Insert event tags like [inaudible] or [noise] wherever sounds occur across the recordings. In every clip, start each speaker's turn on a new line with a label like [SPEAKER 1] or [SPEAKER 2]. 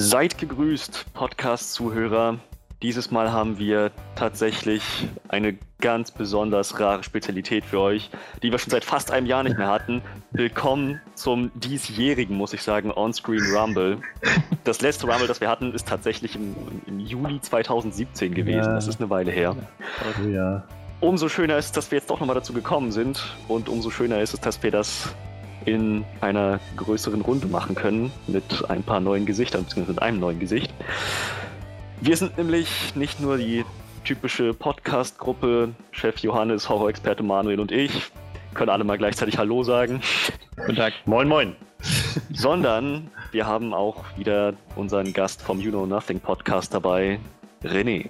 [SPEAKER 1] Seid gegrüßt, Podcast-Zuhörer. Dieses Mal haben wir tatsächlich eine ganz besonders rare Spezialität für euch, die wir schon seit fast einem Jahr nicht mehr hatten. Willkommen zum diesjährigen, muss ich sagen, On-Screen Rumble. Das letzte Rumble, das wir hatten, ist tatsächlich im, im Juli 2017 gewesen. Ja. Das ist eine Weile her. Oh ja. Umso schöner ist es, dass wir jetzt doch nochmal dazu gekommen sind und umso schöner ist es, dass wir das in einer größeren Runde machen können mit ein paar neuen Gesichtern, beziehungsweise mit einem neuen Gesicht. Wir sind nämlich nicht nur die typische Podcast-Gruppe, Chef Johannes, Horror-Experte Manuel und ich, können alle mal gleichzeitig Hallo sagen.
[SPEAKER 2] Guten Tag. Moin, moin. [laughs]
[SPEAKER 1] Sondern wir haben auch wieder unseren Gast vom You Know Nothing Podcast dabei, René.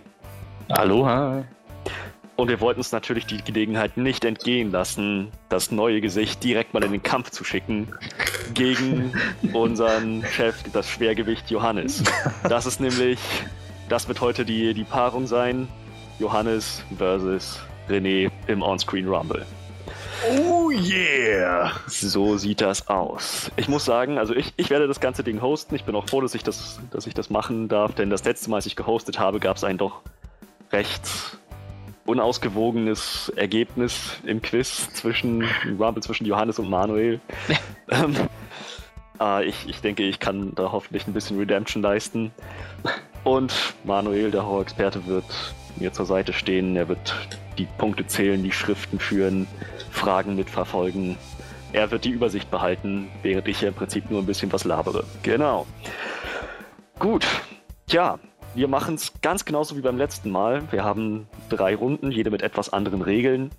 [SPEAKER 2] Aloha.
[SPEAKER 1] Und wir wollten uns natürlich die Gelegenheit nicht entgehen lassen, das neue Gesicht direkt mal in den Kampf zu schicken gegen unseren Chef, das Schwergewicht Johannes. Das ist nämlich das wird heute die, die Paarung sein. Johannes versus René im On-Screen Rumble.
[SPEAKER 2] Oh yeah!
[SPEAKER 1] So sieht das aus. Ich muss sagen, also ich, ich werde das ganze Ding hosten. Ich bin auch froh, dass ich das, dass ich das machen darf, denn das letzte Mal, als ich gehostet habe, gab es ein doch recht unausgewogenes Ergebnis im Quiz zwischen Rumble zwischen Johannes und Manuel. [laughs] ähm, äh, ich, ich denke, ich kann da hoffentlich ein bisschen Redemption leisten. Und Manuel, der Horror-Experte, wird mir zur Seite stehen. Er wird die Punkte zählen, die Schriften führen, Fragen mitverfolgen. Er wird die Übersicht behalten, während ich ja im Prinzip nur ein bisschen was labere. Genau. Gut. Tja, wir machen es ganz genauso wie beim letzten Mal. Wir haben drei Runden, jede mit etwas anderen Regeln,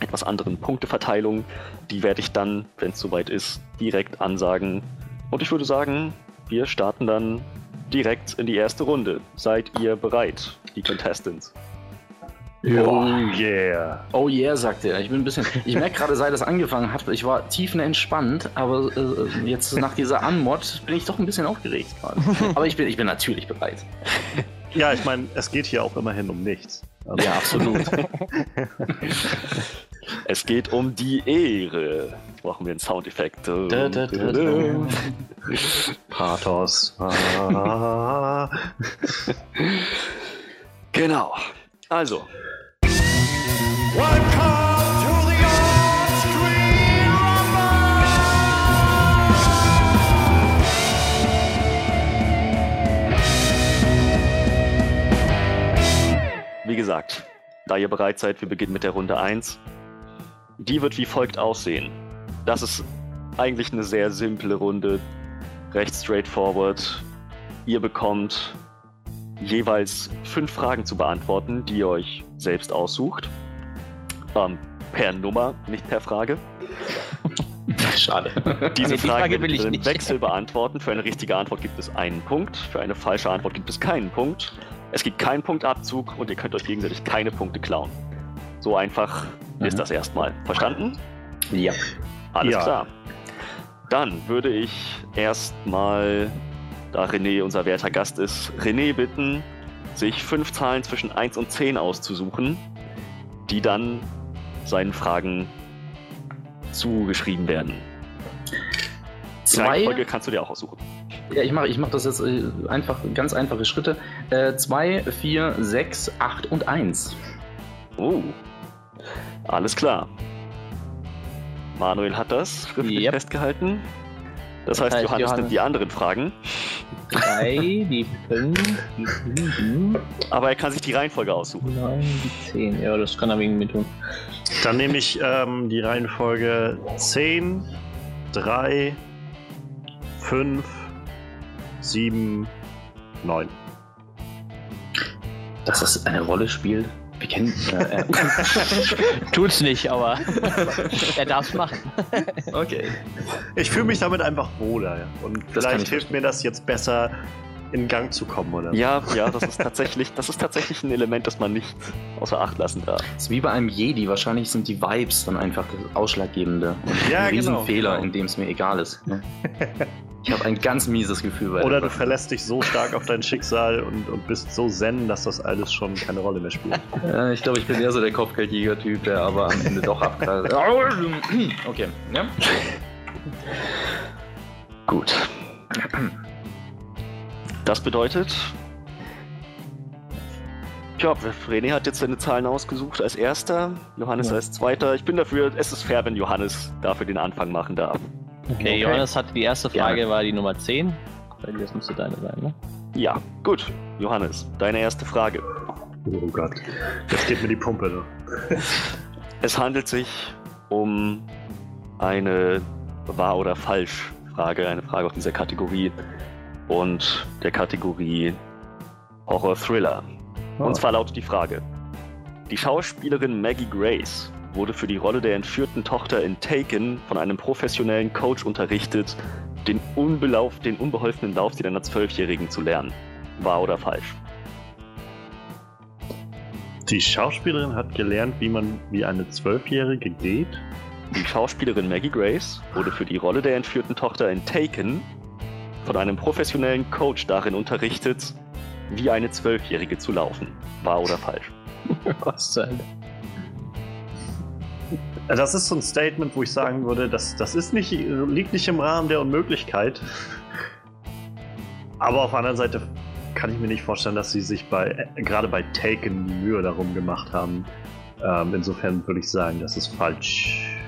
[SPEAKER 1] etwas anderen Punkteverteilungen. Die werde ich dann, wenn es soweit ist, direkt ansagen. Und ich würde sagen, wir starten dann direkt in die erste Runde. Seid ihr bereit, die Contestants?
[SPEAKER 2] Oh yeah. Oh yeah, sagte er. Ich bin ein bisschen. Ich merke gerade, seit es angefangen hat, ich war tiefenentspannt, aber äh, jetzt nach dieser Anmod bin ich doch ein bisschen aufgeregt gerade. [laughs] Aber ich bin, ich bin natürlich bereit. [laughs]
[SPEAKER 3] Ja, ich meine, es geht hier auch immerhin um nichts.
[SPEAKER 2] Also ja, absolut. [laughs]
[SPEAKER 1] es geht um die Ehre. Brauchen wir einen Soundeffekt. Da, da, da,
[SPEAKER 2] Pathos.
[SPEAKER 1] genau. Also. Wie gesagt, da ihr bereit seid, wir beginnen mit der Runde 1. Die wird wie folgt aussehen. Das ist eigentlich eine sehr simple Runde, recht straightforward. Ihr bekommt jeweils fünf Fragen zu beantworten, die ihr euch selbst aussucht. Ähm, per Nummer, nicht per Frage. [laughs]
[SPEAKER 2] Schade.
[SPEAKER 1] Diese nee, die Frage, Frage will ich nicht. Wechsel beantworten. Für eine richtige Antwort gibt es einen Punkt, für eine falsche Antwort gibt es keinen Punkt. Es gibt keinen Punktabzug und ihr könnt euch gegenseitig keine Punkte klauen. So einfach mhm. ist das erstmal. Verstanden?
[SPEAKER 2] Ja.
[SPEAKER 1] Alles ja. klar. Dann würde ich erstmal, da René unser werter Gast ist, René bitten, sich fünf Zahlen zwischen 1 und 10 auszusuchen, die dann seinen Fragen zugeschrieben werden.
[SPEAKER 2] Zwei.
[SPEAKER 1] Folge kannst du dir auch aussuchen.
[SPEAKER 2] Ja, ich mache ich mach das jetzt äh, einfach, ganz einfache Schritte. 2, 4, 6, 8 und 1.
[SPEAKER 1] Oh, alles klar. Manuel hat das schriftlich yep. festgehalten. Das, das heißt, heißt, Johannes, Johannes nimmt die anderen Fragen.
[SPEAKER 2] Drei, die fünf, die
[SPEAKER 1] sieben. Aber er kann sich die Reihenfolge aussuchen.
[SPEAKER 2] Neun, die zehn. Ja, das kann er wegen mir tun.
[SPEAKER 3] Dann nehme ich ähm, die Reihenfolge 10, 3, 5, 7, 9.
[SPEAKER 2] Dass das eine Rolle spielt? Wir kennen. Äh, äh.
[SPEAKER 4] Tut's nicht, aber er darf's machen.
[SPEAKER 3] Okay. Ich fühle mich damit einfach wohler. Und vielleicht hilft mir das jetzt besser, in Gang zu kommen, oder?
[SPEAKER 1] Ja, ja, das ist tatsächlich, das ist tatsächlich ein Element, das man nicht außer Acht lassen darf.
[SPEAKER 2] Das ist wie bei einem Jedi. Wahrscheinlich sind die Vibes dann einfach das Ausschlaggebende. Und ja, ein genau, Riesenfehler, genau. in dem es mir egal ist. Ne? [laughs] Ich habe ein ganz mieses Gefühl
[SPEAKER 3] bei Oder du verlässt dich so stark auf dein Schicksal und, und bist so zen, dass das alles schon keine Rolle mehr spielt.
[SPEAKER 2] Ja, ich glaube, ich bin eher so der Kopfgeldjäger-Typ, der aber am Ende doch abkalt. okay, ja. [laughs]
[SPEAKER 1] Gut. Das bedeutet, Tja, René hat jetzt seine Zahlen ausgesucht als erster, Johannes ja. als zweiter. Ich bin dafür, es ist fair, wenn Johannes dafür den Anfang machen darf.
[SPEAKER 4] Okay, okay. Johannes hat die erste Frage, ja. war die Nummer 10. Das müsste deine sein, ne?
[SPEAKER 1] Ja, gut. Johannes, deine erste Frage.
[SPEAKER 3] Oh Gott, jetzt geht mir die Pumpe. Ne? [laughs]
[SPEAKER 1] es handelt sich um eine Wahr- oder Falsch-Frage, eine Frage aus dieser Kategorie und der Kategorie Horror-Thriller. Und zwar lautet die Frage: Die Schauspielerin Maggie Grace wurde für die Rolle der entführten Tochter in Taken von einem professionellen Coach unterrichtet, den, unbelauf, den unbeholfenen Laufstil einer Zwölfjährigen zu lernen. Wahr oder falsch?
[SPEAKER 3] Die Schauspielerin hat gelernt, wie man wie eine Zwölfjährige geht.
[SPEAKER 1] Die Schauspielerin Maggie Grace wurde für die Rolle der entführten Tochter in Taken von einem professionellen Coach darin unterrichtet, wie eine Zwölfjährige zu laufen. Wahr oder falsch? [laughs]
[SPEAKER 4] Was Hölle?
[SPEAKER 3] Das ist so ein Statement, wo ich sagen würde, das, das ist nicht, liegt nicht im Rahmen der Unmöglichkeit. Aber auf der anderen Seite kann ich mir nicht vorstellen, dass sie sich bei gerade bei Taken Mühe darum gemacht haben. Ähm, insofern würde ich sagen, das ist falsch.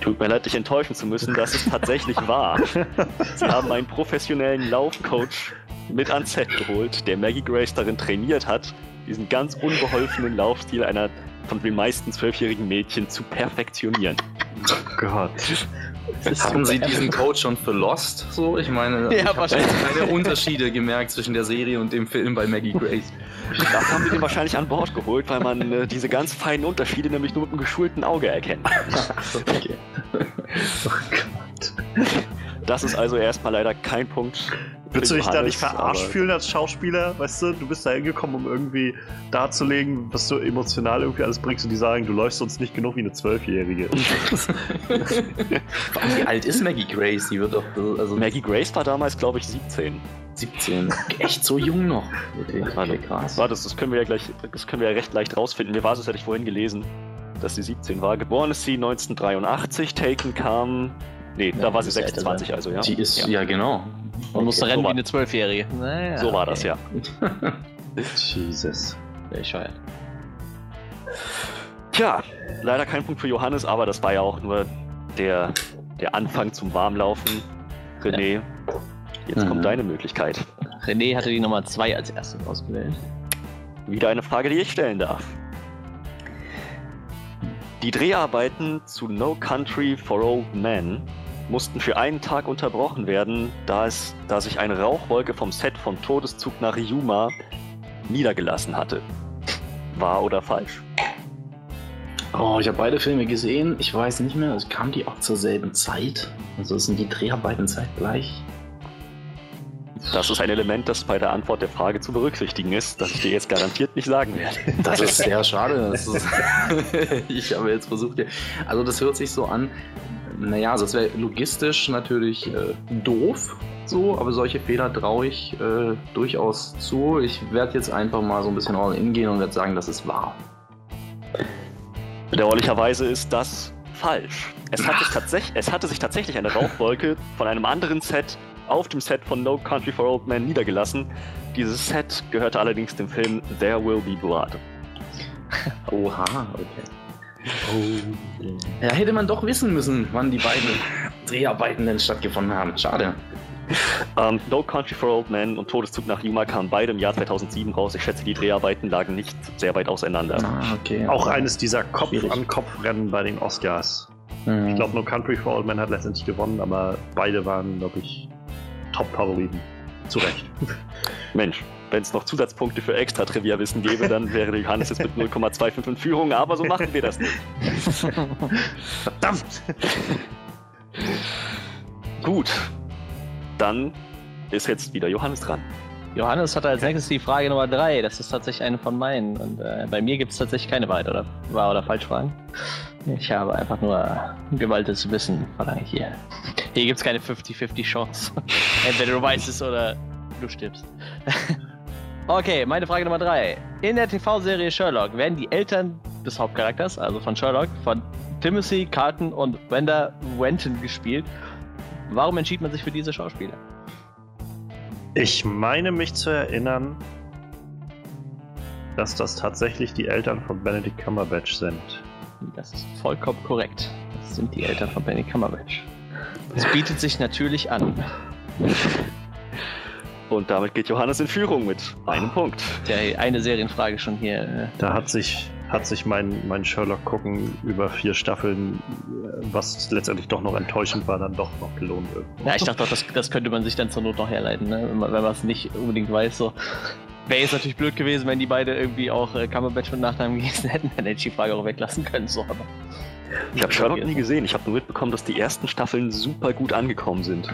[SPEAKER 1] Tut mir leid, dich enttäuschen zu müssen, das ist tatsächlich wahr. Sie haben einen professionellen Laufcoach mit ans Set geholt, der Maggie Grace darin trainiert hat, diesen ganz unbeholfenen Laufstil einer von den meisten zwölfjährigen Mädchen zu perfektionieren.
[SPEAKER 2] Oh Gott. Haben Sie diesen Code schon für Lost? So, ich meine, ja, ich habe keine Unterschiede gemerkt zwischen der Serie und dem Film bei Maggie Grace.
[SPEAKER 1] Das haben wir den wahrscheinlich an Bord geholt, weil man äh, diese ganz feinen Unterschiede nämlich nur mit einem geschulten Auge erkennt. okay. [laughs] Oh Gott. Das ist also erstmal leider kein Punkt
[SPEAKER 3] Würdest du dich da nicht verarscht fühlen als Schauspieler? Weißt du, du bist da hingekommen, um irgendwie darzulegen, was du emotional irgendwie alles bringst und die sagen, du läufst uns nicht genug wie eine Zwölfjährige. [laughs]
[SPEAKER 2] wie alt ist Maggie Grace? Die wird doch.
[SPEAKER 1] Also Maggie Grace war damals, glaube ich, 17.
[SPEAKER 2] 17. Echt so jung noch.
[SPEAKER 1] Okay, okay krass. Warte, das, können wir ja gleich, das können wir ja recht leicht rausfinden. Mir war es, hätte ich vorhin gelesen, dass sie 17 war. Geboren ist sie 1983, Taken kam. Nee, ja, da war sie 26, also ja.
[SPEAKER 2] Die ist, ja, ja genau.
[SPEAKER 4] Man musste rennen so wie eine Zwölfjährige.
[SPEAKER 1] Naja, so war okay. das, ja. [laughs]
[SPEAKER 3] Jesus.
[SPEAKER 4] Bescheuert.
[SPEAKER 1] Tja, leider kein Punkt für Johannes, aber das war ja auch nur der, der Anfang zum Warmlaufen. René, ja. Jetzt mhm. kommt deine Möglichkeit.
[SPEAKER 4] René hatte die Nummer 2 als erstes ausgewählt.
[SPEAKER 1] Wieder eine Frage, die ich stellen darf. Die Dreharbeiten zu No Country for Old Men mussten für einen Tag unterbrochen werden, da, es, da sich eine Rauchwolke vom Set von Todeszug nach Yuma niedergelassen hatte. Wahr oder falsch?
[SPEAKER 2] Oh, ich habe beide Filme gesehen. Ich weiß nicht mehr. Also kamen die auch zur selben Zeit? Also sind die Dreharbeiten zeitgleich?
[SPEAKER 1] Das ist ein Element, das bei der Antwort der Frage zu berücksichtigen ist, das ich dir jetzt garantiert nicht sagen werde. [laughs]
[SPEAKER 2] Das ist sehr schade. Ist [laughs] ich habe jetzt versucht, also das hört sich so an, naja, also es wäre logistisch natürlich äh, doof, so, aber solche Fehler traue ich äh, durchaus zu. Ich werde jetzt einfach mal so ein bisschen all in gehen und werde sagen, das ist wahr.
[SPEAKER 1] Bedauerlicherweise ist das falsch. Es hatte, es hatte sich tatsächlich eine Rauchwolke von einem anderen Set auf dem Set von No Country for Old Men niedergelassen. Dieses Set gehörte allerdings dem Film There Will Be Blood. [laughs]
[SPEAKER 2] Oha, okay. Oh. Ja, hätte man doch wissen müssen, wann die beiden Dreharbeiten denn stattgefunden haben. Schade.
[SPEAKER 1] Um, ähm, no Country for Old Men und Todeszug nach Yuma kamen beide im Jahr 2007 raus. Ich schätze, die Dreharbeiten lagen nicht sehr weit auseinander.
[SPEAKER 3] Ah, okay. Auch eines dieser Kopf-an-Kopf-Rennen bei den Oscars. Mhm. Ich glaube, No Country for Old Men hat letztendlich gewonnen, aber beide waren, glaube ich, Top-Favoriten. Zu Recht. [laughs]
[SPEAKER 1] Mensch, wenn es noch Zusatzpunkte für Extra-Trivia-Wissen gäbe, dann wäre Johannes jetzt mit 0,25 in Führung, aber so machen wir das nicht. Verdammt! [laughs] Gut, dann ist jetzt wieder Johannes dran.
[SPEAKER 4] Johannes hat als nächstes die Frage Nummer 3. Das ist tatsächlich eine von meinen. Und äh, bei mir gibt es tatsächlich keine Wahrheit oder Wahr- oder Falschfragen. Ich habe einfach nur gewaltes Wissen, verlange ich hier. Hier gibt es keine 50-50 Chance. [laughs] Entweder du weißt es oder du stirbst. [laughs] Okay, meine Frage Nummer drei. In der TV-Serie Sherlock werden die Eltern des Hauptcharakters, also von Sherlock, von Timothy Carton und Wenda Wenton gespielt. Warum entschied man sich für diese Schauspieler?
[SPEAKER 3] Ich meine mich zu erinnern, dass das tatsächlich die Eltern von Benedict Cumberbatch sind.
[SPEAKER 4] Das ist vollkommen korrekt. Das sind die Eltern von Benedict Cumberbatch. Das bietet sich natürlich an.
[SPEAKER 1] Und damit geht Johannes in Führung mit einem Punkt.
[SPEAKER 4] Ja, eine Serienfrage schon hier. äh,
[SPEAKER 3] Da hat sich, hat sich mein, mein Sherlock-Gucken über vier Staffeln, äh, was letztendlich doch noch enttäuschend war, dann doch noch gelohnt. irgendwo.
[SPEAKER 4] Ja, ich dachte auch, das, das könnte man sich dann zur Not noch herleiten, ne? wenn man es nicht unbedingt weiß. So. Wäre jetzt natürlich blöd gewesen, wenn die beide irgendwie auch äh, Cumberbatch und Nachnamen gelesen hätten, dann hätte ich die Frage auch weglassen können. So, aber
[SPEAKER 1] Ich habe Sherlock nie gesehen. Ich habe nur mitbekommen, dass die ersten Staffeln super gut angekommen sind.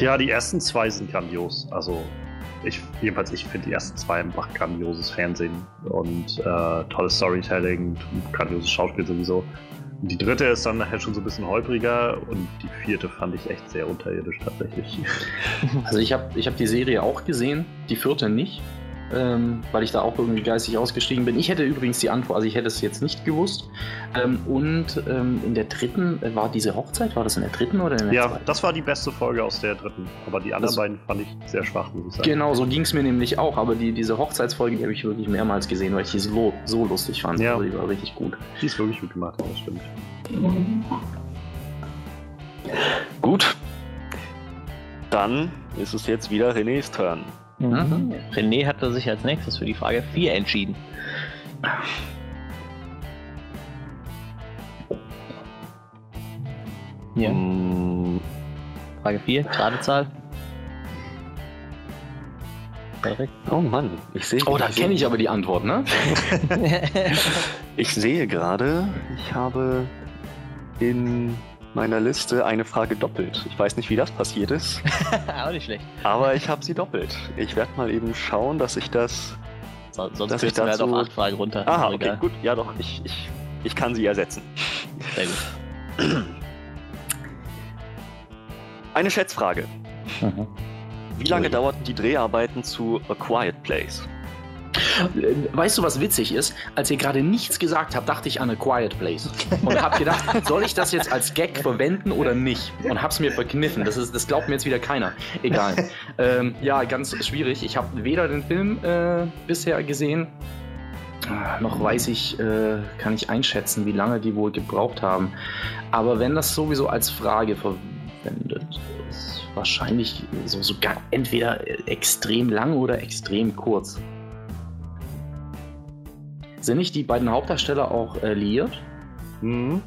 [SPEAKER 3] Ja, die ersten zwei sind grandios. Also, ich, jedenfalls, ich finde die ersten zwei einfach grandioses Fernsehen und äh, tolles Storytelling, grandioses Schauspiel sowieso. Und die dritte ist dann nachher schon so ein bisschen holpriger und die vierte fand ich echt sehr unterirdisch tatsächlich.
[SPEAKER 2] Also ich habe ich hab die Serie auch gesehen, die vierte nicht, ähm, weil ich da auch irgendwie geistig ausgestiegen bin. Ich hätte übrigens die Antwort, also ich hätte es jetzt nicht gewusst. Ähm, und ähm, in der dritten, äh, war diese Hochzeit, war das in der dritten oder in der
[SPEAKER 3] Ja,
[SPEAKER 2] zweiten?
[SPEAKER 3] das war die beste Folge aus der dritten. Aber die anderen
[SPEAKER 2] Das-
[SPEAKER 3] beiden fand ich sehr schwach, muss ich sagen.
[SPEAKER 2] Genau, so ging es mir nämlich auch, aber die, diese Hochzeitsfolge, die habe ich wirklich mehrmals gesehen, weil ich die so, so lustig fand.
[SPEAKER 3] Ja.
[SPEAKER 2] Also die war richtig gut.
[SPEAKER 3] Die ist wirklich gut gemacht, das stimmt.
[SPEAKER 1] Gut. Dann ist es jetzt wieder Renés Turn.
[SPEAKER 2] Mhm.
[SPEAKER 4] René hatte sich als nächstes für die Frage 4 entschieden. Ja,
[SPEAKER 1] Mm,
[SPEAKER 4] Frage 4, gerade Zahl. Perfekt.
[SPEAKER 1] Oh Mann, ich sehe.
[SPEAKER 2] Oh, da kenne ich aber die Antwort, ne? [laughs]
[SPEAKER 1] Ich sehe gerade, ich habe in meiner Liste eine Frage doppelt. Ich weiß nicht, wie das passiert ist, [laughs]
[SPEAKER 4] Auch nicht schlecht.
[SPEAKER 1] aber ich habe sie doppelt. Ich werde mal eben schauen, dass ich das.
[SPEAKER 4] So, sonst
[SPEAKER 1] Dass ich
[SPEAKER 4] halt
[SPEAKER 1] dazu-
[SPEAKER 4] auf 8 Fragen runter.
[SPEAKER 1] Aha, okay,
[SPEAKER 4] egal.
[SPEAKER 1] gut. Ja, doch, ich, ich, ich kann sie ersetzen.
[SPEAKER 4] Sehr gut. [clears throat]
[SPEAKER 1] Eine Schätzfrage.
[SPEAKER 2] Mhm.
[SPEAKER 1] Wie lange dauerten die Dreharbeiten zu A Quiet Place?
[SPEAKER 2] Äh, Weißt du, was witzig ist? Als ihr gerade nichts gesagt habt, dachte ich an A Quiet Place. Und hab gedacht, soll ich das jetzt als Gag verwenden oder nicht? Und hab's mir verkniffen. Das, ist, das glaubt mir jetzt wieder keiner. Egal. ähm, ja, ganz schwierig. Ich habe weder den Film äh, bisher gesehen, ah, noch weiß ich, äh, kann ich einschätzen, wie lange die wohl gebraucht haben. Aber wenn das sowieso als Frage verwendet ist, wahrscheinlich so sogar entweder extrem lang oder extrem kurz. Sind nicht die beiden Hauptdarsteller auch äh, liiert?
[SPEAKER 3] Mhm.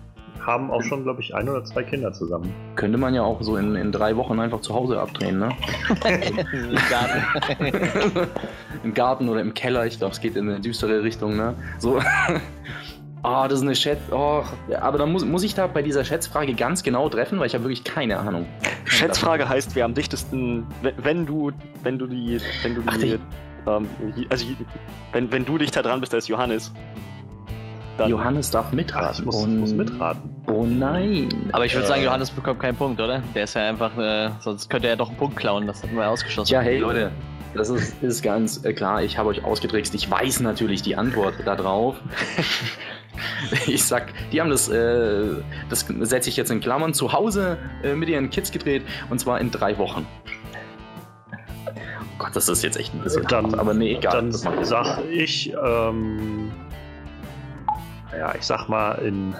[SPEAKER 3] Haben auch schon, glaube ich, ein oder zwei Kinder zusammen.
[SPEAKER 2] Könnte man ja auch so in, in drei Wochen einfach zu Hause abdrehen, ne?
[SPEAKER 4] Garten. [laughs]
[SPEAKER 2] Im Garten oder im Keller, ich glaube, es geht in eine düstere Richtung, ne? So. [laughs] Ah, das ist eine Schätz. Oh, aber dann muss, muss ich da bei dieser Schätzfrage ganz genau treffen, weil ich habe wirklich keine Ahnung.
[SPEAKER 1] Schätzfrage heißt, wer am dichtesten, wenn, wenn du, wenn du die, wenn du
[SPEAKER 2] Ach,
[SPEAKER 1] die,
[SPEAKER 2] die-
[SPEAKER 1] ähm, also wenn, wenn du dich da dran bist, da ist Johannes. Dann,
[SPEAKER 2] Johannes darf mitraten.
[SPEAKER 3] ich muss,
[SPEAKER 2] Und-
[SPEAKER 3] muss mitraten.
[SPEAKER 2] Oh nein.
[SPEAKER 4] Aber ich würde sagen,
[SPEAKER 3] Äh.
[SPEAKER 4] Johannes bekommt keinen Punkt, oder? Der ist ja einfach, äh, sonst könnte er doch einen Punkt klauen. Das hatten wir ausgeschlossen.
[SPEAKER 2] Tja, hey Leute, das ist, ist ganz äh, klar. Ich habe euch ausgetrickst. Ich weiß natürlich die Antwort darauf. [laughs] Ich sag, die haben das, äh, das setze ich jetzt in Klammern, zu Hause äh, mit ihren Kids gedreht und zwar in drei Wochen. Oh das ist jetzt echt ein bisschen
[SPEAKER 3] Dann,
[SPEAKER 2] hart, aber nee, egal.
[SPEAKER 3] Dann sag ich, ähm, ja, ich sag mal in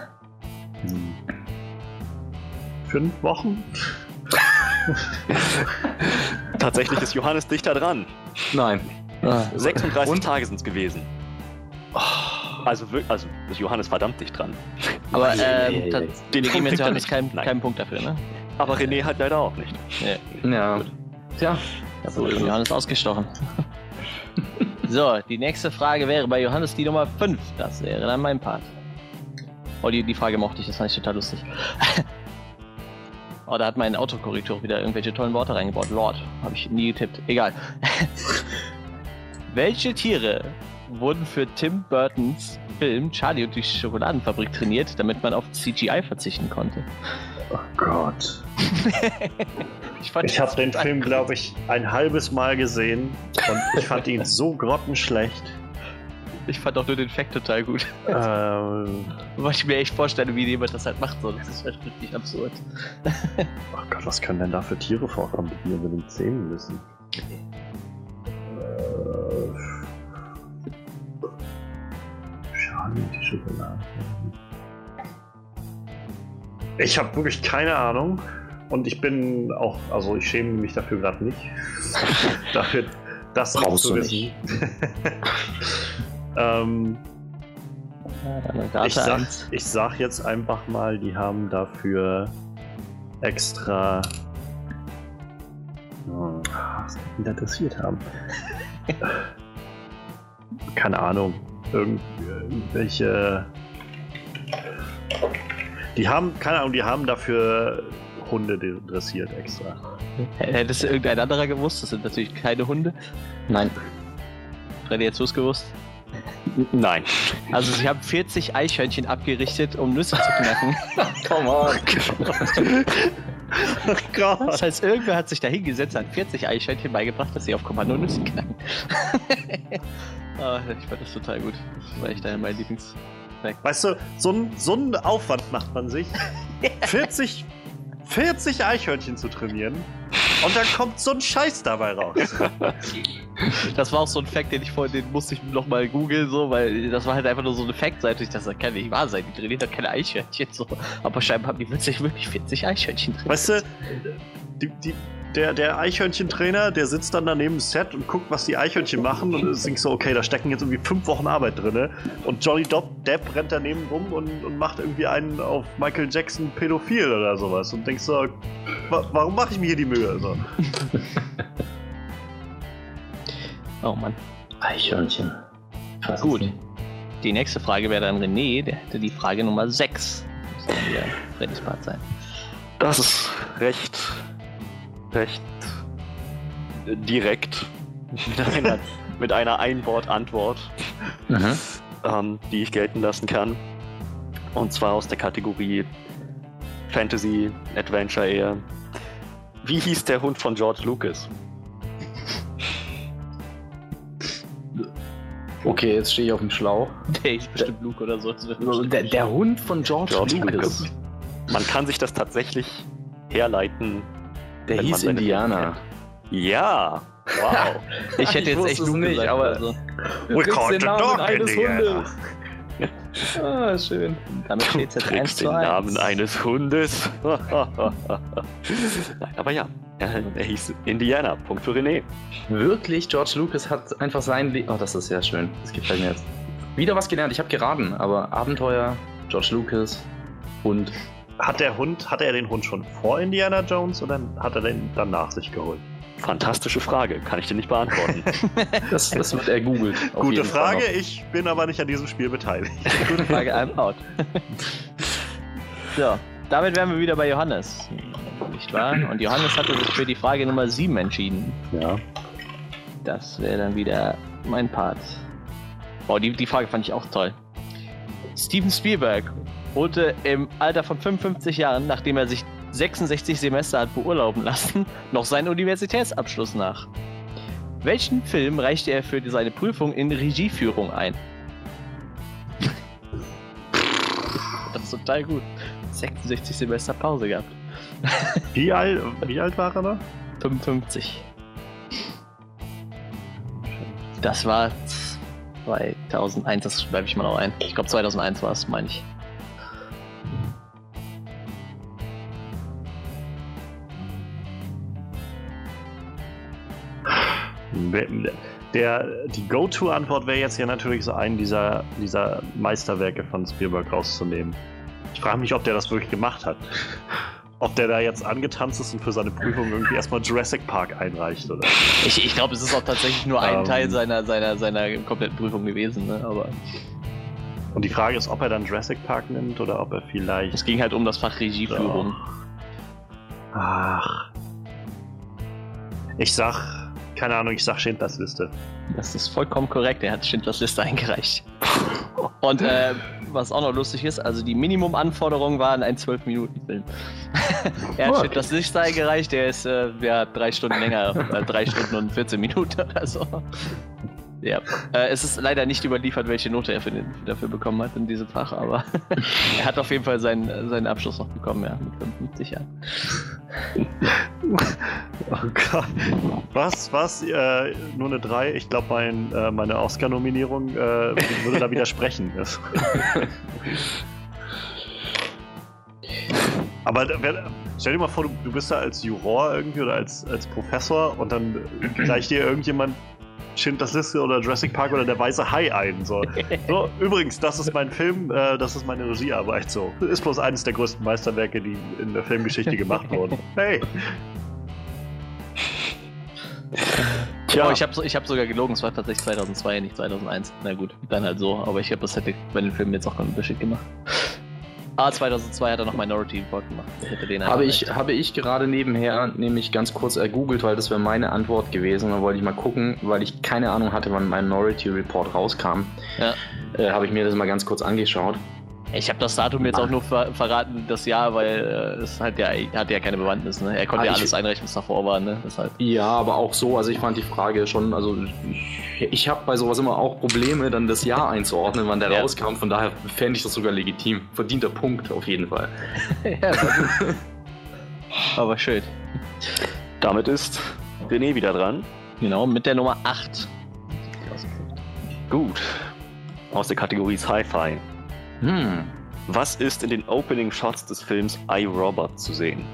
[SPEAKER 3] hm, fünf Wochen. [laughs]
[SPEAKER 1] Tatsächlich ist Johannes dichter dran.
[SPEAKER 2] Nein.
[SPEAKER 4] Ah,
[SPEAKER 1] 36
[SPEAKER 2] Und?
[SPEAKER 1] Tage sind es gewesen. Also, wir- also ist Johannes verdammt dicht dran.
[SPEAKER 4] Aber ähm.
[SPEAKER 1] Den er
[SPEAKER 4] Johannes
[SPEAKER 1] nicht.
[SPEAKER 4] keinen, keinen Punkt dafür, ne?
[SPEAKER 1] Aber René halt leider auch nicht.
[SPEAKER 2] Ja. Tja,
[SPEAKER 4] Da
[SPEAKER 2] So ist es.
[SPEAKER 4] Johannes ausgestochen. [laughs] so, die nächste Frage wäre bei Johannes die Nummer 5. Das wäre dann mein Part. Oh, die, die Frage mochte ich, das fand ich total lustig. [laughs] oh, da hat mein Autokorrektor wieder irgendwelche tollen Worte reingebaut. Lord, habe ich nie getippt. Egal. [laughs] Welche Tiere wurden für Tim Burtons Film Charlie und die Schokoladenfabrik trainiert, damit man auf CGI verzichten konnte?
[SPEAKER 3] Oh Gott. [laughs]
[SPEAKER 4] fand
[SPEAKER 3] Ich habe den Film, glaube ich, ein halbes Mal gesehen und ich fand ihn so grottenschlecht.
[SPEAKER 4] Ich fand auch nur den Fact total gut.
[SPEAKER 3] Ähm,
[SPEAKER 4] Weil ich mir echt vorstelle, wie jemand das halt macht. So. Das ist halt wirklich absurd.
[SPEAKER 3] oh Gott, was können denn da für Tiere vorkommen, die wir mit den Zähnen müssen? Charlie die Schokolade. Ich habe wirklich keine Ahnung. Und ich bin auch, also ich schäme mich dafür gerade nicht. [laughs] dafür, das
[SPEAKER 2] Brauchst
[SPEAKER 3] zu
[SPEAKER 2] du
[SPEAKER 3] wissen. [laughs] ähm,
[SPEAKER 4] dann Rate
[SPEAKER 3] ich, sag, ich sag jetzt einfach mal, die haben dafür extra. Hm, was die da interessiert haben? [laughs] Keine Ahnung. Irgend, irgendwelche. Die haben, keine Ahnung, die haben dafür Hunde dressiert extra.
[SPEAKER 4] Hättest du irgendein anderer gewusst? Das sind natürlich keine Hunde.
[SPEAKER 2] Nein.
[SPEAKER 4] Freddy, hättest du es gewusst?
[SPEAKER 1] Nein.
[SPEAKER 4] Also sie haben 40 Eichhörnchen abgerichtet, um Nüsse zu knacken. [laughs]
[SPEAKER 2] Come on. [laughs]
[SPEAKER 3] Oh Gott.
[SPEAKER 4] Das heißt, irgendwer hat sich da hingesetzt, hat 40 Eichhörnchen beigebracht, dass sie auf Kommando Nüsse knacken. [laughs] ah, ich fand das total gut. Das war echt einer meiner Lieblings.
[SPEAKER 3] Weißt du, so einen so einen Aufwand macht man sich, [laughs] 40, 40 Eichhörnchen zu trainieren und dann kommt so ein Scheiß dabei raus. [laughs]
[SPEAKER 4] Das war auch so ein Fact, den ich vorhin, den musste ich nochmal googeln, so, weil das war halt einfach nur so eine Fact-Seite. Ich dachte, das kann nicht wahr sein. Die trainieren doch keine Eichhörnchen, so. Aber scheinbar haben die plötzlich wirklich 40 Eichhörnchen drin.
[SPEAKER 3] Weißt du, die, die, der, der Eichhörnchentrainer, der sitzt dann daneben im Set und guckt, was die Eichhörnchen machen und es denkst so, okay, da stecken jetzt irgendwie fünf Wochen Arbeit drin. Und Johnny Depp, Depp rennt daneben rum und, und macht irgendwie einen auf Michael Jackson pädophil oder sowas und denkst so, wa warum mache ich mir hier die Mühe? So. [laughs]
[SPEAKER 4] Oh Mann.
[SPEAKER 2] Eichhörnchen. Was
[SPEAKER 4] Gut. Die nächste Frage wäre dann René, der hätte die Frage Nummer 6. Das muss dann wieder Freddys Part sein.
[SPEAKER 1] Das ist recht, recht direkt mit [laughs] einer, mit einer Einwort-Antwort,
[SPEAKER 2] Mhm.
[SPEAKER 1] ähm, die ich gelten lassen kann. Und zwar aus der Kategorie Fantasy, Adventure eher. Wie hieß der Hund von George Lucas?
[SPEAKER 2] Okay, jetzt stehe ich auf dem Schlauch.
[SPEAKER 4] Der ist bestimmt Luke oder so.
[SPEAKER 2] Der, der Hund von George,
[SPEAKER 1] George
[SPEAKER 2] Lucas.
[SPEAKER 1] Lucas. Man kann sich das tatsächlich herleiten.
[SPEAKER 2] Der
[SPEAKER 1] Wenn
[SPEAKER 2] hieß Indiana.
[SPEAKER 1] Ja, wow. [laughs]
[SPEAKER 4] Ich hätte
[SPEAKER 2] Ich
[SPEAKER 4] jetzt echt Luke
[SPEAKER 2] nicht,
[SPEAKER 4] gesagt,
[SPEAKER 2] aber-
[SPEAKER 4] also.
[SPEAKER 3] We
[SPEAKER 2] kriegst
[SPEAKER 3] caught
[SPEAKER 2] den
[SPEAKER 3] the
[SPEAKER 2] Namen
[SPEAKER 3] dog
[SPEAKER 2] eines
[SPEAKER 3] Indiana.
[SPEAKER 2] Hundes. Ah, schön.
[SPEAKER 4] Damit steht jetzt 1
[SPEAKER 1] kriegst
[SPEAKER 4] zu
[SPEAKER 1] den
[SPEAKER 4] 1.
[SPEAKER 1] Namen eines Hundes. [laughs] Nein, aber ja, er, hieß Indiana. Punkt für René.
[SPEAKER 2] Wirklich, George Lucas hat einfach sein Leben. Oh, das ist sehr schön. Das gefällt mir jetzt. Wieder was gelernt. Ich habe geraten, aber Abenteuer, George Lucas, Hund.
[SPEAKER 3] Hat der Hund, hatte er den Hund schon vor Indiana Jones oder hat er den dann nach sich geholt?
[SPEAKER 1] Fantastische Frage, kann ich dir nicht beantworten. [laughs]
[SPEAKER 2] Das, das wird er googelt. auf
[SPEAKER 3] Gute Frage, ich bin aber nicht an diesem Spiel beteiligt. [laughs]
[SPEAKER 4] Gute Frage, I'm out. so, damit wären wir wieder bei Johannes. Nicht wahr? Und Johannes hatte sich für die Frage Nummer 7 entschieden.
[SPEAKER 3] Ja.
[SPEAKER 4] Das wäre dann wieder mein Part. Boah, die, die Frage fand ich auch toll. Steven Spielberg holte im Alter von 55 Jahren, nachdem er sich 66 Semester hat beurlauben lassen, [laughs] noch seinen Universitätsabschluss nach. Welchen Film reichte er für seine Prüfung in Regieführung ein? [laughs] Das ist total gut. 66 Semester Pause gehabt. [laughs]
[SPEAKER 3] Wie alt, wie alt war er da?
[SPEAKER 4] 55. Das war 2001, das schreibe ich mal noch ein. Ich glaube 2001 war es, meine ich.
[SPEAKER 3] Der, die Go-To-Antwort wäre jetzt ja natürlich so einen dieser, dieser Meisterwerke von Spielberg rauszunehmen. Ich frage mich, ob der das wirklich gemacht hat. Ob der da jetzt angetanzt ist und für seine Prüfung irgendwie erstmal Jurassic Park einreicht, oder?
[SPEAKER 4] Ich, ich glaube, es ist auch tatsächlich nur ein
[SPEAKER 3] Ähm.
[SPEAKER 4] Teil seiner, seiner, seiner kompletten Prüfung gewesen, ne? aber
[SPEAKER 3] Und die Frage ist, ob er dann Jurassic Park nimmt oder ob er vielleicht.
[SPEAKER 4] es ging halt um das Fach Regieführung.
[SPEAKER 3] Ach. Ich sag, keine Ahnung, ich sag Schindlers Liste.
[SPEAKER 4] Das ist vollkommen korrekt, er hat Schindlers Liste eingereicht. Und äh, was auch noch lustig ist, also die Minimumanforderungen waren ein 12-Minuten-Film. [laughs] er hat
[SPEAKER 2] Okay.
[SPEAKER 4] Schindlers Liste eingereicht, der ist äh, ja drei Stunden länger, äh, drei Stunden und 14 Minuten oder so. Ja. Äh, es ist leider nicht überliefert, welche Note er den, dafür bekommen hat in diesem Fach, aber [laughs] er hat auf jeden Fall seinen, seinen Abschluss noch bekommen, ja, mit 55 Jahren. [laughs]
[SPEAKER 3] oh Gott. Was, was? Äh, nur eine 3? Ich glaube, mein, äh, meine Oscar-Nominierung äh, würde da widersprechen. [laughs] Aber stell dir mal vor, du, du, bist da als Juror irgendwie oder als, als Professor und dann [clears throat] gleicht dir irgendjemand Schindlers Liste oder Jurassic Park oder der weiße Hai ein. So. [laughs] so übrigens, das ist mein Film, äh, das ist meine Regiearbeit. So. Ist bloß eines der größten Meisterwerke, die in der Filmgeschichte gemacht wurden. [laughs] Hey!
[SPEAKER 4] Tja. Oh, ich habe ich hab sogar gelogen, es war tatsächlich 2002, nicht 2001. Na gut, dann halt so, aber ich glaube, das hätte bei den Filmen jetzt auch keinen Unterschied gemacht. Ah, 2002 hat er noch Minority Report gemacht.
[SPEAKER 2] Habe, ich, habe ich gerade nebenher nämlich ganz kurz ergoogelt, weil das wäre meine Antwort gewesen. Da wollte ich mal gucken, weil ich keine Ahnung hatte, wann Minority Report rauskam. Ja. Äh, habe ich mir das mal ganz kurz angeschaut.
[SPEAKER 4] Ich habe das Datum jetzt auch nur ver verraten, das Jahr, weil äh, es halt ja, hatte ja keine Bewandtnis. Ne? Er konnte ah, ja alles einrechnen, was davor war. Ne?
[SPEAKER 2] Deshalb. Ja, aber auch so. Also ich fand die Frage schon, also ich, ich habe bei sowas immer auch Probleme, dann das Jahr einzuordnen, wann der ja. rauskam. Von daher fände ich das sogar legitim. Verdienter Punkt auf jeden Fall. [laughs] [laughs] ja,
[SPEAKER 4] aber schön.
[SPEAKER 1] Damit ist René wieder dran.
[SPEAKER 4] Genau, mit der Nummer 8.
[SPEAKER 1] Gut. Aus der Kategorie Sci-Fi. Hm. Was ist in den Opening Shots des Films I, Robot zu sehen?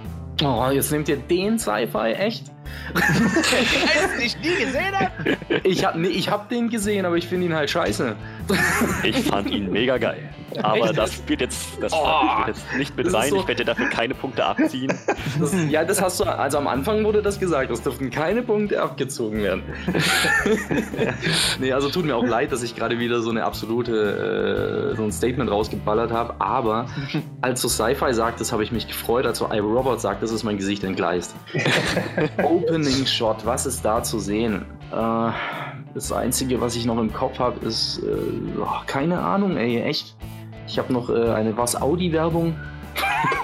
[SPEAKER 2] Oh, jetzt nehmt ihr den Sci-Fi, echt? [laughs]
[SPEAKER 4] Ich nie gesehen habe?
[SPEAKER 2] Ich hab, nee, ich hab den gesehen, aber ich finde ihn halt scheiße. [laughs]
[SPEAKER 1] Ich fand ihn mega geil. Aber das wird jetzt, das oh, wird jetzt nicht mit sein. So ich werde dir dafür keine Punkte abziehen. [laughs]
[SPEAKER 2] Das, ja, das hast du, also am Anfang wurde das gesagt, es dürften keine Punkte abgezogen werden. [laughs] nee, also tut mir auch leid, dass ich gerade wieder so eine absolute, äh, so ein Statement rausgeballert habe. Aber als du Sci-Fi sagtest, habe ich mich gefreut. Als du I, Robot sagtest, ist mein Gesicht entgleist. Opening Shot, was ist da zu sehen? Äh, das Einzige, was ich noch im Kopf habe, ist äh, oh, keine Ahnung, ey, echt. Ich habe noch äh, eine was Audi-Werbung.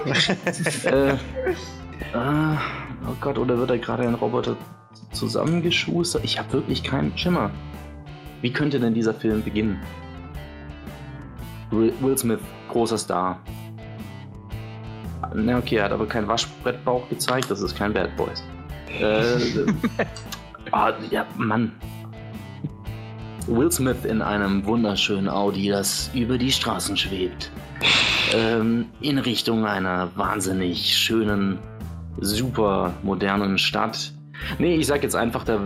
[SPEAKER 2] [laughs] äh, ah, oh Gott, oder wird da gerade ein Roboter zusammengeschustert? Ich habe wirklich keinen Schimmer. Wie könnte denn dieser Film beginnen? Will Smith, großer Star. Na okay, er hat aber keinen Waschbrettbauch gezeigt, das ist kein Bad Boys. Äh, [laughs] ah, ja, Mann. Will Smith in einem wunderschönen Audi, das über die Straßen schwebt. Ähm, in Richtung einer wahnsinnig schönen, super modernen Stadt. Nee, ich sag jetzt einfach, da.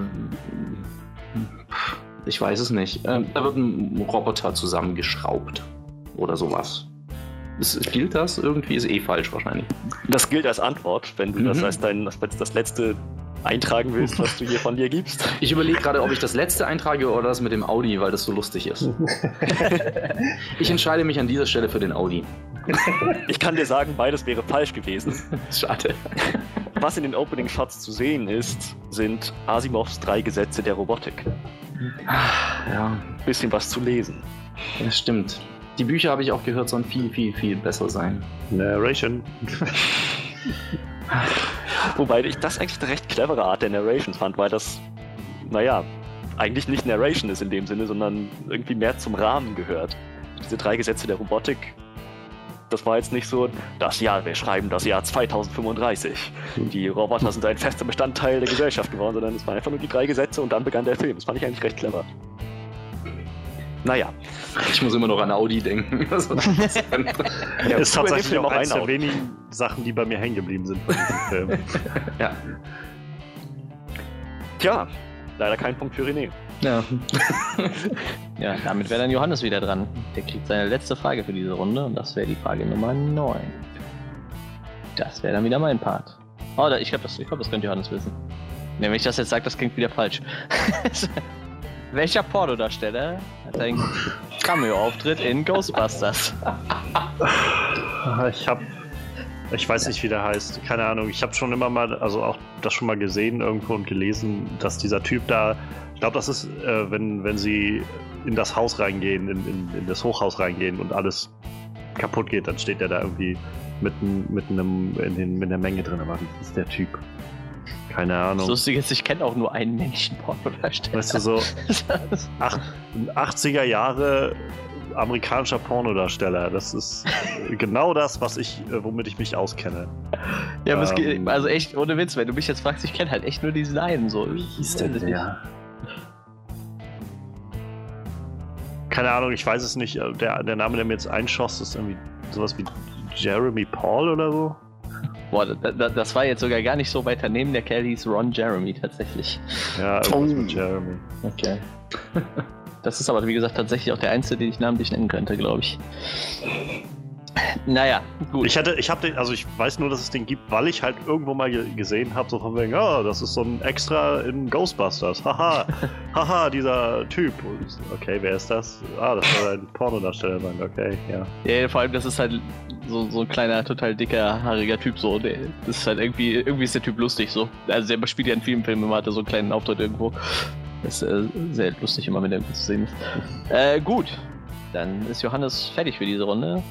[SPEAKER 2] Ich weiß es nicht. Ähm, da wird ein Roboter zusammengeschraubt. Oder sowas. Ist, gilt das irgendwie? Ist eh falsch wahrscheinlich.
[SPEAKER 1] Das gilt als Antwort, wenn du mhm. das als dein, das, das letzte eintragen willst, was du hier von dir gibst. [laughs]
[SPEAKER 2] Ich überlege gerade, ob ich das letzte eintrage oder das mit dem Audi, weil das so lustig ist. [laughs] ich entscheide mich an dieser Stelle für den Audi. [laughs]
[SPEAKER 1] Ich kann dir sagen, beides wäre falsch gewesen.
[SPEAKER 2] Schade.
[SPEAKER 1] Was in den Opening Shots zu sehen ist, sind Asimovs drei Gesetze der Robotik. Ja. Bisschen was zu lesen.
[SPEAKER 2] Das stimmt. Die Bücher habe ich auch gehört, sollen viel, viel, viel besser sein.
[SPEAKER 3] Narration.
[SPEAKER 1] Wobei ich das eigentlich eine recht clevere Art der Narration fand, weil das, naja, eigentlich nicht Narration ist in dem Sinne, sondern irgendwie mehr zum Rahmen gehört. Diese drei Gesetze der Robotik, das war jetzt nicht so, das Jahr, wir schreiben das Jahr 2035. Die Roboter sind ein fester Bestandteil der Gesellschaft geworden, sondern es waren einfach nur die drei Gesetze und dann begann der Film. Das fand ich eigentlich recht clever. Naja.
[SPEAKER 2] Ich muss immer noch an Audi denken. [laughs]
[SPEAKER 3] Also, [laughs] ja, ist tatsächlich auch eines der wenigen Sachen, die bei mir hängen geblieben sind von diesem [laughs] Film.
[SPEAKER 1] ja. Tja, leider kein Punkt für René.
[SPEAKER 4] Ja. ja, damit wäre dann Johannes wieder dran. Der kriegt seine letzte Frage für diese Runde und das wäre die Frage Nummer 9. Das wäre dann wieder mein Part. Oh, ich glaube, das, glaub, das könnte Johannes wissen. wenn ich das jetzt sage, das klingt wieder falsch. Welcher Pornodarsteller hat einen Cameo-Auftritt in Ghostbusters?
[SPEAKER 3] Ich hab. Ich weiß nicht, wie der heißt. Keine Ahnung. Ich habe schon immer mal, also auch das schon mal gesehen irgendwo und gelesen, dass dieser Typ da. Ich glaube, das ist, äh, wenn, wenn sie in das Haus reingehen, in, in, in, das Hochhaus reingehen und alles kaputt geht, dann steht der da irgendwie mit, mit einem in, den, mit einer Menge drin. Aber wie ist der Typ? Keine Ahnung. Das
[SPEAKER 4] Lustige ist, ich kenne auch nur einen Männchen-Pornodarsteller. [laughs]
[SPEAKER 3] Weißt du, so [laughs] 80er Jahre amerikanischer Pornodarsteller. Das ist genau das, was ich, äh, womit ich mich auskenne.
[SPEAKER 4] Ja, aber ähm, geht, also echt, ohne Witz, wenn du mich jetzt fragst, ich kenne halt echt nur diesen einen so. Wie hieß der denn? Ja.
[SPEAKER 3] Keine Ahnung, ich weiß es nicht. Äh, der, der Name, der mir jetzt einschoss, ist irgendwie sowas wie Jeremy Paul oder so.
[SPEAKER 4] Boah, das, das war jetzt sogar gar nicht so weit daneben. Der Kerl hieß Ron Jeremy tatsächlich.
[SPEAKER 3] Ja, mit Jeremy.
[SPEAKER 4] Okay. Das ist aber, wie gesagt, tatsächlich auch der einzige, den ich namentlich nennen könnte, glaube ich. Naja,
[SPEAKER 3] gut. Ich hatte, ich habe also ich weiß nur, dass es den gibt, weil ich halt irgendwo mal gesehen habe, so von wegen, oh, das ist so ein Extra in Ghostbusters. Haha, [laughs] haha, dieser Typ. Und, okay, wer ist das? Ah, das soll ein Pornodarsteller sein. Okay, ja.
[SPEAKER 4] Ja, vor allem, das ist halt so, so ein kleiner, total dicker, haariger Typ so. Das ist halt irgendwie, irgendwie ist der Typ lustig so. Also der spielt ja in vielen Filmen, immer hat er so einen kleinen Auftritt irgendwo. Das ist äh, sehr lustig immer, wenn der zu sehen ist. Äh, gut. Dann ist Johannes fertig für diese Runde.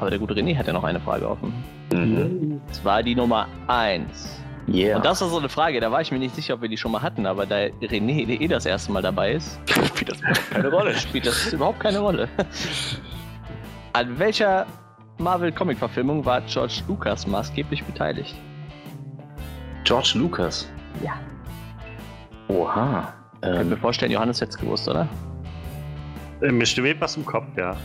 [SPEAKER 4] Aber der gute René hat ja noch eine Frage offen. Mhm. Das war die Nummer 1. Yeah. Und das war so eine Frage, da war ich mir nicht sicher, ob wir die schon mal hatten, aber da René eh das erste Mal dabei ist, [laughs] spielt das keine Rolle. [laughs] Spielt das überhaupt keine Rolle. An welcher Marvel-Comic-Verfilmung war George Lucas maßgeblich beteiligt?
[SPEAKER 2] George Lucas?
[SPEAKER 4] Ja.
[SPEAKER 2] Oha.
[SPEAKER 4] Ähm, ich kann mir vorstellen, Johannes hätte es gewusst, oder?
[SPEAKER 3] Äh, mir steht was im Kopf, ja.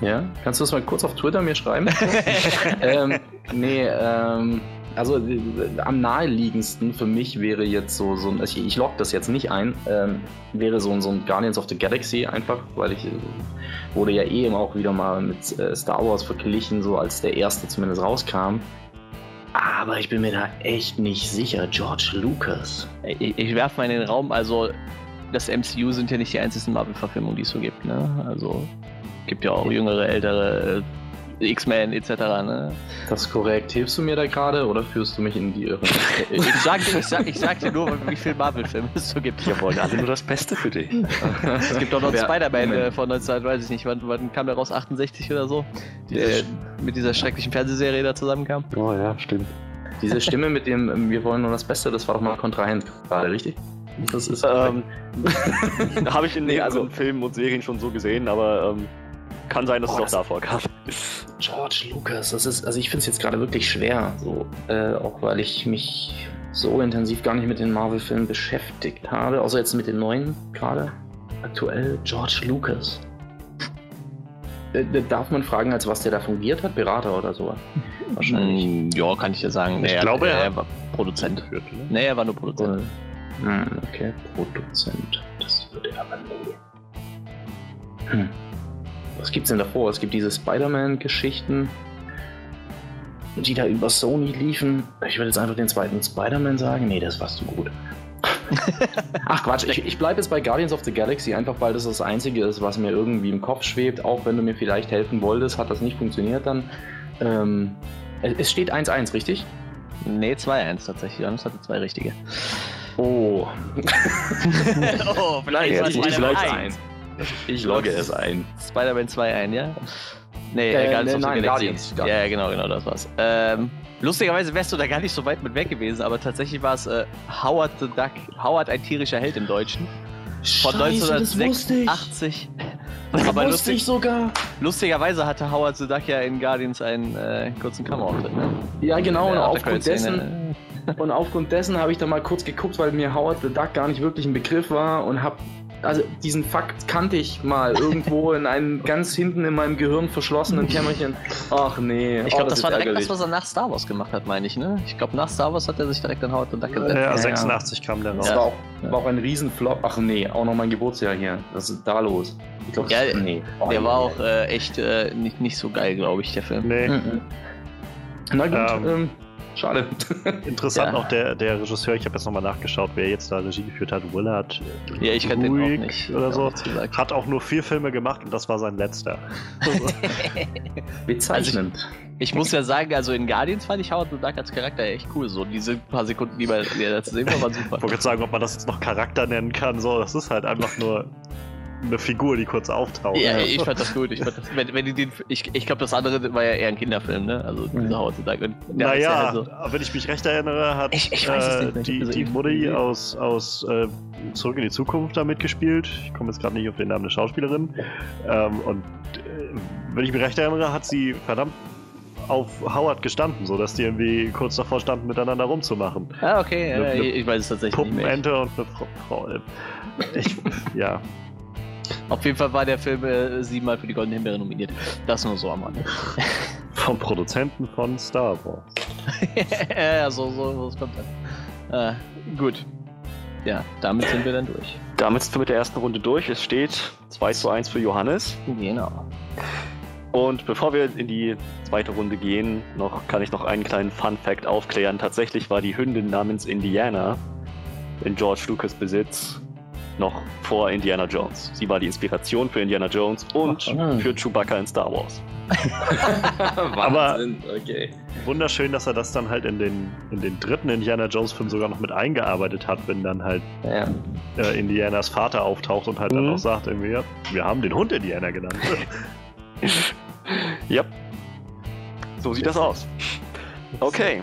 [SPEAKER 2] Ja? Kannst du das mal kurz auf Twitter mir schreiben? [laughs] ähm, nee, ähm, also äh, am naheliegendsten für mich wäre jetzt so, so ein, ich, ich log das jetzt nicht ein, ähm, wäre so, so ein Guardians of the Galaxy einfach, weil ich äh, wurde ja eh immer auch wieder mal mit äh, Star Wars verglichen, so als der erste zumindest rauskam. Aber ich bin mir da echt nicht sicher. George Lucas.
[SPEAKER 4] Ich, ich werfe mal in den Raum, also das MCU sind ja nicht die einzigen Marvel-Verfilmungen, die es so gibt, ne? Also gibt ja auch jüngere, ältere äh, X-Men etc. Ne?
[SPEAKER 2] Das ist korrekt. Hilfst du mir da gerade oder führst du mich in die Irre? [laughs]
[SPEAKER 4] ich, sag, ich, sag, ich sag dir nur, wie viele Marvel-Filme es so gibt.
[SPEAKER 2] Ich wollte alle nur das Beste für dich.
[SPEAKER 4] es gibt auch noch Spider-Man äh, von 19, weiß ich nicht, wann, wann kam der raus? 68 oder so? Der mit dieser schrecklichen Fernsehserie da zusammenkam.
[SPEAKER 2] Oh ja, stimmt. Diese Stimme mit dem ähm, Wir wollen nur das Beste, das war doch mal Kontrahent gerade, richtig?
[SPEAKER 1] Das ist. Ähm, [laughs] Habe ich in nee, also, Filmen und Serien schon so gesehen, aber ähm, kann sein, dass Boah, es auch davor kam. [laughs]
[SPEAKER 2] George Lucas, das ist, also ich finde es jetzt gerade wirklich schwer, so, äh, auch weil ich mich so intensiv gar nicht mit den Marvel-Filmen beschäftigt habe, außer jetzt mit den neuen gerade. Aktuell George Lucas. Äh, darf man fragen, als was der da fungiert hat? Berater oder so?
[SPEAKER 4] Wahrscheinlich. Mm, ja, kann ich dir sagen.
[SPEAKER 3] Ich nee, glaube, er,
[SPEAKER 4] er war Produzent. Führt, ne? Nee, er war nur Produzent.
[SPEAKER 2] Hm, okay, Produzent. Das würde er aber nie. Hm. Was gibt's denn davor? Es gibt diese Spider-Man-Geschichten, die da über Sony liefen. Ich würde jetzt einfach den zweiten Spider-Man sagen. Nee, das warst du gut. [laughs] Ach Quatsch, ich, ich bleibe jetzt bei Guardians of the Galaxy, einfach weil das das Einzige ist, was mir irgendwie im Kopf schwebt. Auch wenn du mir vielleicht helfen wolltest, hat das nicht funktioniert dann. Ähm, es steht 1-1, richtig?
[SPEAKER 4] Nee, 2-1 tatsächlich. Johannes hatte zwei richtige.
[SPEAKER 2] Oh. [laughs]
[SPEAKER 4] oh, vielleicht
[SPEAKER 2] ja, ich, ich, ein. [laughs] ich logge es ein.
[SPEAKER 4] Spider-Man 2 ein, ja? Nee,
[SPEAKER 2] äh, Guardians nee, nein, Guardians.
[SPEAKER 4] Ja, genau, genau, das war's. Ähm, lustigerweise wärst du da gar nicht so weit mit weg gewesen, aber tatsächlich war es äh, Howard the Duck. Howard, ein tierischer Held im Deutschen.
[SPEAKER 2] Von Scheiße, 1986. [laughs] Das aber lustig, ich sogar.
[SPEAKER 4] Lustigerweise hatte Howard the Duck ja in Guardians einen äh, kurzen Kamerauftritt, ne?
[SPEAKER 2] Ja, genau, und aufgrund dessen. und aufgrund dessen habe ich da mal kurz geguckt, weil mir Howard the Duck gar nicht wirklich ein Begriff war und habe also diesen Fakt kannte ich mal irgendwo in einem [laughs] ganz hinten in meinem Gehirn verschlossenen Kämmerchen. Ach nee.
[SPEAKER 4] Ich glaube, oh, das, das war direkt das, was er nach Star Wars gemacht hat, meine ich, ne? Ich glaube, nach Star Wars hat er sich direkt an Howard the Duck
[SPEAKER 3] gesetzt. Ja, 86 ja. kam der raus.
[SPEAKER 2] Das war auch, ja. war auch ein Riesenflop. Ach nee, auch noch mein Geburtsjahr hier. Was ist da los?
[SPEAKER 4] Ich glaube, ja, nee. Oh, der nee. war auch äh, echt äh, nicht, nicht so geil, glaube ich, der Film.
[SPEAKER 3] Nee. Mhm.
[SPEAKER 2] Na gut, ähm, ähm Schade. [laughs]
[SPEAKER 3] Interessant ja. auch der, der Regisseur, ich habe jetzt nochmal nachgeschaut, wer jetzt da Regie geführt hat. Willard
[SPEAKER 4] ja, ich kann den auch nicht.
[SPEAKER 3] oder so. Hat auch nur vier Filme gemacht und das war sein letzter. [laughs]
[SPEAKER 2] Bezeichnend.
[SPEAKER 4] Also ich, ich, muss ja sagen, also in Guardians fand ich Howard the Duck als Charakter echt cool. So diese paar Sekunden, die man da zu sehen war, waren super.
[SPEAKER 3] Ich wollte jetzt sagen, ob man das jetzt noch Charakter nennen kann. So, das ist halt einfach nur eine Figur, die kurz auftaucht.
[SPEAKER 4] Ja, ich fand das gut. Ich, fand das, wenn, wenn die den, ich, ich glaube, das andere war ja eher ein Kinderfilm, ne? Also dieser heutzutage. Und der ist ja
[SPEAKER 3] Naja,
[SPEAKER 4] halt so-
[SPEAKER 3] wenn ich mich recht erinnere, hat
[SPEAKER 4] Ich- ich
[SPEAKER 3] äh,
[SPEAKER 4] nicht
[SPEAKER 3] die,
[SPEAKER 4] hab
[SPEAKER 3] die
[SPEAKER 4] diese
[SPEAKER 3] Mutti aus, aus äh, Zurück in die Zukunft da mitgespielt. Ich komme jetzt gerade nicht auf den Namen der Schauspielerin. Ähm, und äh, wenn ich mich recht erinnere, hat sie verdammt auf Howard gestanden, sodass die irgendwie kurz davor standen, miteinander rumzumachen.
[SPEAKER 4] Ah, okay,
[SPEAKER 3] Eine-
[SPEAKER 4] ja,
[SPEAKER 3] eine
[SPEAKER 4] ich, ich weiß es tatsächlich nicht mehr.
[SPEAKER 3] Puppenente und eine Frau. Frau äh, ich, ja.
[SPEAKER 4] Auf jeden Fall war der Film äh, siebenmal für die Goldene Himbeere nominiert. Das nur so am Rande. [laughs]
[SPEAKER 3] Vom Produzenten von Star Wars. [laughs]
[SPEAKER 4] ja, so, so, so das kommt dann. Äh, gut. Ja, damit sind wir dann durch.
[SPEAKER 1] Damit sind wir mit der ersten Runde durch. Es steht 2 zu 1 für Johannes.
[SPEAKER 4] Genau.
[SPEAKER 1] Und bevor wir in die zweite Runde gehen, noch, kann ich noch einen kleinen Fun-Fact aufklären. Tatsächlich war die Hündin namens Indiana in George Lucas Besitz noch vor Indiana Jones. Sie war die Inspiration für Indiana Jones und
[SPEAKER 2] Ah.
[SPEAKER 1] für Chewbacca in Star Wars. [laughs]
[SPEAKER 2] Wahnsinn, okay.
[SPEAKER 3] Wunderschön, dass er das dann halt in den, in den dritten Indiana Jones Film sogar noch mit eingearbeitet hat, wenn dann halt
[SPEAKER 4] Ja.
[SPEAKER 3] äh, Indianas Vater auftaucht und halt dann
[SPEAKER 1] Mhm.
[SPEAKER 3] auch sagt, irgendwie, ja, wir haben den Hund Indiana genannt. [laughs]
[SPEAKER 1] Ja. So sieht das aus. Okay.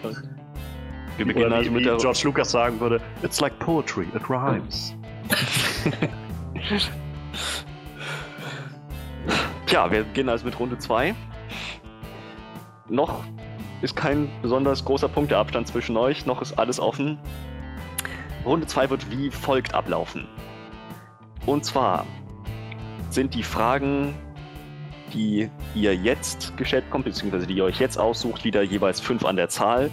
[SPEAKER 1] Wir beginnen
[SPEAKER 3] Oder
[SPEAKER 1] also
[SPEAKER 3] wie,
[SPEAKER 1] mit
[SPEAKER 3] wie
[SPEAKER 1] der
[SPEAKER 3] George Lucas sagen würde, it's like poetry, it rhymes. [laughs]
[SPEAKER 1] Tja, wir beginnen also mit Runde 2. Noch ist kein besonders großer Punkteabstand zwischen euch, noch ist alles offen. Runde 2 wird wie folgt ablaufen. Und zwar sind die Fragen, die ihr jetzt gestellt kommt, beziehungsweise die ihr euch jetzt aussucht, wieder jeweils fünf an der Zahl.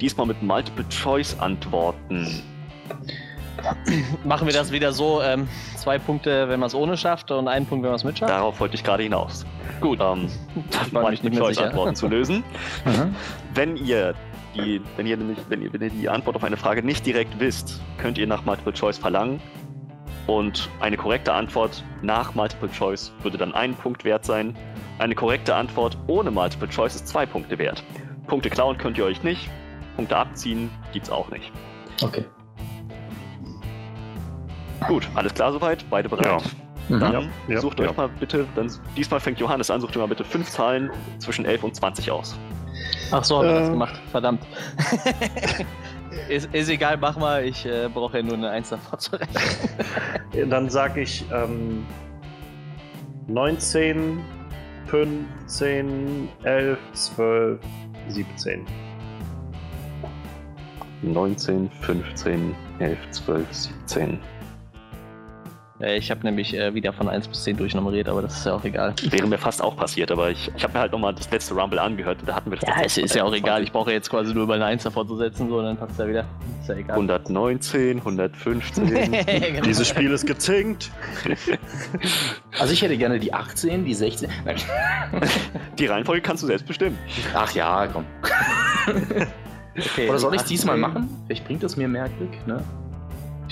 [SPEAKER 1] Diesmal mit Multiple-Choice-Antworten.
[SPEAKER 4] Machen wir das wieder so: ähm, zwei Punkte, wenn man es ohne schafft, und einen Punkt, wenn man es mitschafft.
[SPEAKER 1] Darauf wollte ich gerade hinaus.
[SPEAKER 4] Gut.
[SPEAKER 1] Ähm, [laughs]
[SPEAKER 4] war mich nicht mehr sicher.
[SPEAKER 1] Multiple-Choice-Antworten zu lösen. [laughs]
[SPEAKER 2] Mhm.
[SPEAKER 1] Wenn ihr die, wenn ihr nämlich, wenn ihr, wenn ihr die Antwort auf eine Frage nicht direkt wisst, könnt ihr nach Multiple Choice verlangen. Und eine korrekte Antwort nach Multiple Choice würde dann einen Punkt wert sein. Eine korrekte Antwort ohne Multiple Choice ist zwei Punkte wert. Punkte klauen könnt ihr euch nicht. Punkte abziehen gibt's auch nicht.
[SPEAKER 2] Okay.
[SPEAKER 1] Gut, alles klar soweit? Beide bereit?
[SPEAKER 2] Mhm.
[SPEAKER 1] Dann
[SPEAKER 3] Ja, ja,
[SPEAKER 1] sucht
[SPEAKER 3] ja.
[SPEAKER 1] euch mal bitte, dann, diesmal fängt Johannes an, sucht ihr mal bitte fünf Zahlen zwischen 11 und 20 aus.
[SPEAKER 4] Ach so, haben wir das
[SPEAKER 3] Äh.
[SPEAKER 4] gemacht. Verdammt. [laughs] ist, ist egal, mach mal. Ich äh, brauche ja nur eine Eins davor zu rechnen. [laughs]
[SPEAKER 3] Dann sage ich ähm, 19, 15, 11, 12, 17.
[SPEAKER 1] 19, 15, 11, 12, 17.
[SPEAKER 4] Äh, ich habe nämlich äh, wieder von 1 bis 10 durchnummeriert, aber das ist ja auch egal.
[SPEAKER 1] Wäre mir fast auch passiert, aber ich, ich habe mir halt nochmal das letzte Rumble angehört. Da hatten wir das
[SPEAKER 4] Ja, es
[SPEAKER 1] tatsächlich
[SPEAKER 4] ist ja auch egal. Ich brauche jetzt quasi nur über eine 1 davor zu setzen, so, dann passt ja wieder. Ist ja egal.
[SPEAKER 1] 119, 115.
[SPEAKER 4] Genau.
[SPEAKER 3] Dieses Spiel ist gezinkt. [laughs]
[SPEAKER 2] Also ich hätte gerne die 18, die 16. Nein. [laughs]
[SPEAKER 1] Die Reihenfolge kannst du selbst bestimmen.
[SPEAKER 2] Ach ja, komm. [laughs]
[SPEAKER 4] Okay,
[SPEAKER 2] Oder soll ich es
[SPEAKER 4] 18.
[SPEAKER 2] diesmal machen? Vielleicht bringt es mir mehr Glück, ne?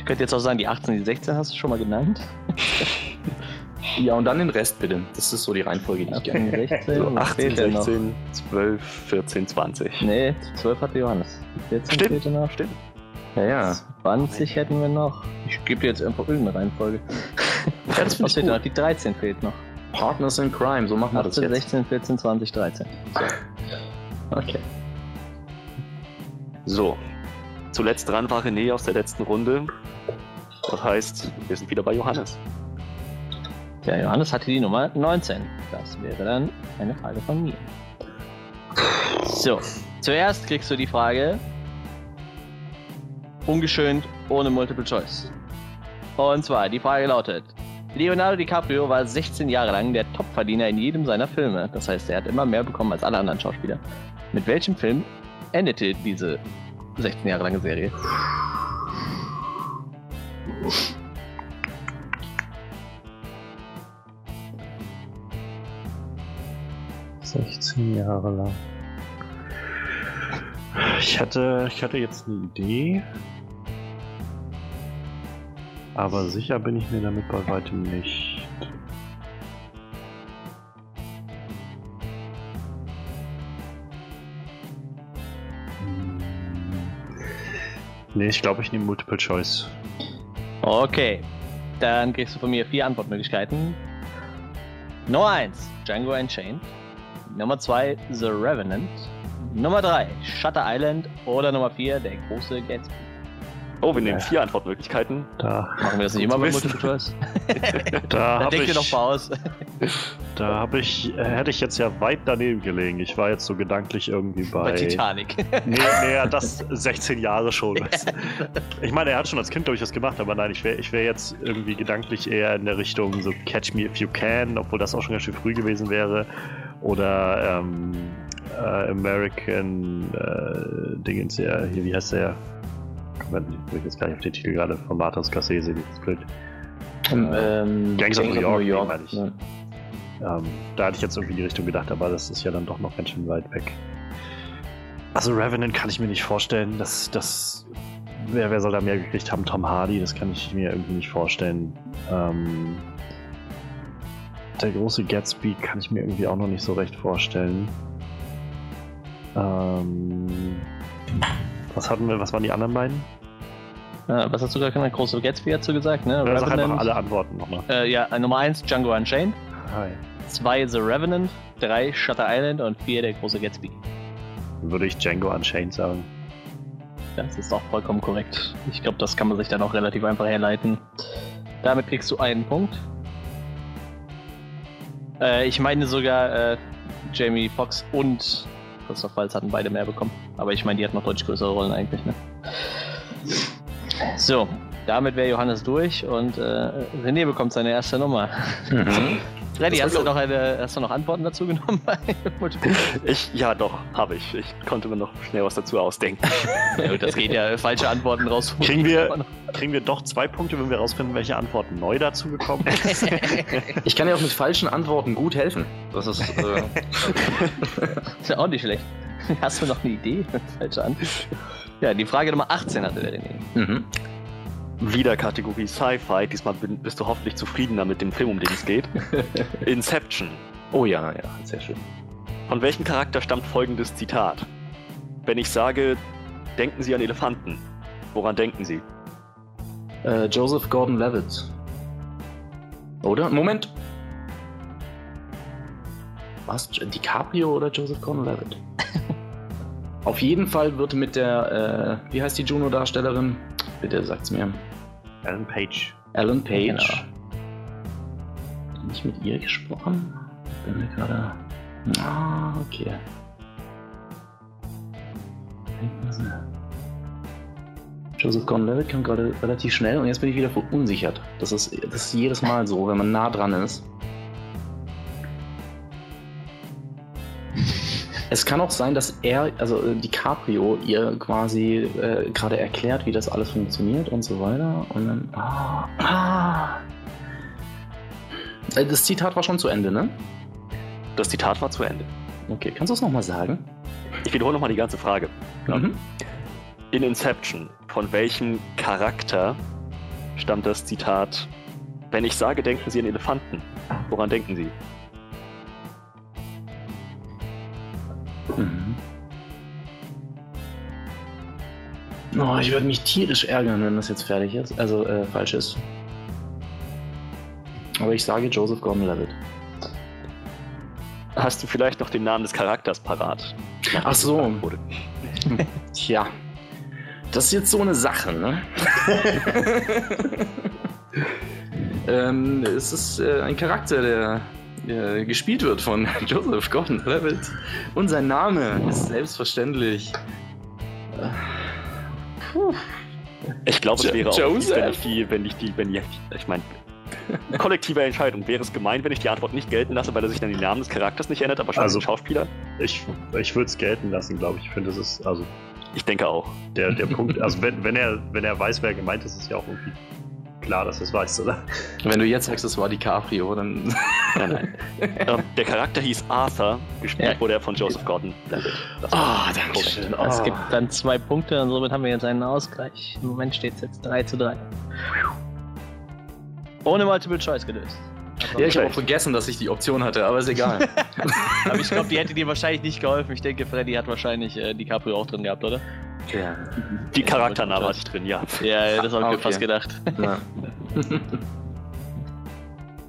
[SPEAKER 4] Könnte jetzt auch sagen, die 18, die 16 hast du schon mal genannt. [laughs]
[SPEAKER 2] Ja, und dann den Rest bitte. Das ist so die Reihenfolge, die ich gerne.
[SPEAKER 4] 16,
[SPEAKER 1] So,
[SPEAKER 4] was
[SPEAKER 1] 18,
[SPEAKER 4] fehlt denn noch?
[SPEAKER 1] 16, 12, 14, 20.
[SPEAKER 4] Nee, 12 hatte Johannes. 14
[SPEAKER 1] Stimmt.
[SPEAKER 4] fehlte noch.
[SPEAKER 1] Stimmt.
[SPEAKER 2] Ja, ja.
[SPEAKER 4] 20 hätten wir noch. Ich gebe dir jetzt einfach irgendeine Reihenfolge.
[SPEAKER 2] ja [laughs] das
[SPEAKER 4] Was fehlt noch? Die 13 fehlt noch.
[SPEAKER 2] Partners in Crime, so machen wir das
[SPEAKER 4] 18,
[SPEAKER 2] jetzt.
[SPEAKER 4] 16, 14, 20, 13.
[SPEAKER 2] Okay.
[SPEAKER 1] So. Zuletzt dran war René aus der letzten Runde. Das heißt, wir sind wieder bei Johannes.
[SPEAKER 4] Ja, Johannes hatte die Nummer 19. Das wäre dann eine Frage von mir. So, zuerst kriegst du die Frage ungeschönt ohne Multiple Choice. Und zwar, die Frage lautet: Leonardo DiCaprio war 16 Jahre lang der Topverdiener in jedem seiner Filme. Das heißt, er hat immer mehr bekommen als alle anderen Schauspieler. Mit welchem Film endete diese 16 Jahre lange Serie?
[SPEAKER 3] Ja. 16 Jahre lang. Ich hatte, ich hatte jetzt eine Idee. Aber sicher bin ich mir damit bei weitem nicht. Hm. Nee, ich glaube, ich nehme Multiple Choice.
[SPEAKER 4] Okay. Dann kriegst du von mir vier Antwortmöglichkeiten. Nummer 1, Django Unchained. Nummer 2, The Revenant. Nummer 3, Shutter Island. Oder Nummer 4, der große Gatsby.
[SPEAKER 1] Oh, wir nehmen vier Antwortmöglichkeiten.
[SPEAKER 3] Da,
[SPEAKER 4] Machen wir das nicht immer bei Multiple Choice?
[SPEAKER 3] da habe ich,
[SPEAKER 4] mal aus. [laughs]
[SPEAKER 3] da hab ich, äh, hätte ich jetzt ja weit daneben gelegen. Ich war jetzt so gedanklich irgendwie [laughs] bei.
[SPEAKER 4] Bei Titanic.
[SPEAKER 3] Nee, nee, ja, das [laughs] 16 Jahre schon. Ich meine, er hat schon als Kind, glaube ich, das gemacht, aber nein, ich wäre ich wär jetzt irgendwie gedanklich eher in der Richtung so Catch Me If You Can, obwohl das auch schon ganz schön früh gewesen wäre. Oder ähm, äh, American äh, Dingens, ja, hier, wie heißt der? Ich bin jetzt gar nicht auf den Titel gerade von Martin Scorsese, dieses Bild.
[SPEAKER 2] Ähm,
[SPEAKER 3] Gangs of New York,
[SPEAKER 2] New
[SPEAKER 3] meine ich.
[SPEAKER 2] Ja.
[SPEAKER 3] Ähm, da hatte ich jetzt irgendwie in die Richtung gedacht, aber das ist ja dann doch noch ganz schön weit weg. Also Revenant kann ich mir nicht vorstellen. Das, das, wer, wer soll da mehr gekriegt haben? Tom Hardy, das kann ich mir irgendwie nicht vorstellen. Ähm, der große Gatsby kann ich mir irgendwie auch noch nicht so recht vorstellen. Ähm, was hatten wir, was waren die anderen beiden?
[SPEAKER 4] Ja, was hast du gerade genannt? Große Gatsby du gesagt, ne?
[SPEAKER 3] Ja, sag einfach alle Antworten nochmal.
[SPEAKER 4] Äh, ja, äh, Nummer 1, Django Unchained.
[SPEAKER 3] Hi.
[SPEAKER 4] 2, The Revenant. 3, Shutter Island. Und 4, der große Gatsby.
[SPEAKER 3] Würde ich Django Unchained sagen.
[SPEAKER 4] Das ist auch vollkommen korrekt. Ich glaube, das kann man sich dann auch relativ einfach herleiten. Damit kriegst du einen Punkt. Äh, ich meine sogar, äh, Jamie Foxx und Christoph Waltz hatten beide mehr bekommen. Aber ich meine, die hatten noch deutlich größere Rollen eigentlich, ne? So, damit wäre Johannes durch und äh, René bekommt seine erste Nummer.
[SPEAKER 2] Mhm.
[SPEAKER 4] Freddy, hast du, noch eine, hast du noch Antworten dazu genommen? [laughs]
[SPEAKER 1] Ich, ja, doch, habe ich. Ich konnte mir noch schnell was dazu ausdenken. [laughs]
[SPEAKER 4] ja, gut, das geht ja, falsche Antworten raus.
[SPEAKER 3] Kriegen wir, [laughs] kriegen wir doch zwei Punkte, wenn wir rausfinden, welche Antworten neu dazu gekommen sind?
[SPEAKER 2] Ich kann dir auch mit falschen Antworten gut helfen. Das ist. Äh,
[SPEAKER 4] Ist ja auch nicht schlecht. Hast du noch eine Idee? Falsche Antwort. Ja, die Frage Nummer 18 hatte der René.
[SPEAKER 2] mhm.
[SPEAKER 1] Wieder Kategorie Sci-Fi. Diesmal bin, bist du hoffentlich zufriedener mit dem Film, um den es geht. [laughs] Inception.
[SPEAKER 2] Oh ja, ja, sehr schön.
[SPEAKER 1] Von welchem Charakter stammt folgendes Zitat? Wenn ich sage, denken Sie an Elefanten, woran denken Sie?
[SPEAKER 2] Äh, Joseph Gordon-Levitt. Oder? Moment. Was? DiCaprio oder Joseph Gordon-Levitt? [laughs] Auf jeden Fall wird mit der, äh, wie heißt die Juno-Darstellerin? Bitte sagt's mir.
[SPEAKER 3] Alan Page.
[SPEAKER 2] Ellen Page.
[SPEAKER 4] Genau.
[SPEAKER 2] Hab ich mit ihr gesprochen? Bin mir gerade. Ah, okay. Joseph Gordon-Levitt kam gerade relativ schnell und jetzt bin ich wieder verunsichert. Das ist, das ist jedes Mal so, wenn man nah dran ist. Es kann auch sein, dass er, also äh, DiCaprio, ihr quasi äh, gerade erklärt, wie das alles funktioniert und so weiter. Und dann. Ah, ah. Äh, Das Zitat war schon zu Ende, ne?
[SPEAKER 1] Das Zitat war zu Ende.
[SPEAKER 2] Okay, kannst du es nochmal sagen?
[SPEAKER 1] Ich wiederhole nochmal die ganze Frage.
[SPEAKER 2] Mhm.
[SPEAKER 1] In Inception, von welchem Charakter stammt das Zitat, wenn ich sage, denken Sie an Elefanten, woran denken Sie?
[SPEAKER 2] Mhm. Oh, ich würde mich tierisch ärgern, wenn das jetzt fertig ist. Also äh, falsch ist. Aber ich sage Joseph Gordon-Levitt.
[SPEAKER 1] Hast du vielleicht noch den Namen des Charakters parat?
[SPEAKER 2] Ach so. [laughs] Tja. Das ist jetzt so eine Sache, ne? [laughs] ähm, es ist äh, ein Charakter, der äh, gespielt wird von [laughs] Joseph Gordon-Levitt. Und sein Name ist selbstverständlich. Äh, puh.
[SPEAKER 1] Ich glaube, es
[SPEAKER 2] Jo-
[SPEAKER 1] wäre auch
[SPEAKER 2] Joseph?
[SPEAKER 1] fies, wenn ich die, wenn ich die, wenn ich, ich meine, kollektive Entscheidung. Wäre es gemein, wenn ich die Antwort nicht gelten lasse, weil er sich dann den Namen des Charakters nicht ändert, aber schon
[SPEAKER 3] Also-
[SPEAKER 1] Schauspieler?
[SPEAKER 3] Ich, ich würde es gelten lassen, glaube ich. Ich finde, es ist, also
[SPEAKER 1] Ich denke auch.
[SPEAKER 3] der, der Punkt, also wenn, wenn, er, wenn er weiß, wer gemeint ist, ist ja auch irgendwie klar, dass er es weiß, oder?
[SPEAKER 2] Wenn du jetzt sagst, es war DiCaprio, dann. [laughs]
[SPEAKER 1] Nein, nein. ähm, der Charakter hieß Arthur, gespielt
[SPEAKER 4] Ja.
[SPEAKER 1] wurde er von Joseph war
[SPEAKER 2] Ah,
[SPEAKER 1] korrekt.
[SPEAKER 2] danke schön.
[SPEAKER 4] Es
[SPEAKER 2] Ah.
[SPEAKER 4] gibt dann zwei Punkte und somit haben wir jetzt einen Ausgleich. Im Moment steht es jetzt 3 zu 3. Ohne Multiple Choice gelöst.
[SPEAKER 2] Ja, ich habe auch vergessen, dass ich die Option hatte, aber ist egal. [laughs]
[SPEAKER 4] Aber ich glaube, die hätte dir [laughs] wahrscheinlich nicht geholfen. Ich denke, Freddy hat wahrscheinlich äh, DiCaprio auch drin gehabt, oder?
[SPEAKER 2] ja.
[SPEAKER 1] Die Charakternamen hatte ich drin, ja.
[SPEAKER 4] Ja, das habe ich
[SPEAKER 2] Ah,
[SPEAKER 4] mir
[SPEAKER 2] okay.
[SPEAKER 4] fast gedacht.
[SPEAKER 2] Ja. [laughs]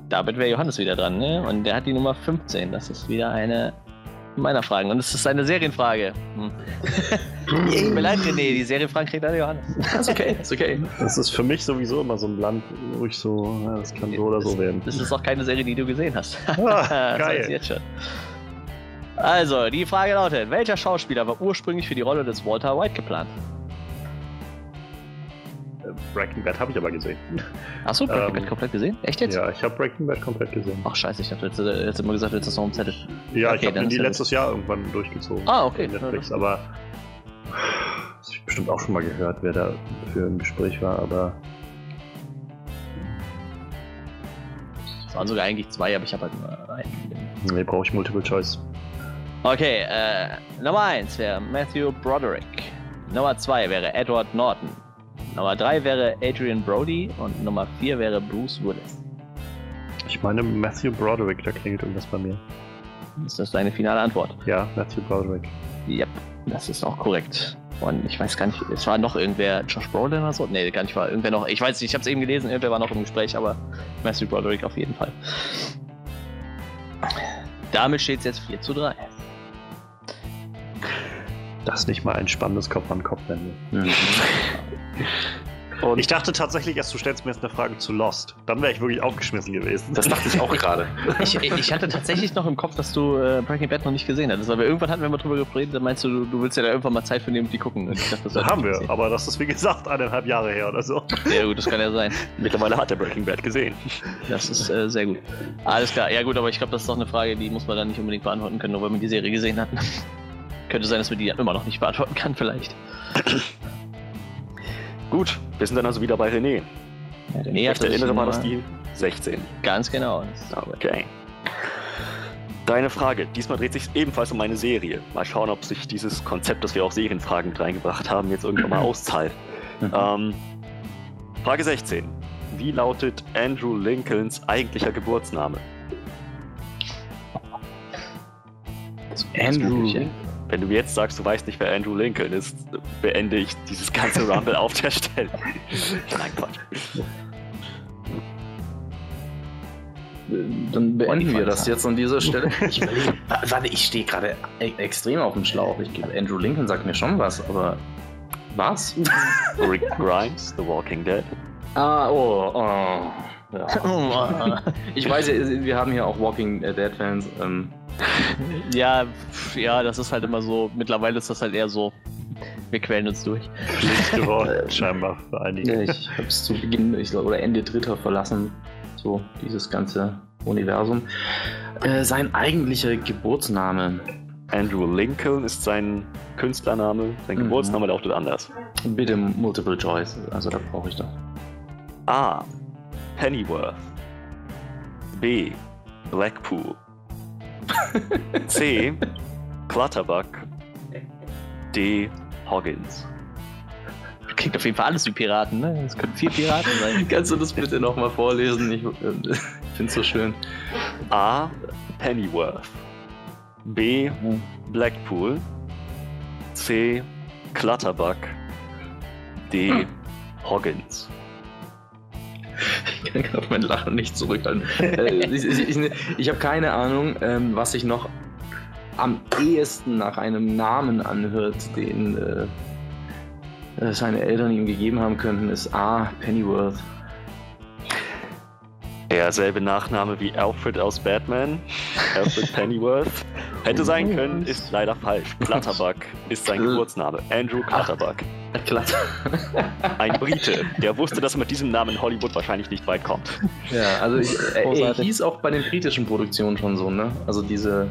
[SPEAKER 4] damit wäre Johannes wieder dran, ne? Und der hat die Nummer 15. Das ist wieder eine meiner Fragen. Und es ist eine Serienfrage. Hm. [laughs] Tut mir leid, René, die Serienfragen kriegt alle Johannes.
[SPEAKER 3] Das ist okay, ist okay. Das ist für mich sowieso immer so ein Land, wo ich so, ja, das kann so oder so werden.
[SPEAKER 4] Das ist auch keine Serie, die du gesehen hast.
[SPEAKER 3] Ah, [laughs] geil.
[SPEAKER 4] Das jetzt schon. Also, die Frage lautet: Welcher Schauspieler war ursprünglich für die Rolle des Walter White geplant?
[SPEAKER 3] Breaking Bad habe ich aber gesehen.
[SPEAKER 4] Achso, Breaking
[SPEAKER 3] Ähm,
[SPEAKER 4] Bad komplett gesehen? Echt jetzt?
[SPEAKER 3] Ja, ich habe Breaking Bad komplett gesehen.
[SPEAKER 4] Ach, scheiße, ich dachte, jetzt, äh, jetzt immer gesagt, jetzt ist noch im Zettel.
[SPEAKER 3] Ja,
[SPEAKER 4] Okay,
[SPEAKER 3] ich habe die letztes Jahr irgendwann durchgezogen.
[SPEAKER 4] Ah, okay.
[SPEAKER 3] Netflix, aber das hab ich bestimmt auch schon mal gehört, wer da für ein Gespräch war, aber
[SPEAKER 4] Es waren sogar eigentlich zwei, aber ich habe halt nur einen.
[SPEAKER 3] nee, brauche ich Multiple Choice.
[SPEAKER 4] Okay, äh, Nummer 1 wäre Matthew Broderick. Nummer 2 wäre Edward Norton. Nummer 3 wäre Adrian Brody und Nummer 4 wäre Bruce Willis.
[SPEAKER 3] Ich meine Matthew Broderick, da klingelt irgendwas bei mir.
[SPEAKER 4] Ist das deine finale Antwort?
[SPEAKER 3] Ja, Matthew Broderick.
[SPEAKER 4] Yep, das ist auch korrekt. Und ich weiß gar nicht, es war noch irgendwer, Josh Brolin oder so? Nee, gar nicht, war irgendwer noch, ich weiß nicht, ich habe es eben gelesen, irgendwer war noch im Gespräch, aber Matthew Broderick auf jeden Fall. Damit steht es jetzt 4 zu 3.
[SPEAKER 3] Das ist nicht mal ein spannendes Kopf-an-Kopf-Rennen.
[SPEAKER 2] Mhm.
[SPEAKER 3] Ich dachte tatsächlich erst, du stellst mir jetzt eine Frage zu Lost. Dann wäre ich wirklich aufgeschmissen gewesen.
[SPEAKER 2] Das dachte ich auch [laughs] gerade.
[SPEAKER 4] Ich, ich hatte tatsächlich noch im Kopf, dass du äh, Breaking Bad noch nicht gesehen hattest, aber irgendwann hatten wir mal drüber geredet, da meinst du, du, du willst ja da irgendwann mal Zeit für nehmen, die gucken. Und ich dachte, das
[SPEAKER 3] Das
[SPEAKER 4] solltest
[SPEAKER 3] haben wir,
[SPEAKER 4] sehen.
[SPEAKER 3] aber das ist wie gesagt eineinhalb Jahre her oder so.
[SPEAKER 4] Ja gut, das kann ja sein.
[SPEAKER 1] Mittlerweile hat er Breaking Bad gesehen.
[SPEAKER 4] Das ist äh, sehr gut. Alles klar, ja gut, aber ich glaube, das ist doch eine Frage, die muss man dann nicht unbedingt beantworten können, nur weil man die Serie gesehen hat. [laughs] Könnte sein, dass man die immer noch nicht beantworten kann, vielleicht.
[SPEAKER 1] Gut, wir sind dann also wieder bei René.
[SPEAKER 4] Ja, der
[SPEAKER 1] Ich erinnere, war das
[SPEAKER 4] Nummer-
[SPEAKER 1] die 16.
[SPEAKER 4] Ganz genau.
[SPEAKER 1] Okay. Deine Frage. Diesmal dreht sich ebenfalls um eine Serie. Mal schauen, ob sich dieses Konzept, das wir auch Serienfragen mit reingebracht haben, jetzt irgendwann mal [clears throat] auszahlt.
[SPEAKER 2] Mhm.
[SPEAKER 1] Ähm, Frage 16. Wie lautet Andrew Lincolns eigentlicher Geburtsname?
[SPEAKER 2] Andrew.
[SPEAKER 1] Wenn du mir jetzt sagst, du weißt nicht, wer Andrew Lincoln ist, beende ich dieses ganze Rumble auf der Stelle. [laughs] Nein, Quatsch.
[SPEAKER 2] Dann beenden wir das jetzt an dieser Stelle. [laughs] Ich warte, ich stehe gerade e extrem auf dem Schlauch. Ich gebe Andrew Lincoln sagt mir schon was, aber was?
[SPEAKER 1] Rick Grimes, The Walking Dead.
[SPEAKER 2] ah, oh, oh. Ja. [laughs] Ich weiß wir haben hier auch Walking Dead Fans. Ähm,
[SPEAKER 4] ja, ja, das ist halt immer so. Mittlerweile ist das halt eher so. Wir quälen uns durch.
[SPEAKER 3] Pflicht geworden, scheinbar für einige.
[SPEAKER 2] ich habe es zu Beginn ich glaub, oder Ende Dritter verlassen. So, dieses ganze Universum. Äh, sein eigentlicher Geburtsname.
[SPEAKER 1] Andrew Lincoln ist sein Künstlername, sein
[SPEAKER 2] Mhm.
[SPEAKER 1] Geburtsname lautet anders.
[SPEAKER 2] Bitte Multiple Choice. Also da brauche ich doch.
[SPEAKER 1] A. Pennyworth. B. Blackpool. [laughs] C. Clutterbuck. D. Hoggins.
[SPEAKER 4] Klingt auf jeden Fall alles wie Piraten, ne? Es können vier Piraten sein. [laughs]
[SPEAKER 2] Kannst du das bitte nochmal vorlesen? Ich äh, finde es so schön.
[SPEAKER 1] A. Pennyworth. B. Blackpool. C. Clutterbuck. D. Hoggins.
[SPEAKER 2] Ich kann gerade mein Lachen nicht zurückhalten. äh, ich ich, ich, ich habe keine Ahnung, ähm, was sich noch am ehesten nach einem Namen anhört, den äh, äh, seine Eltern ihm gegeben haben könnten, ist A. Pennyworth.
[SPEAKER 1] Derselbe Nachname wie Alfred aus Batman. Alfred [laughs] Pennyworth. Hätte sein können, ist leider falsch. Clutterbuck ist sein Geburtsname. Andrew Clutterbuck.
[SPEAKER 2] Glatt. [laughs]
[SPEAKER 1] Ein Brite, der wusste, dass er mit diesem Namen in Hollywood wahrscheinlich nicht weit kommt.
[SPEAKER 2] Ja, also ich, äh, er
[SPEAKER 4] Großartig.
[SPEAKER 2] hieß auch bei den britischen Produktionen schon so, ne? Also diese.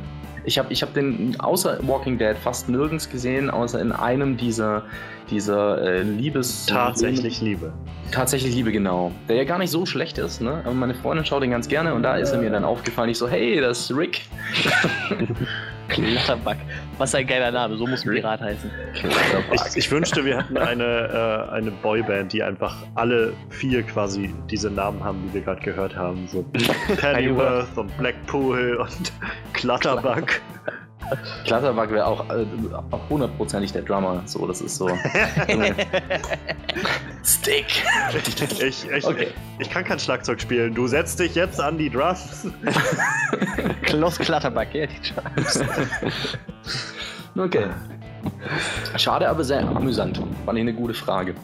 [SPEAKER 2] Ich habe ich hab den außer Walking Dead fast nirgends gesehen, außer in einem dieser, dieser äh, Liebes.
[SPEAKER 3] Tatsächlich Liebe.
[SPEAKER 2] Tatsächlich Liebe, genau. Der ja gar nicht so schlecht ist, ne? Aber meine Freundin schaut den ganz gerne und da ist er mir dann aufgefallen. Ich so, hey, das ist Rick. [laughs]
[SPEAKER 4] Clutterbuck. Was ein geiler Name, so muss ein Pirat heißen.
[SPEAKER 3] Ich, ich wünschte, wir hätten eine, äh, eine Boyband, die einfach alle vier quasi diese Namen haben, die wir gerade gehört haben. So [laughs] Pennyworth und Blackpool und [laughs] Clutterbuck. [laughs]
[SPEAKER 2] Klatterback wäre auch, äh, auch hundertprozentig der Drummer. So, das ist so. [laughs] Stick.
[SPEAKER 3] Ich, ich, okay. ich, kann kein Schlagzeug spielen. Du setzt dich jetzt an die Drums. [laughs]
[SPEAKER 4] Klaus Klatterback, ja, die Drums.
[SPEAKER 2] okay. Schade, aber sehr amüsant. War nicht eine gute Frage.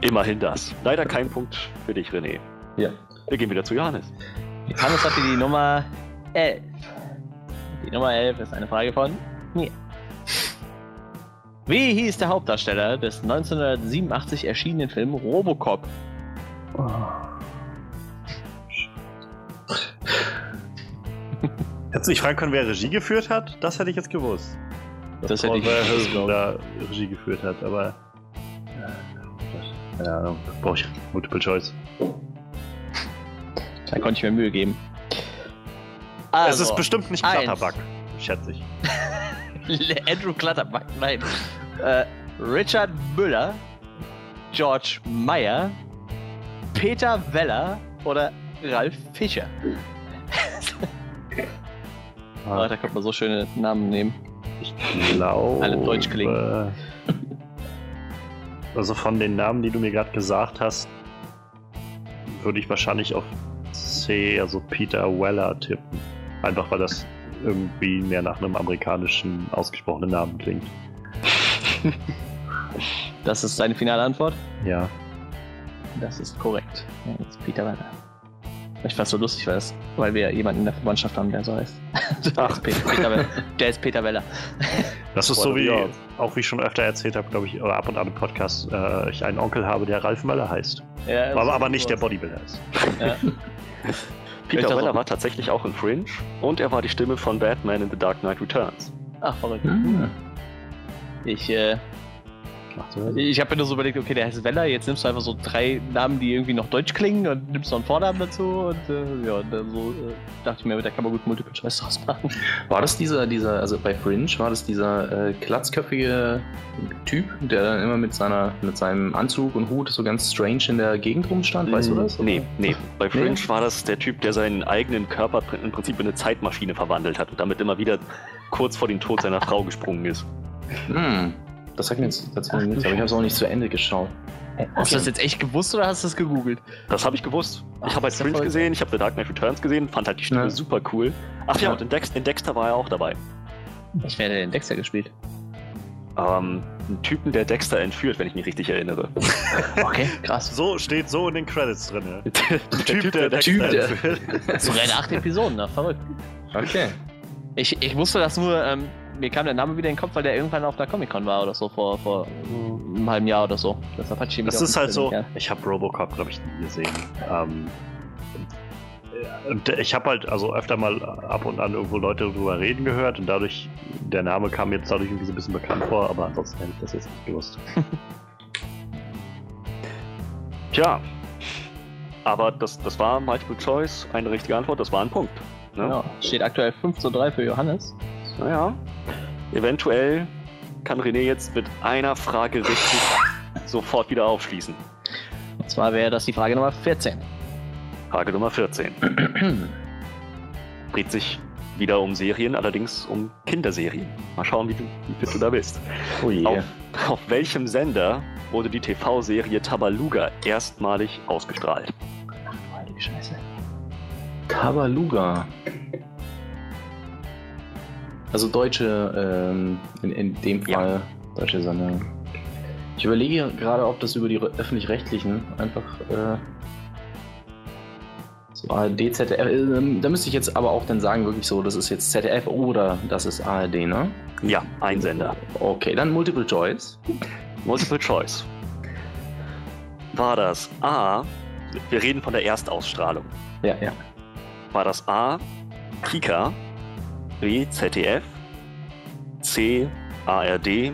[SPEAKER 1] Immerhin das. Leider kein Punkt für dich, René.
[SPEAKER 2] Ja.
[SPEAKER 1] Wir gehen wieder zu Johannes.
[SPEAKER 4] Johannes hatte die Nummer 11. Die Nummer 11 ist eine Frage von mir. Wie hieß der Hauptdarsteller des 1987 erschienenen Films Robocop? Oh.
[SPEAKER 3] Hättest du nicht fragen können, wer Regie geführt hat? Das hätte ich jetzt gewusst.
[SPEAKER 4] Das, das hätte ich
[SPEAKER 3] gewusst. da Regie geführt hat, aber. Keine Ahnung, brauche ich Multiple Choice.
[SPEAKER 4] Da konnte ich mir Mühe geben.
[SPEAKER 3] Also, es ist also, bestimmt nicht Klatterback, schätze ich. [laughs]
[SPEAKER 4] Andrew Klatterback, nein. Äh, Richard Müller, George Meyer, Peter Weller oder Ralf Fischer. [laughs] ah. da könnte man so schöne Namen nehmen.
[SPEAKER 3] Ich glaube.
[SPEAKER 4] Alle deutsch klingen.
[SPEAKER 3] Also von den Namen, die du mir gerade gesagt hast, würde ich wahrscheinlich auf C, also Peter Weller tippen. Einfach weil das irgendwie mehr nach einem amerikanischen ausgesprochenen Namen klingt. [laughs]
[SPEAKER 4] Das ist deine finale Antwort?
[SPEAKER 3] Ja.
[SPEAKER 4] Das ist korrekt. Ja, jetzt Peter Weller. Ich fand es so lustig, weil, das, weil wir jemanden in der Verwandtschaft haben, der so heißt. [laughs] Ach, Peter, Peter der ist Peter Weller. [laughs]
[SPEAKER 3] Das ist so wie, auch wie ich schon öfter erzählt habe, glaube ich, oder ab und an im Podcast, äh, ich einen Onkel habe, der Ralf Möller heißt. Ja, aber, aber nicht der Bodybuilder ist. Ja.
[SPEAKER 1] Peter Weller war tatsächlich auch in Fringe und er war die Stimme von Batman in The Dark Knight Returns.
[SPEAKER 4] Ach, verrückt. Mhm. Ich, äh, ich habe mir nur so überlegt, okay, der heißt Weller, jetzt nimmst du einfach so drei Namen, die irgendwie noch deutsch klingen und nimmst noch einen Vornamen dazu und äh, ja, und dann so äh, dachte ich mir, da kann man gut Multiple Choice draus machen. [laughs]
[SPEAKER 2] War das dieser, dieser, also bei Fringe war das dieser äh, glatzköpfige Typ, der dann immer mit seiner, mit seinem Anzug und Hut so ganz strange in der Gegend rumstand, weißt du das?
[SPEAKER 1] Oder? Nee, nee. Bei Fringe nee? war das der Typ, der seinen eigenen Körper im Prinzip in eine Zeitmaschine verwandelt hat und damit immer wieder kurz vor den Tod seiner Frau gesprungen ist.
[SPEAKER 2] Hm. Das sagt mir jetzt tatsächlich nichts, aber ich habe es auch nicht zu Ende geschaut.
[SPEAKER 4] Okay. Hast du das jetzt echt gewusst oder hast du das gegoogelt?
[SPEAKER 1] Das habe ich gewusst. Ich habe halt Fringe gesehen, ich habe The Dark Knight Returns gesehen, fand halt die Stimme ja. super cool. Ach ja, und in, Dex in, Dexter war er auch dabei.
[SPEAKER 4] Ich werde den Dexter gespielt.
[SPEAKER 1] Ähm, einen Typen, der Dexter entführt, wenn ich mich richtig erinnere. [laughs]
[SPEAKER 4] Okay, krass.
[SPEAKER 3] So steht so in den Credits drin. Ja.
[SPEAKER 1] der, der, Typ, der, der Dexter
[SPEAKER 4] typ, entführt. Sogar in acht Episoden, na, verrückt.
[SPEAKER 2] Okay.
[SPEAKER 4] Ich, ich wusste das nur, ähm, mir kam der Name wieder in den Kopf, weil der irgendwann auf der Comic-Con war oder so, vor, vor einem halben Jahr oder so.
[SPEAKER 3] Deshalb ich ihn Das ist halt so, ja. ich habe Robocop, glaube ich, nie gesehen. Ähm, und ich habe halt also öfter mal ab und an irgendwo Leute drüber reden gehört und dadurch, der Name kam jetzt dadurch irgendwie so ein bisschen bekannt vor, aber ansonsten hätte ich das jetzt nicht gewusst. [laughs]
[SPEAKER 1] Tja, aber das, das war Multiple Choice, eine richtige Antwort, das war ein Punkt.
[SPEAKER 4] Ne? Ja, steht aktuell 5 zu 3 für Johannes.
[SPEAKER 1] Naja, eventuell kann René jetzt mit einer Frage richtig sofort wieder aufschließen.
[SPEAKER 4] Und zwar wäre das die Frage Nummer 14.
[SPEAKER 1] Frage Nummer 14. [clears throat] Dreht sich wieder um Serien, allerdings um Kinderserien. Mal schauen, wie, du, wie fit du da bist.
[SPEAKER 2] Oh je.
[SPEAKER 1] Auf, auf welchem Sender wurde die TV-Serie Tabaluga erstmalig ausgestrahlt?
[SPEAKER 2] Ach, heilige Scheiße. Tabaluga. Also deutsche, ähm, in, in, dem Fall ja. deutsche Sender. Ich überlege gerade, ob das über die öffentlich-rechtlichen einfach äh, so ARD, ZDF, äh, da müsste ich jetzt aber auch dann sagen, wirklich so, das ist jetzt ZDF oder das ist ARD, ne?
[SPEAKER 1] Ja, ein Sender.
[SPEAKER 2] Okay, dann Multiple Choice.
[SPEAKER 1] Multiple Choice. War das A, wir reden von der Erstausstrahlung.
[SPEAKER 2] Ja, ja.
[SPEAKER 1] War das A, Kika, B ZDF, C ARD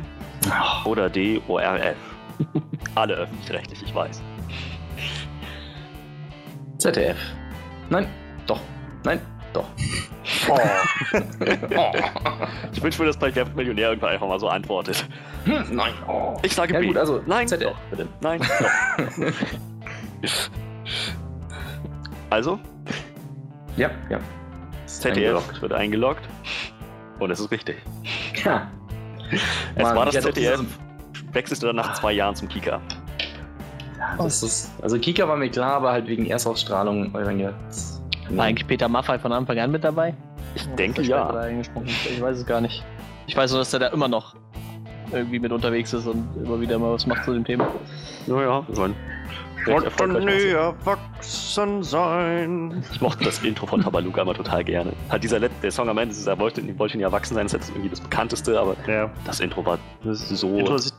[SPEAKER 1] oder D ORF. [laughs] Alle öffentlich-rechtlich, ich weiß.
[SPEAKER 2] ZDF. Nein, doch. Nein, doch.
[SPEAKER 1] Oh. [laughs] oh. Ich wünsche mir, dass bei Wer Millionär irgendwann einfach mal so antwortet.
[SPEAKER 2] Hm, nein. Oh.
[SPEAKER 1] Ich sage
[SPEAKER 2] ja, B. Gut, also
[SPEAKER 1] nein,
[SPEAKER 2] ZDF,
[SPEAKER 1] doch. bitte. Nein, doch. [laughs] also?
[SPEAKER 2] Ja, ja.
[SPEAKER 1] ZDF eingeloggt. wird eingeloggt. Und es ist richtig. Ja. Es Mann, war das ZDF, wechselte dann nach zwei Jahren zum Kika.
[SPEAKER 2] Ja, das ist, also Kika war mir klar, aber halt wegen Erstausstrahlung.
[SPEAKER 4] War eigentlich Peter Maffay von Anfang an mit dabei?
[SPEAKER 1] Ich denke ja.
[SPEAKER 4] Ich weiß es gar nicht. Ich weiß nur, dass der da immer noch irgendwie mit unterwegs ist und immer wieder mal was macht zu dem Thema.
[SPEAKER 1] Naja, wir erfolgreich machen.
[SPEAKER 3] erwachsen sein.
[SPEAKER 1] Ich mochte das Intro von Tabaluga immer total gerne. Halt dieser Let der Song am Ende, dieser wollte, wollte nie erwachsen sein, ist jetzt irgendwie das bekannteste, aber
[SPEAKER 3] Ja.
[SPEAKER 1] das Intro war so.
[SPEAKER 3] Intro ist-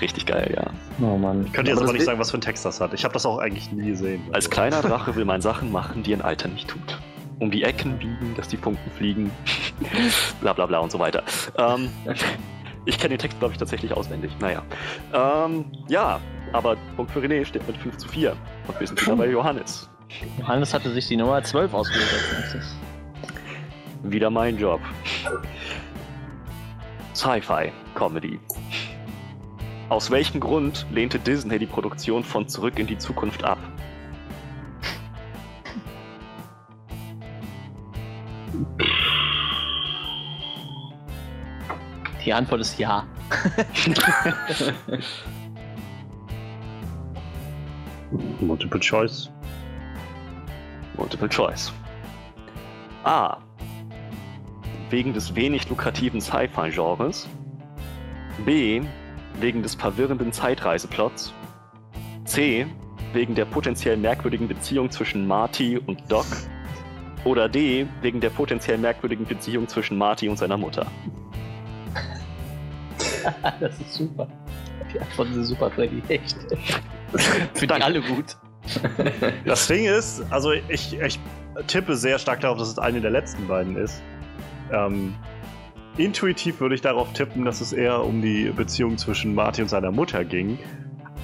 [SPEAKER 1] richtig geil, ja.
[SPEAKER 2] Oh Mann.
[SPEAKER 3] Ich könnte jetzt aber nicht sagen, was für ein Text das hat. Ich habe das auch eigentlich nie gesehen.
[SPEAKER 1] Als
[SPEAKER 3] Also-
[SPEAKER 1] kleiner Drache will man Sachen machen, die ein Alter nicht tut. Um die Ecken biegen, dass die Funken fliegen. [laughs] bla bla bla und so weiter. Ähm, [laughs] ich kenne den Text, glaube ich, tatsächlich auswendig. Naja. Ähm, ja, aber Punkt für René steht mit 5 zu 4. Und wir sind wieder bei Johannes.
[SPEAKER 4] Johannes hatte sich die Nummer 12 ausgesucht als nächstes.
[SPEAKER 1] Wieder mein Job. Sci-Fi, Comedy. Aus welchem Grund lehnte Disney die Produktion von Zurück in die Zukunft ab?
[SPEAKER 4] Die Antwort ist ja. [laughs]
[SPEAKER 3] Multiple Choice.
[SPEAKER 1] Multiple Choice. A. Wegen des wenig lukrativen Sci-Fi-Genres. B. Wegen des verwirrenden Zeitreiseplots. C. Wegen der potenziell merkwürdigen Beziehung zwischen Marty und Doc. Oder D. Wegen der potenziell merkwürdigen Beziehung zwischen Marty und seiner Mutter. [laughs]
[SPEAKER 4] das ist super. Die Antworten sind super, Freddy. Echt. Finde
[SPEAKER 1] Danke.
[SPEAKER 4] alle gut.
[SPEAKER 3] Das Ding ist, also ich, ich tippe sehr stark darauf, dass es eine der letzten beiden ist. Ähm, intuitiv würde ich darauf tippen, dass es eher um die Beziehung zwischen Marty und seiner Mutter ging.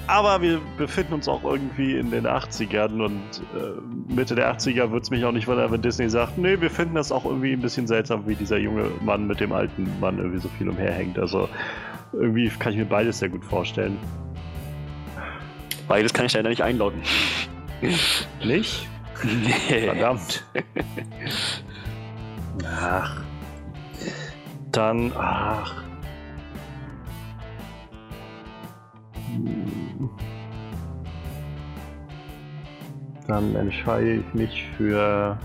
[SPEAKER 3] Aber wir befinden uns auch irgendwie in den 80ern und äh, Mitte der 80er würde es mich auch nicht wundern, wenn Disney sagt, nee, wir finden das auch irgendwie ein bisschen seltsam, wie dieser junge Mann mit dem alten Mann irgendwie so viel umherhängt. Also irgendwie kann ich mir beides sehr gut vorstellen.
[SPEAKER 1] Beides kann ich leider nicht einloggen.
[SPEAKER 3] Nicht?
[SPEAKER 1] Nee.
[SPEAKER 3] Verdammt. [laughs] Ach. Dann, ach. Dann entscheide ich mich für.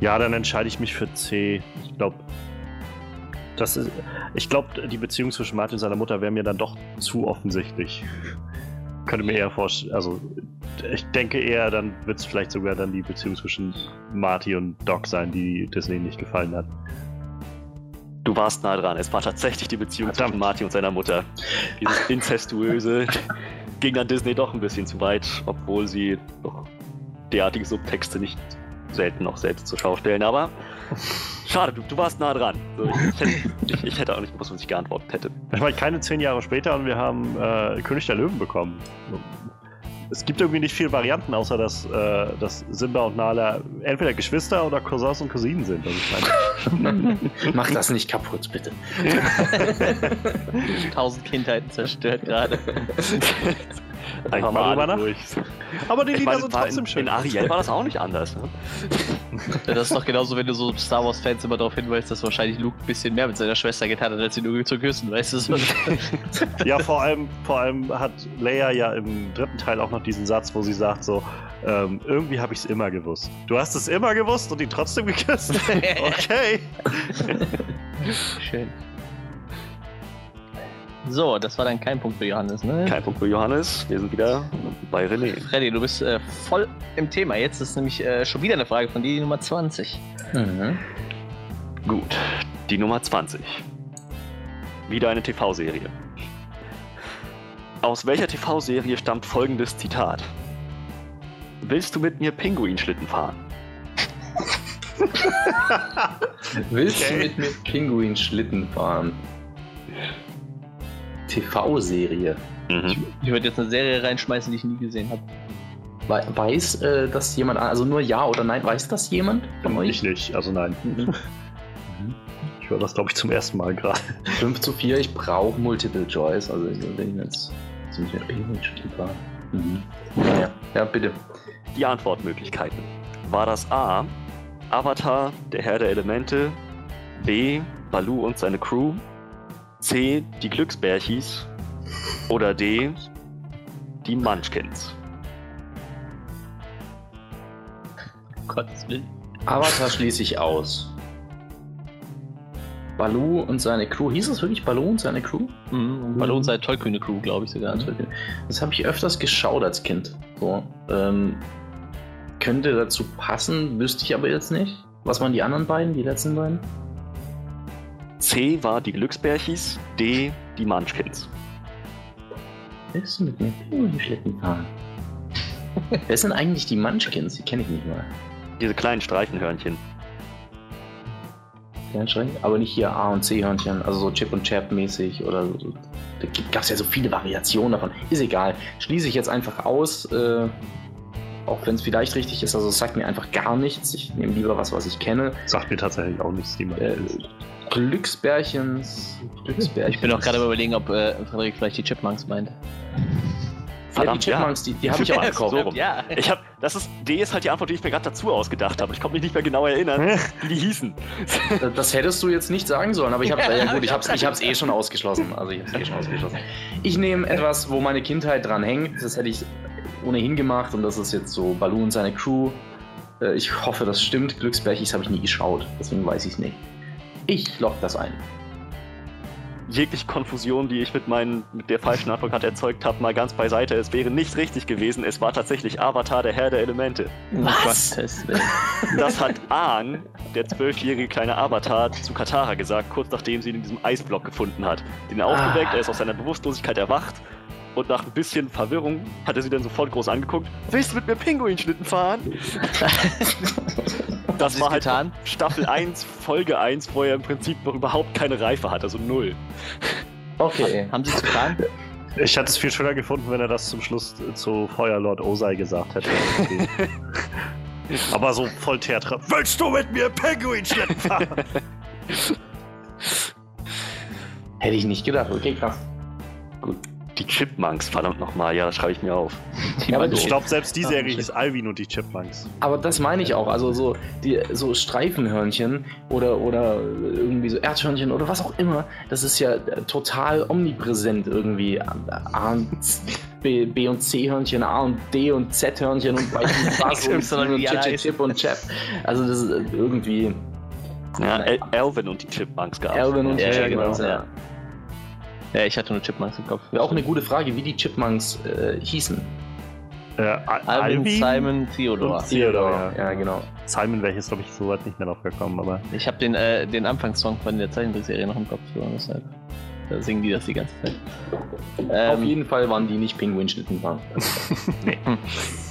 [SPEAKER 3] Ja, dann entscheide ich mich für C. Ich glaube, das ist. Ich glaube, die Beziehung zwischen Martin und seiner Mutter wäre mir dann doch zu offensichtlich. Könnte mir eher vorstellen, also ich denke eher, dann wird es vielleicht sogar dann die Beziehung zwischen Marty und Doc sein, die Disney nicht gefallen hat.
[SPEAKER 1] Du warst nah dran. Es war tatsächlich die Beziehung
[SPEAKER 3] Verdammt.
[SPEAKER 1] zwischen Marty und seiner Mutter. Dieses Inzestuöse ging dann Disney doch ein bisschen zu weit, obwohl sie doch derartige Subtexte nicht selten noch selbst zur Schau stellen. Aber schade, du, du warst nah dran. Ich, hätte, ich, ich hätte auch nicht gewusst, was ich geantwortet hätte.
[SPEAKER 3] Ich meine, keine zehn Jahre später und wir haben äh, König der Löwen bekommen. Es gibt irgendwie nicht viele Varianten, außer dass, äh, dass Simba und Nala entweder Geschwister oder Cousins und Cousinen sind. Also ich meine, [laughs]
[SPEAKER 2] Mach das nicht kaputt, bitte. [laughs]
[SPEAKER 4] Tausend Kindheiten zerstört gerade.
[SPEAKER 1] Einfach
[SPEAKER 3] mal drüber nach.
[SPEAKER 1] durch.
[SPEAKER 3] aber die Lieder sind
[SPEAKER 1] war
[SPEAKER 3] trotzdem
[SPEAKER 1] in,
[SPEAKER 3] schön.
[SPEAKER 1] in Ariel war das auch nicht anders. Ne?
[SPEAKER 4] Das ist doch genauso, wenn du so Star Wars-Fans immer darauf hinweist, dass wahrscheinlich Luke ein bisschen mehr mit seiner Schwester getan hat, als sie nur zu küssen, weißt du? So.
[SPEAKER 3] Ja, vor allem, vor allem hat Leia ja im dritten Teil auch noch diesen Satz, wo sie sagt so, ähm, irgendwie habe ich es immer gewusst. Du hast es immer gewusst und ihn trotzdem geküsst? [laughs] Okay.
[SPEAKER 4] Schön. So, das war dann kein Punkt für Johannes, ne?
[SPEAKER 1] Kein Punkt für Johannes. Wir sind wieder bei René.
[SPEAKER 4] Freddy, du bist äh, voll im Thema. Jetzt ist nämlich äh, schon wieder eine Frage von dir, die Nummer 20.
[SPEAKER 2] Mhm.
[SPEAKER 1] Gut, die Nummer 20. Wieder eine TV-Serie. Aus welcher TV-Serie stammt folgendes Zitat? Willst du mit mir Pinguinschlitten fahren?
[SPEAKER 2] Willst
[SPEAKER 3] Okay.
[SPEAKER 2] du mit mir Pinguin Schlitten fahren? TV-Serie.
[SPEAKER 1] Mhm.
[SPEAKER 4] Ich würde jetzt eine Serie reinschmeißen, die ich nie gesehen habe.
[SPEAKER 2] We weiß äh, das jemand, also nur ja oder nein, weiß das jemand von euch?
[SPEAKER 3] Ich nicht, also nein.
[SPEAKER 2] Mhm. [laughs]
[SPEAKER 3] Ich höre das, glaube ich, zum ersten Mal gerade.
[SPEAKER 2] 5 zu 4, ich brauche Multiple Choice, also ich bin jetzt ziemlich fahren. Mhm. Ja, ja, bitte.
[SPEAKER 1] Die Antwortmöglichkeiten. War das A. Avatar, der Herr der Elemente, B. Balu und seine Crew, C. Die Glücksbärchis oder D. Die Munchkins.
[SPEAKER 4] Gottes Willen.
[SPEAKER 2] Avatar schließe ich aus. Balu und seine Crew. Hieß es wirklich Balu und seine Crew?
[SPEAKER 4] Mhm. Ballon sei tollkühne Crew, glaube ich sogar.
[SPEAKER 2] Das habe ich öfters geschaut als Kind. So, ähm, könnte dazu passen, wüsste ich aber jetzt nicht. Was waren die anderen beiden, die letzten beiden?
[SPEAKER 1] C war die Glücksbärchis, D. Die Munchkins.
[SPEAKER 2] Willst du mit mir Pinguinschlitten fahren? Wer sind eigentlich die Munchkins? Die kenne ich nicht mal.
[SPEAKER 1] Diese kleinen Streifenhörnchen.
[SPEAKER 2] Aber nicht hier A und C Hörnchen, also so Chip und Chap mäßig oder so. Da gab es ja so viele Variationen davon. Ist egal. Schließe ich jetzt einfach aus, äh, auch wenn es vielleicht richtig ist. Also es sagt mir einfach gar nichts. Ich nehme lieber was, was ich kenne.
[SPEAKER 3] Sagt mir tatsächlich auch nichts, die man
[SPEAKER 2] Äh, Glücksbärchens. Glücksbärchens.
[SPEAKER 4] Ich bin auch gerade überlegen, ob äh, Frederik vielleicht die Chipmunks meint.
[SPEAKER 2] Ja, die
[SPEAKER 1] Verdammt, ja.
[SPEAKER 2] Chipmunks, die, die habe ich auch gekauft.
[SPEAKER 1] so rum.
[SPEAKER 4] Ja.
[SPEAKER 1] Ich hab, das ist, D ist halt die Antwort, die ich mir gerade dazu ausgedacht habe. Ich konnte mich nicht mehr genau erinnern, wie die hießen.
[SPEAKER 2] Das- Das hättest du jetzt nicht sagen sollen, aber ich habe ja gut, ich habe ich hab's eh schon ausgeschlossen. Also ich habe eh schon ausgeschlossen. Ich nehme etwas, wo meine Kindheit dran hängt. Das hätte ich ohnehin gemacht und das ist jetzt so Baloo und seine Crew. Äh, Ich hoffe, das stimmt. Glücksbärchis habe ich nie geschaut, deswegen weiß ich es nicht. Ich lock das ein.
[SPEAKER 1] Jegliche Konfusion, die ich mit, meinen, mit der falschen Antwort gerade erzeugt habe, mal ganz beiseite. Es wäre nicht richtig gewesen. Es war tatsächlich Avatar, der Herr der Elemente.
[SPEAKER 2] Was?
[SPEAKER 1] Das hat Aang, der zwölfjährige kleine Avatar, zu Katara gesagt, kurz nachdem sie ihn in diesem Eisblock gefunden hat. Den aufgeweckt,
[SPEAKER 2] Ah.
[SPEAKER 1] er ist aus seiner Bewusstlosigkeit erwacht und nach ein bisschen Verwirrung hat er sie dann sofort groß angeguckt. Willst du mit mir Pinguinschlitten fahren? [laughs] Das war halt
[SPEAKER 4] getan?
[SPEAKER 1] Staffel 1, Folge 1, wo er im Prinzip noch überhaupt keine Reife hat, also null.
[SPEAKER 2] Okay.
[SPEAKER 4] Haben sie es getan?
[SPEAKER 3] Ich hätte es viel schöner gefunden, wenn er das zum Schluss zu Feuerlord Osei gesagt hätte. [laughs] Aber so voll Theater. Willst du mit mir Penguin-Schlitten fahren?
[SPEAKER 2] Hätte ich nicht gedacht. Okay, krass.
[SPEAKER 1] Die Chipmunks, verdammt nochmal, ja, das schreibe ich mir auf.
[SPEAKER 4] Die [laughs]
[SPEAKER 2] Ja, aber
[SPEAKER 3] Ich glaube, selbst die
[SPEAKER 2] Ah,
[SPEAKER 3] Serie hieß Alvin und die Chipmunks.
[SPEAKER 2] Aber das meine ich auch. Also so, die, so Streifenhörnchen oder, oder irgendwie so Erdhörnchen oder was auch immer, das ist ja total omnipräsent irgendwie. A und B, B und C Hörnchen, A und D und Z Hörnchen und bei [laughs] was und, und
[SPEAKER 4] die
[SPEAKER 2] Chip, und Chap. Also das ist irgendwie
[SPEAKER 1] Ja, El Elvin und die Chipmunks gab
[SPEAKER 2] Alvin und
[SPEAKER 4] Ja,
[SPEAKER 2] Chip,
[SPEAKER 4] ja, genau.
[SPEAKER 2] genau.
[SPEAKER 4] Ja. Ich hatte nur Chipmunks im Kopf.
[SPEAKER 2] Wäre auch eine gute Frage, wie die Chipmunks äh, hießen.
[SPEAKER 3] Äh, Al-
[SPEAKER 4] Alvin, Simon, Theodor.
[SPEAKER 3] Und Theodor, ja.
[SPEAKER 2] Ja, genau.
[SPEAKER 3] Simon wäre ich jetzt, glaube ich, so weit nicht mehr drauf gekommen, aber
[SPEAKER 4] Ich habe den, äh, den Anfangssong von der Zeichentrickserie noch im Kopf. So, deshalb, da singen die das die ganze Zeit.
[SPEAKER 2] Auf
[SPEAKER 4] Ähm,
[SPEAKER 2] jeden Fall waren die nicht Pinguinschnitten [laughs] [laughs]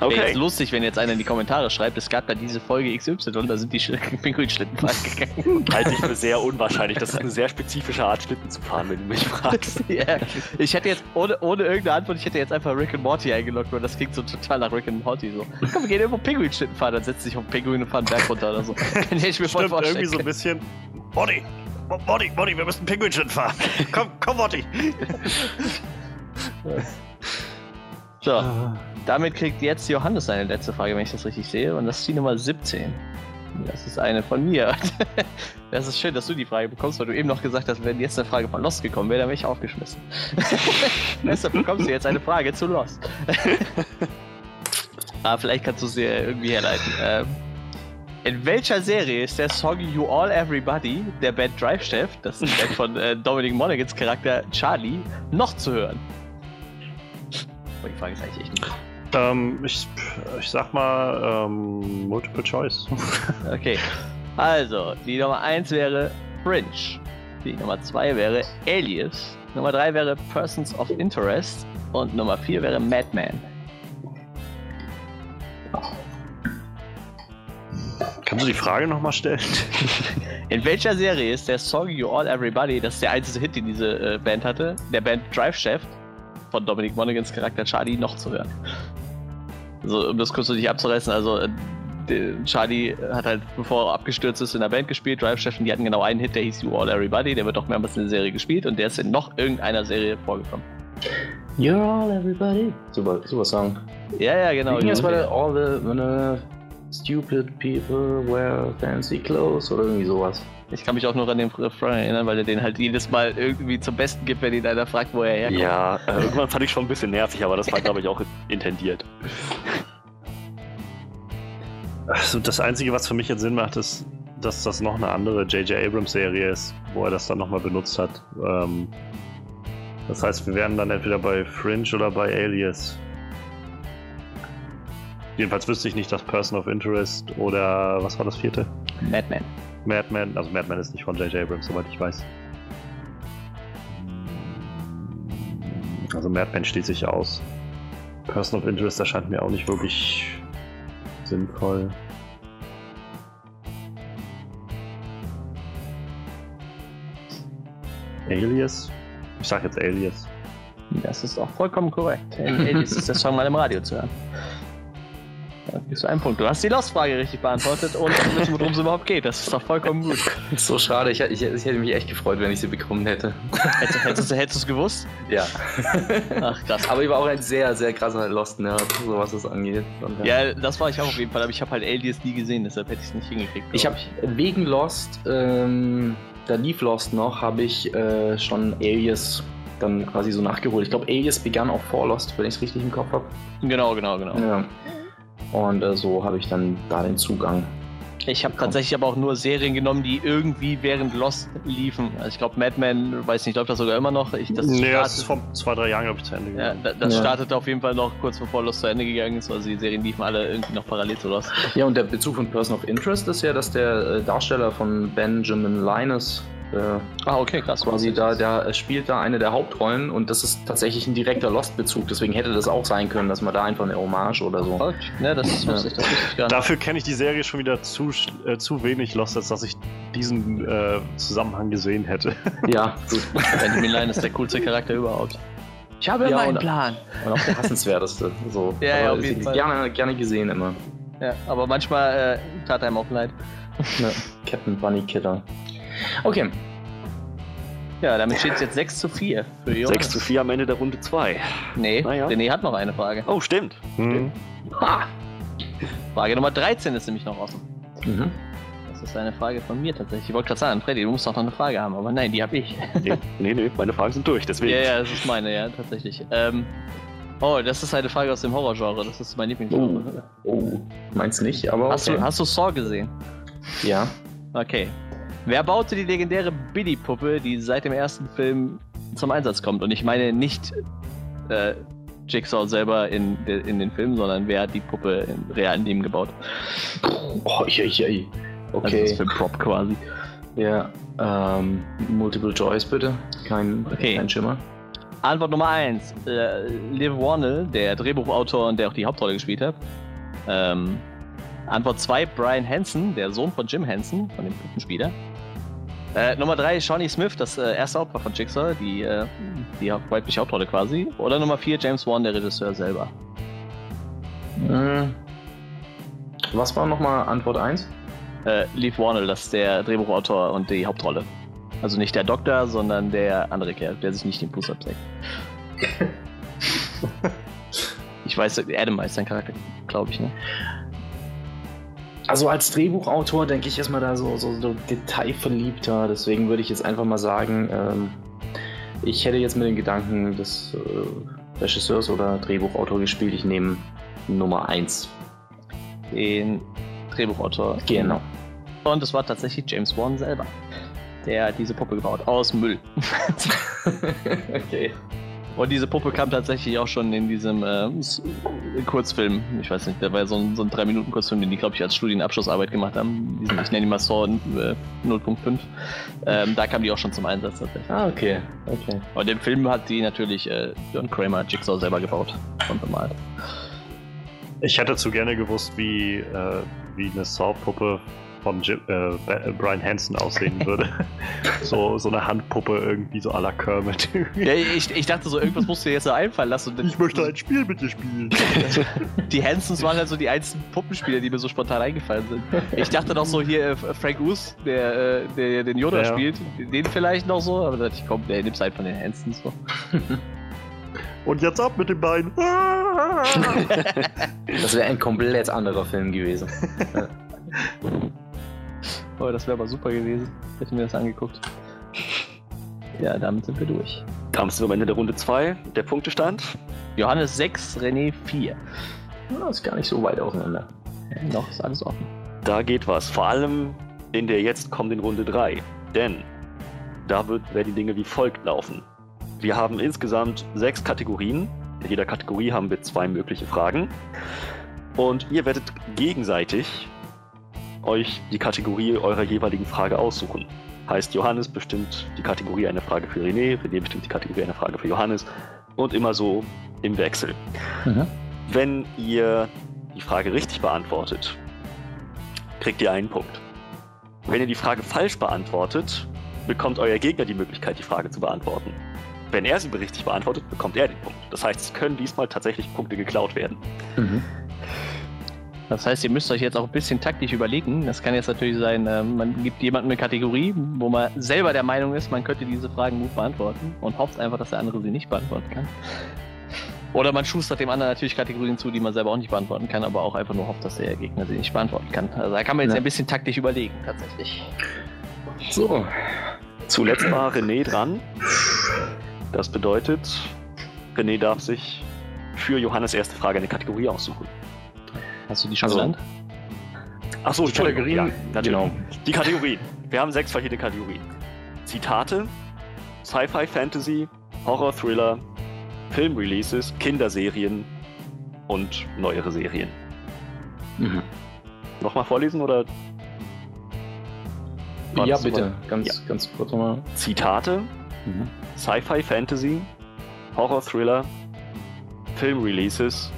[SPEAKER 2] waren.
[SPEAKER 4] Wäre
[SPEAKER 1] Okay.
[SPEAKER 4] jetzt lustig, wenn jetzt einer in die Kommentare schreibt, es gab da diese Folge XY und da sind die Sch- [laughs] Pinguinschlitten [laughs] fahren gegangen.
[SPEAKER 1] Halte ich für sehr unwahrscheinlich. Das ist eine sehr spezifische Art, Schlitten zu fahren, wenn du mich fragst. [laughs]
[SPEAKER 4] ja. Ich hätte jetzt, ohne, ohne irgendeine Antwort, ich hätte jetzt einfach Rick and Morty eingeloggt und das klingt so total nach Rick and Morty so. Komm, wir gehen irgendwo Pinguinschlitten fahren, dann setzt sich auf einen Pinguin und fahren einen Berg runter oder so. Kann ich mir voll
[SPEAKER 3] stimmt
[SPEAKER 4] vorstellen.
[SPEAKER 3] irgendwie so ein bisschen. Monty, Mo- Monty, Monty, wir müssen Penguin-Schlitten fahren. komm, komm, Monty.
[SPEAKER 4] So, damit kriegt jetzt Johannes seine letzte Frage, wenn ich das richtig sehe. Und das ist die Nummer 17. Das ist eine von mir. [laughs] Das ist schön, dass du die Frage bekommst, weil du eben noch gesagt hast, wenn jetzt eine Frage von Lost gekommen wäre, dann wäre ich aufgeschmissen. [laughs] [laughs] Deshalb bekommst du jetzt eine Frage zu Lost. ah, vielleicht kannst du sie irgendwie herleiten. Ähm, in welcher Serie ist der Song You All Everybody der Band Drive Chef, das ist die Band von äh, Dominic Monagans Charakter Charlie, noch zu hören? Oh, die Frage ist eigentlich echt nicht.
[SPEAKER 3] Ähm, ich, ich sag mal, ähm, Multiple Choice. [laughs]
[SPEAKER 4] Okay. Also, die Nummer 1 wäre Fringe. Die Nummer 2 wäre Alias. Nummer 3 wäre Persons of Interest. Und Nummer 4 wäre Madman.
[SPEAKER 3] Kannst du die Frage nochmal stellen? [laughs]
[SPEAKER 4] In welcher Serie ist der Song You All Everybody, das ist der einzige Hit, den diese äh, Band hatte, der Band Drive Chef von Dominic Monagans Charakter Charlie noch zu hören? Also, um das kurz dich abzureißen, also äh, Charlie hat halt, bevor er abgestürzt ist, in der Band gespielt, Drive Chef, und die hatten genau einen Hit, der hieß You All Everybody, der wird auch mehrmals in der Serie gespielt und der ist in noch irgendeiner Serie vorgekommen.
[SPEAKER 2] You're all everybody. Super, super Song.
[SPEAKER 4] Ja, ja, genau.
[SPEAKER 2] Ging das bei der All the, Stupid people wear fancy clothes oder irgendwie sowas.
[SPEAKER 4] Ich kann mich auch nur an den Refrain erinnern, weil er den halt jedes Mal irgendwie zum Besten gibt, wenn ihn einer fragt, wo er herkommt.
[SPEAKER 1] Ja, äh, irgendwann fand ich schon ein bisschen nervig, aber das war, glaube ich, auch intendiert.
[SPEAKER 3] Also das Einzige, was für mich jetzt Sinn macht, ist, dass das noch eine andere J.J. Abrams-Serie ist, wo er das dann nochmal benutzt hat. Ähm, das heißt, wir wären dann entweder bei Fringe oder bei Alias. Jedenfalls wüsste ich nicht, dass Person of Interest oder was war das vierte?
[SPEAKER 4] Madman.
[SPEAKER 3] Madman, also Madman ist nicht von J.J. Abrams, soweit ich weiß. Also Madman schließe ich aus. Person of Interest erscheint mir auch nicht wirklich sinnvoll. Alias? Ich sag jetzt Alias.
[SPEAKER 4] Das ist auch vollkommen korrekt. Alias ist der Song mal im Radio zu hören. [laughs] Da bist du einen Punkt. Du hast die Lost-Frage richtig beantwortet und wissen, worum es überhaupt geht. Das ist doch vollkommen gut. [laughs]
[SPEAKER 2] So schade, ich, ich, ich, hätte mich echt gefreut, wenn ich sie bekommen hätte.
[SPEAKER 4] Hättest, hättest, hättest du es gewusst?
[SPEAKER 2] Ja.
[SPEAKER 4] Ach, krass.
[SPEAKER 2] Aber ich war auch ein sehr, sehr krasser Lost-Nerd, so was das angeht.
[SPEAKER 4] Und, ja. ja, das war ich auch auf jeden Fall, aber ich habe halt Alias nie gesehen, deshalb hätte ich es nicht hingekriegt.
[SPEAKER 2] Ich habe wegen Lost, ähm, da lief Lost noch, habe ich äh, schon Alias dann quasi so nachgeholt. Ich glaube, Alias begann auch vor Lost, wenn ich es richtig im Kopf habe.
[SPEAKER 4] Genau, genau, genau.
[SPEAKER 2] Ja. Und äh, so habe ich dann da den Zugang.
[SPEAKER 4] Ich habe tatsächlich aber auch nur Serien genommen, die irgendwie während Lost liefen. Also ich glaube, Mad Men, weiß nicht, läuft das sogar immer noch? Ich,
[SPEAKER 3] das nee, das ist vor zwei, drei Jahren, glaube ich, zu Ende
[SPEAKER 4] gegangen. Ja, das ja. startete auf jeden Fall noch kurz bevor Lost zu Ende gegangen ist. Also die Serien liefen alle irgendwie noch parallel zu Lost.
[SPEAKER 2] Ja, und der Bezug von Person of Interest ist ja, dass der Darsteller von Benjamin Linus äh,
[SPEAKER 4] ah, okay, krass.
[SPEAKER 2] Quasi da, der spielt da eine der Hauptrollen und das ist tatsächlich ein direkter Lost-Bezug. Deswegen hätte das auch sein können, dass man da einfach eine Hommage oder so.
[SPEAKER 4] Oh, ne, das ja. wusste ich, das
[SPEAKER 3] ich gar nicht. Dafür kenne ich die Serie schon wieder zu, äh, zu wenig Lost, als dass ich diesen äh, Zusammenhang gesehen hätte. [laughs]
[SPEAKER 2] Ja,
[SPEAKER 4] gut. Benjamin Line ist der coolste Charakter überhaupt.
[SPEAKER 2] Ich habe ja, immer einen Plan. Und auch der hassenswerteste. So. [laughs]
[SPEAKER 4] ja, ja, auf jeden Fall.
[SPEAKER 2] Gerne, gerne gesehen immer.
[SPEAKER 4] Ja, aber manchmal äh, tat einem auch leid.
[SPEAKER 2] Ja, Captain Bunny Killer. Okay.
[SPEAKER 4] Ja, damit steht es jetzt 6 zu 4
[SPEAKER 1] für Jonas. 6 zu 4 am Ende der Runde 2.
[SPEAKER 4] Nee, naja. René hat noch eine Frage.
[SPEAKER 1] Oh, stimmt.
[SPEAKER 4] Hm. Ha. Frage Nummer 13 ist nämlich noch offen. Mhm. Das ist eine Frage von mir tatsächlich. Ich wollte gerade sagen, Freddy, du musst doch noch eine Frage haben, aber nein, die habe ich. [laughs]
[SPEAKER 1] Nee, nee, nee, meine Fragen sind durch, deswegen.
[SPEAKER 4] Ja, ja, das ist meine, ja, tatsächlich. Ähm, oh, das ist eine Frage aus dem Horrorgenre, das ist mein Lieblingsgenre.
[SPEAKER 2] Oh, oh. meinst nicht, aber.
[SPEAKER 4] Hast, du, hast du Saw gesehen?
[SPEAKER 2] Ja.
[SPEAKER 4] Okay, Wer baute die legendäre Billy-Puppe, die seit dem ersten Film zum Einsatz kommt? Und ich meine nicht äh, Jigsaw selber in, in den Filmen, sondern wer hat die Puppe im realen Leben gebaut?
[SPEAKER 2] Oh, je, je.
[SPEAKER 4] Okay. Also das ist für Prop quasi.
[SPEAKER 2] Ja, ähm, Multiple Choice bitte. Kein, okay. kein Schimmer.
[SPEAKER 4] Antwort Nummer 1. Äh, Liv Warnell, der Drehbuchautor und der auch die Hauptrolle gespielt hat. Ähm, Antwort 2, Brian Hansen, der Sohn von Jim Hansen, von dem Puppenspieler. Äh, Nummer 3, Shawnee Smith, das äh, erste Opfer von Jigsaw, die, äh, die weibliche Hauptrolle quasi. Oder Nummer 4, James Wan, der Regisseur selber.
[SPEAKER 2] Hm. Was war nochmal Antwort 1?
[SPEAKER 4] Äh, Leaf Warnell, das ist der Drehbuchautor und die Hauptrolle. Also nicht der Doktor, sondern der andere Kerl, der sich nicht den Fuß abträgt. [laughs] ich weiß, Adam heißt sein Charakter, glaube ich, ne?
[SPEAKER 2] Also als Drehbuchautor denke ich erstmal da so, so, so detailverliebter. Deswegen würde ich jetzt einfach mal sagen, ähm, ich hätte jetzt mit den Gedanken des äh, Regisseurs oder Drehbuchautor gespielt. Ich nehme Nummer 1.
[SPEAKER 4] Den Drehbuchautor.
[SPEAKER 2] Genau.
[SPEAKER 4] Und es war tatsächlich James Wan selber, der diese Puppe gebaut aus Müll. [laughs] [laughs]
[SPEAKER 2] okay.
[SPEAKER 4] Und diese Puppe kam tatsächlich auch schon in diesem äh, Kurzfilm. Ich weiß nicht, der war so ein, so ein 3-Minuten-Kurzfilm, den die, glaube ich, als Studienabschlussarbeit gemacht haben. Diesen, ich nenne ihn mal Saw äh, 0.5. Ähm, da kam die auch schon zum Einsatz tatsächlich.
[SPEAKER 2] Ah, okay. okay.
[SPEAKER 4] Und im Film hat die natürlich äh, John Kramer Jigsaw selber gebaut und bemalt.
[SPEAKER 3] Ich hätte zu gerne gewusst, wie, äh, wie eine Saw-Puppe von Jim, äh, Brian Hansen aussehen würde. [laughs] so, so eine Handpuppe irgendwie so à la Kermit.
[SPEAKER 4] ja, ich, ich dachte so, irgendwas musst du dir jetzt so einfallen lassen.
[SPEAKER 3] Ich möchte ein Spiel mit dir spielen. [laughs]
[SPEAKER 4] die Hansons waren halt so die einzigen Puppenspieler, die mir so spontan eingefallen sind. Ich dachte noch so hier äh, Frank Oos, der, äh, der den Yoda ja. spielt, den vielleicht noch so, aber da dachte ich, komm, der nimmt halt von den Hansons so. [laughs]
[SPEAKER 3] Und jetzt ab mit dem Bein.
[SPEAKER 2] das wäre ein komplett anderer Film gewesen.
[SPEAKER 4] Oh, das wäre aber super gewesen. Hätten wir das angeguckt. Ja, damit sind wir durch.
[SPEAKER 1] Damit sind wir am Ende der Runde 2. Der Punktestand.
[SPEAKER 4] Johannes 6, René 4.
[SPEAKER 2] Ja, ist gar nicht so weit auseinander.
[SPEAKER 4] Ja, noch ist alles offen.
[SPEAKER 1] Da geht was. Vor allem in der jetzt kommenden Runde 3. Denn da wird, werden die Dinge wie folgt laufen. Wir haben insgesamt sechs Kategorien. In jeder Kategorie haben wir zwei mögliche Fragen. Und ihr werdet gegenseitig euch die Kategorie eurer jeweiligen Frage aussuchen. Heißt, Johannes bestimmt die Kategorie einer Frage für René, René bestimmt die Kategorie einer Frage für Johannes und immer so im Wechsel. Mhm. Wenn ihr die Frage richtig beantwortet, kriegt ihr einen Punkt. Wenn ihr die Frage falsch beantwortet, bekommt euer Gegner die Möglichkeit, die Frage zu beantworten. Wenn er sie richtig beantwortet, bekommt er den Punkt. Das heißt, es können diesmal tatsächlich Punkte geklaut werden. Mhm.
[SPEAKER 4] Das heißt, ihr müsst euch jetzt auch ein bisschen taktisch überlegen. Das kann jetzt natürlich sein, äh, man gibt jemandem eine Kategorie, wo man selber der Meinung ist, man könnte diese Fragen gut beantworten und hofft einfach, dass der andere sie nicht beantworten kann. Oder man schustert dem anderen natürlich Kategorien zu, die man selber auch nicht beantworten kann, aber auch einfach nur hofft, dass der Gegner sie nicht beantworten kann. Also da kann man jetzt ja. ein bisschen taktisch überlegen, tatsächlich.
[SPEAKER 1] So, zuletzt war René dran. Das bedeutet, René darf sich für Johannes erste Frage eine Kategorie aussuchen.
[SPEAKER 4] Hast du die schon also, genannt?
[SPEAKER 1] Achso, die Kategorien. Ja, genau. Die Kategorien. Wir haben sechs verschiedene Kategorien. Zitate, Sci-Fi, Fantasy, Horror, Thriller, Filmreleases, Kinderserien und neuere Serien. Mhm. Nochmal vorlesen oder?
[SPEAKER 2] War ja, bitte. Ganz, ja. ganz kurz nochmal.
[SPEAKER 1] Zitate, mhm. Sci-Fi, Fantasy, Horror, Thriller, Filmreleases,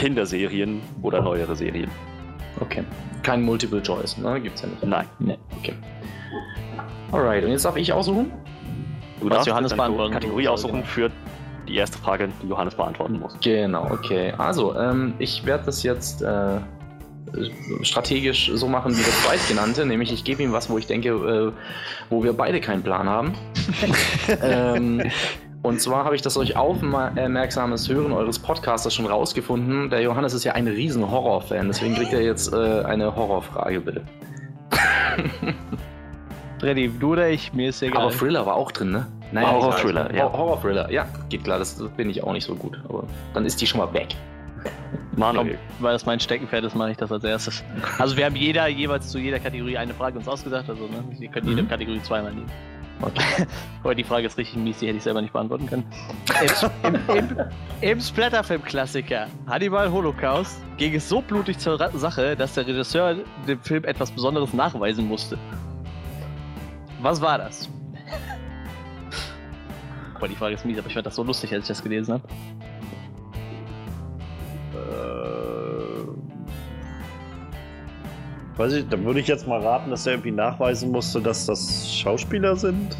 [SPEAKER 1] Kinderserien oder neuere Serien.
[SPEAKER 2] Okay. Kein Multiple Choice, ne? Gibt's ja nicht.
[SPEAKER 1] Nein. Nee.
[SPEAKER 2] Okay. Alright, und jetzt darf ich aussuchen?
[SPEAKER 1] Du darfst Johannes beantworten. Kategorie aussuchen für die erste Frage, die Johannes beantworten muss.
[SPEAKER 2] Genau, okay. Also, ähm, ich werde das jetzt äh, strategisch so machen wie das zweitgenannte, nämlich ich gebe ihm was, wo ich denke, äh, wo wir beide keinen Plan haben. [laughs] ähm, und zwar habe ich das durch aufmerksames Hören eures Podcasters schon rausgefunden. Der Johannes ist ja ein riesen Horrorfan, deswegen kriegt er jetzt äh, eine Horrorfrage, bitte. [laughs]
[SPEAKER 4] Freddy, du oder ich, mir ist egal.
[SPEAKER 2] Aber Thriller war auch drin, ne?
[SPEAKER 1] Nein, Horror-Thriller,
[SPEAKER 2] ja. Horror-Thriller, ja, geht klar, das bin ich auch nicht so gut. Aber dann ist die schon mal weg.
[SPEAKER 4] Manuel. weil das mein Steckenpferd ist, mache ich das als erstes. Also wir haben jeder jeweils zu jeder Kategorie eine Frage uns ausgedacht, also ne, ihr könnt jede mhm. Kategorie zweimal nehmen. Aber [laughs] die Frage ist richtig mies, die hätte ich selber nicht beantworten können. Im, im, im, Splatterfilm-Klassiker Hannibal Holocaust ging es so blutig zur Sache, dass der Regisseur dem Film etwas Besonderes nachweisen musste. Was war das? Boah, die Frage ist mies, aber ich fand das so lustig, als ich das gelesen habe.
[SPEAKER 3] Weiß ich, dann würde ich jetzt mal raten, dass er irgendwie nachweisen musste, dass das Schauspieler sind.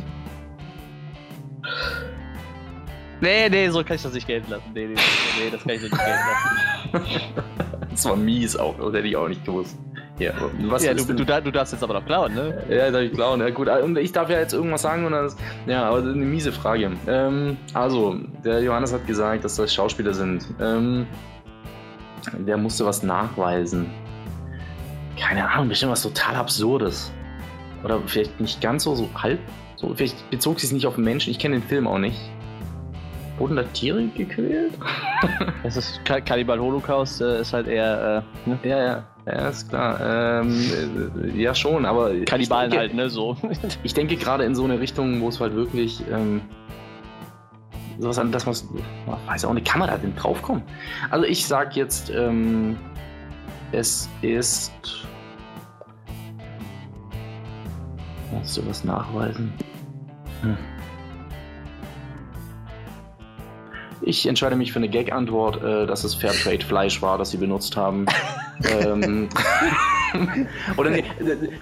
[SPEAKER 4] Nee, nee, so kann ich das nicht gelten lassen. Nee, nee, nee das kann ich nicht gelten
[SPEAKER 2] lassen. [laughs] das war mies auch, das hätte ich auch nicht gewusst.
[SPEAKER 4] Ja, was ja du, du, du, darfst jetzt aber noch klauen, ne?
[SPEAKER 2] Ja, darf ich klauen. Ja, gut, und ich darf ja jetzt irgendwas sagen und das. Ja, aber das ist eine miese Frage. Ähm, also, der Johannes hat gesagt, dass das Schauspieler sind. Ähm, der musste was nachweisen keine Ahnung, bestimmt was total Absurdes. Oder vielleicht nicht ganz so, so halb. So, vielleicht bezog sich es nicht auf Menschen. Ich kenne den Film auch nicht. Wurden da Tiere gequält? [laughs]
[SPEAKER 4] Es ist Cannibal Holocaust, äh, ist halt eher.
[SPEAKER 2] Äh, ne? Ja, ja. Ja, ist klar. Ähm, äh, ja, schon, aber.
[SPEAKER 4] Kannibalen halt, ne? So. [laughs]
[SPEAKER 2] ich denke gerade in so eine Richtung, wo es halt wirklich. Ähm, sowas an das, was. Weiß auch nicht, kann man da denn draufkommen? Also, ich sag jetzt. Ähm, es ist Kannst du was nachweisen? Hm. Ich entscheide mich für eine Gag-Antwort, äh, dass es Fairtrade-Fleisch war, das sie benutzt haben. [laughs] ähm, [laughs] oder nee,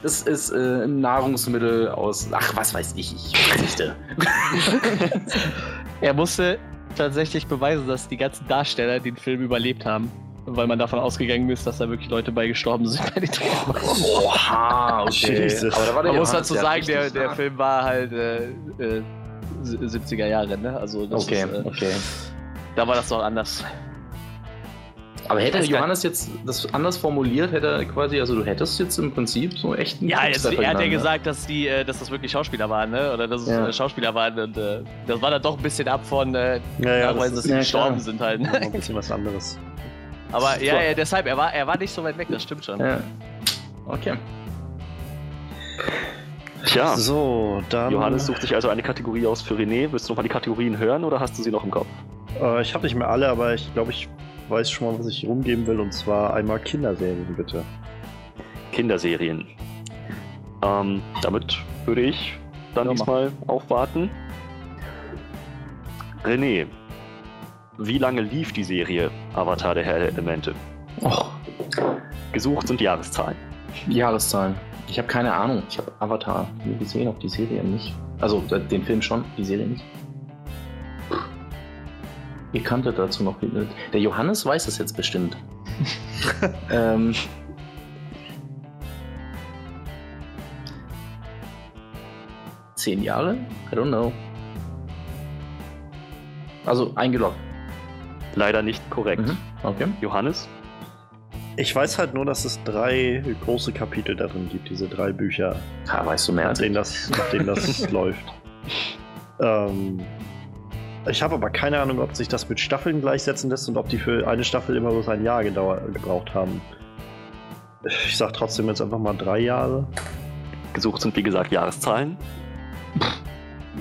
[SPEAKER 2] das ist äh, ein Nahrungsmittel aus. Ach, was weiß ich, ich verzichte. [laughs]
[SPEAKER 4] er musste tatsächlich beweisen, dass die ganzen Darsteller den Film überlebt haben weil man davon ausgegangen ist, dass da wirklich Leute bei gestorben sind [laughs] bei den Dreharbeiten.
[SPEAKER 2] Oha, okay. Jesus.
[SPEAKER 4] Aber da war der man muss dazu sagen, der, der Film war halt äh, äh, 70er Jahre, ne? Also
[SPEAKER 2] das okay, ist, äh, okay.
[SPEAKER 4] Da war das doch anders.
[SPEAKER 2] Aber hätte
[SPEAKER 4] Das
[SPEAKER 2] Johannes jetzt das anders formuliert, hätte er quasi, also du hättest jetzt im Prinzip so echt einen
[SPEAKER 4] Ja, jetzt, er hat ja gesagt, dass, die, äh, dass das wirklich Schauspieler waren, ne? Oder dass es
[SPEAKER 2] Ja.
[SPEAKER 4] äh, Schauspieler waren. Und äh, das war dann doch ein bisschen ab von äh,
[SPEAKER 3] Ja, ja, das
[SPEAKER 4] sie
[SPEAKER 2] ja,
[SPEAKER 4] gestorben
[SPEAKER 2] klar.
[SPEAKER 4] sind halt. Ne?
[SPEAKER 3] ein bisschen was anderes.
[SPEAKER 4] Aber ja, ja, deshalb, er war, er war nicht so weit weg, das stimmt schon.
[SPEAKER 2] Ja. Okay.
[SPEAKER 1] Tja,
[SPEAKER 3] So, dann.
[SPEAKER 1] Johannes sucht sich also eine Kategorie aus für René. Willst du nochmal die Kategorien hören oder hast du sie noch im Kopf?
[SPEAKER 3] Äh, ich habe nicht mehr alle, aber ich glaube, ich weiß schon mal, was ich rumgeben will. Und zwar einmal Kinderserien, bitte.
[SPEAKER 1] Kinderserien. Ähm, damit würde ich dann
[SPEAKER 4] Ja,
[SPEAKER 1] diesmal aufwarten. René, wie lange lief die Serie Avatar der Herr der Elemente?
[SPEAKER 2] Och,
[SPEAKER 1] Gesucht sind Jahreszahlen.
[SPEAKER 2] Jahreszahlen. Ich habe keine Ahnung. Ich habe Avatar nie gesehen, auch die Serie nicht. Also den Film schon, die Serie nicht. Ihr kanntet dazu noch. Der Johannes weiß es jetzt bestimmt. [laughs] ähm, zehn Jahre? I don't know. Also eingeloggt.
[SPEAKER 1] Leider nicht korrekt.
[SPEAKER 2] Mhm. Okay.
[SPEAKER 1] Johannes?
[SPEAKER 3] Ich weiß halt nur, dass es drei große Kapitel darin gibt, diese drei Bücher,
[SPEAKER 2] Ja, weißt du mehr
[SPEAKER 3] nach
[SPEAKER 2] als
[SPEAKER 3] denen das, nach denen das [laughs] läuft. Ähm, ich habe aber keine Ahnung, ob sich das mit Staffeln gleichsetzen lässt und ob die für eine Staffel immer bloß ein Jahr gedauert, gebraucht haben. Ich sag trotzdem jetzt einfach mal drei Jahre.
[SPEAKER 1] Gesucht sind wie gesagt Jahreszahlen.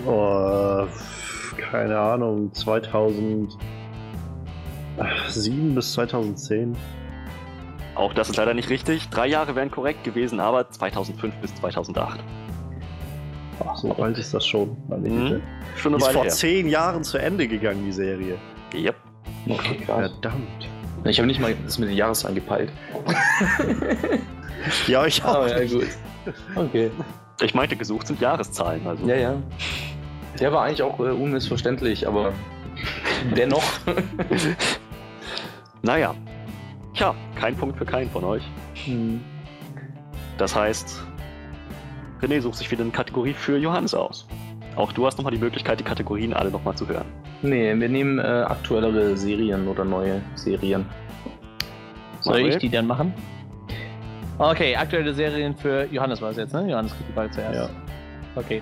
[SPEAKER 3] Oh, keine Ahnung, 2007 bis 2010.
[SPEAKER 1] Auch das ist leider nicht richtig. Drei Jahre wären korrekt gewesen, aber 2005 bis 2008.
[SPEAKER 3] Ach, so alt ist das schon.
[SPEAKER 1] Mhm. Schon eine
[SPEAKER 3] ist
[SPEAKER 1] Weile
[SPEAKER 3] vor
[SPEAKER 1] her.
[SPEAKER 3] zehn Jahren zu Ende gegangen, die Serie.
[SPEAKER 1] Yep.
[SPEAKER 2] Okay.
[SPEAKER 3] Verdammt.
[SPEAKER 2] Ich habe nicht mal das mit den Jahreszahlen gepeilt. [laughs]
[SPEAKER 3] Ja, ich auch.
[SPEAKER 2] Oh, ja, gut. Okay.
[SPEAKER 1] Ich meinte, gesucht sind Jahreszahlen. Also
[SPEAKER 2] Ja, ja. Der war eigentlich auch äh, unmissverständlich, aber dennoch. [laughs]
[SPEAKER 1] Naja. Tja, kein Punkt für keinen von euch. Das heißt, René sucht sich wieder eine Kategorie für Johannes aus. Auch du hast nochmal die Möglichkeit, die Kategorien alle nochmal zu hören.
[SPEAKER 2] nee, wir nehmen äh, aktuellere Serien oder neue Serien.
[SPEAKER 4] Soll ich die dann machen? Okay, aktuelle Serien für Johannes war es jetzt, ne? Johannes kriegt die Frage zuerst.
[SPEAKER 3] Ja.
[SPEAKER 4] Okay.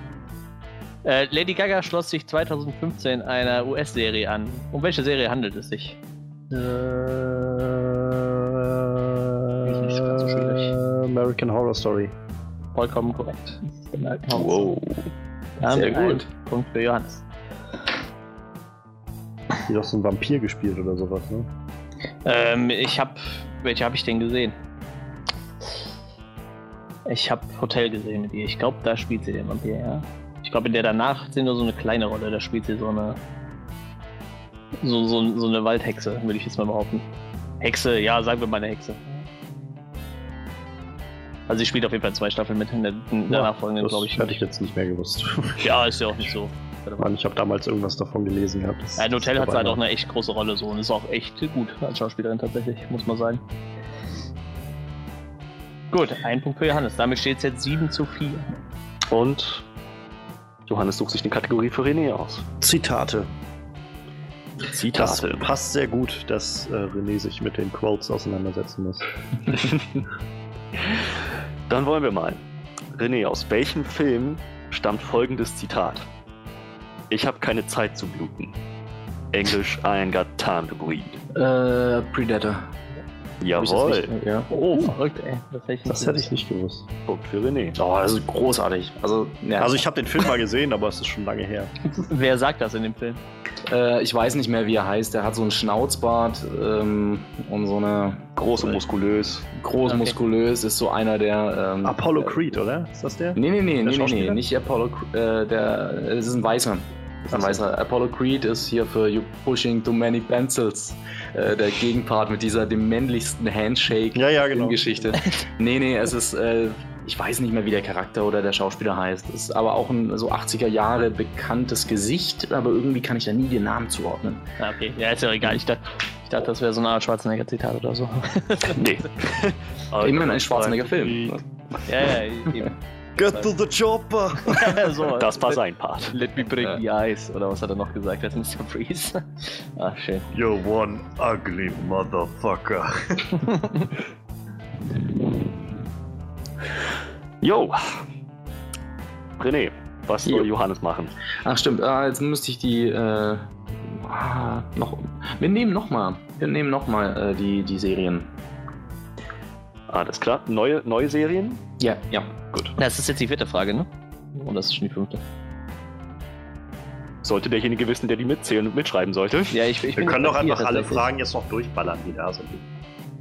[SPEAKER 4] Äh, Lady Gaga schloss sich 2015 einer US-Serie an. Um welche Serie handelt es sich?
[SPEAKER 3] Ist
[SPEAKER 4] nicht ganz so schwierig.
[SPEAKER 3] American Horror Story.
[SPEAKER 4] Vollkommen korrekt.
[SPEAKER 1] Wow.
[SPEAKER 4] Haben
[SPEAKER 2] Sehr gut.
[SPEAKER 4] Punkt für Johannes.
[SPEAKER 3] Die hat doch so ein Vampir gespielt oder sowas, ne?
[SPEAKER 4] Ähm, ich habe. Welche habe ich denn gesehen? Ich habe Hotel gesehen mit ihr. Ich glaube, da spielt sie den Vampir, ja. Ich glaube, in der danach sie nur so eine kleine Rolle. Da spielt sie so eine. So, so, so eine Waldhexe, würde ich jetzt mal behaupten. Hexe, ja, sagen wir mal eine Hexe. Also sie spielt auf jeden Fall zwei Staffeln mit in der, in der nachfolgenden,
[SPEAKER 3] das
[SPEAKER 4] glaube ich.
[SPEAKER 3] hätte ich jetzt nicht mehr gewusst. [laughs]
[SPEAKER 4] Ja, ist ja auch nicht so.
[SPEAKER 3] Mann, ich habe damals irgendwas davon gelesen gehabt.
[SPEAKER 4] Ja, Hotel hat halt auch eine echt große Rolle so und ist auch echt gut als Schauspielerin tatsächlich, muss man sagen. Gut, ein Punkt für Johannes. Damit steht es jetzt 7 zu 4.
[SPEAKER 1] Und Johannes sucht sich die Kategorie für René aus.
[SPEAKER 3] war. Zitate. Das passt sehr gut, dass äh, René sich mit den Quotes auseinandersetzen muss. [laughs]
[SPEAKER 1] Dann wollen wir mal. René, aus welchem Film stammt folgendes Zitat? Ich habe keine Zeit zu bluten. Englisch, I ain't got time to bleed.
[SPEAKER 2] Äh, Predator.
[SPEAKER 1] Jawohl,
[SPEAKER 2] Ja.
[SPEAKER 4] Oh, verrückt, ey. Das hätte ich nicht
[SPEAKER 3] Das hätte ich nicht gewusst.
[SPEAKER 1] Punkt für René.
[SPEAKER 2] Oh, das ist großartig. Also, ja.
[SPEAKER 3] Also ich habe den Film mal gesehen, aber es ist schon lange her. [laughs]
[SPEAKER 4] Wer sagt das in dem Film?
[SPEAKER 2] äh, ich weiß nicht mehr, wie er heißt. Der hat so einen Schnauzbart ähm, und so eine
[SPEAKER 1] Groß und muskulös.
[SPEAKER 2] groß
[SPEAKER 4] Okay.
[SPEAKER 2] muskulös. Ist so einer der. Ähm,
[SPEAKER 3] Apollo
[SPEAKER 2] äh,
[SPEAKER 3] Creed, oder? Ist das der?
[SPEAKER 2] Nee, nee, nee, nee, nee, nee, nicht Apollo. Cre- Äh, der, es ist ein Weißer. Das ist ein Weißer. Apollo Creed ist hier für You Pushing Too Many Pencils. Äh, der Gegenpart mit dieser dem männlichsten Handshake
[SPEAKER 3] Ja, ja,
[SPEAKER 2] in
[SPEAKER 3] genau.
[SPEAKER 2] Geschichte. [laughs] nee, nee, es ist. Äh, ich weiß nicht mehr, wie der Charakter oder der Schauspieler heißt. Es ist aber auch ein so 80er Jahre bekanntes Gesicht, aber irgendwie kann ich da nie den Namen zuordnen.
[SPEAKER 4] Ah, okay. Ja, ist ja egal. Ich dachte, ich dachte das wäre so eine Art Schwarzenegger-Zitat oder so.
[SPEAKER 1] Nee. Aber [laughs]
[SPEAKER 2] Immerhin ein Schwarzenegger-Film.
[SPEAKER 4] ja, ja, eben.
[SPEAKER 3] Get to the chopper! [laughs]
[SPEAKER 1] so, das war sein Part.
[SPEAKER 4] Let me break ja. the ice. Oder was hat er noch gesagt als Mr. Freeze? [laughs] ah, schön.
[SPEAKER 3] You're one ugly motherfucker. [laughs]
[SPEAKER 1] Yo! René, was soll jo. Johannes machen?
[SPEAKER 2] Ach stimmt, ah, jetzt müsste ich die äh, ah, noch. Wir nehmen nochmal. Wir nehmen nochmal äh, die, die Serien.
[SPEAKER 1] Alles klar. Neue, neue Serien?
[SPEAKER 2] Ja, ja.
[SPEAKER 4] Gut. Das ist jetzt die vierte Frage, ne? Und das ist schon die fünfte.
[SPEAKER 1] Sollte derjenige wissen, der die mitzählen und mitschreiben sollte.
[SPEAKER 3] Ja, ich, ich Wir können doch einfach alle Fragen jetzt noch durchballern, die da sind.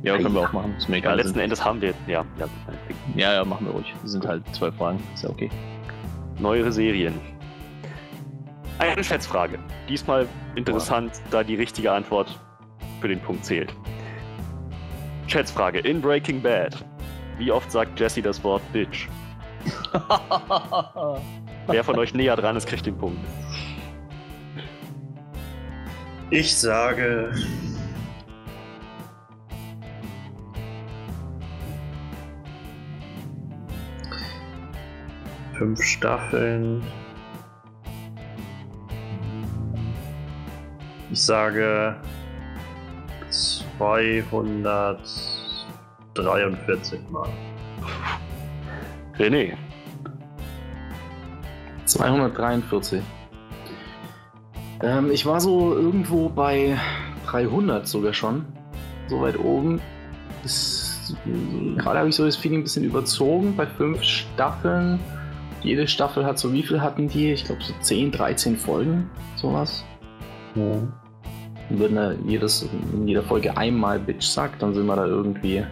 [SPEAKER 1] Ja, können wir auch machen. Ist mir egal. Ja, letzten Endes haben wir. Ja, ja,
[SPEAKER 4] ja, ja, machen wir ruhig. Das sind halt zwölf Fragen. Ist ja okay.
[SPEAKER 1] Neuere Serien. Eine Schätzfrage. Diesmal interessant, da die richtige Antwort für den Punkt zählt. Schätzfrage. In Breaking Bad, wie oft sagt Jesse das Wort Bitch? [laughs] Wer von euch näher dran ist, kriegt den Punkt.
[SPEAKER 3] Ich sage. Fünf Staffeln. Ich sage 243 Mal.
[SPEAKER 1] René.
[SPEAKER 2] 243. Ähm, ich war so irgendwo bei 300 sogar schon. So weit oben. Gerade habe ich so das Feeling ein bisschen überzogen bei fünf Staffeln. Jede Staffel hat so, wie viel hatten die? Ich glaube so 10, 13 Folgen, sowas. Mhm. Wenn er jedes, in jeder Folge einmal Bitch sagt, dann sind wir da irgendwie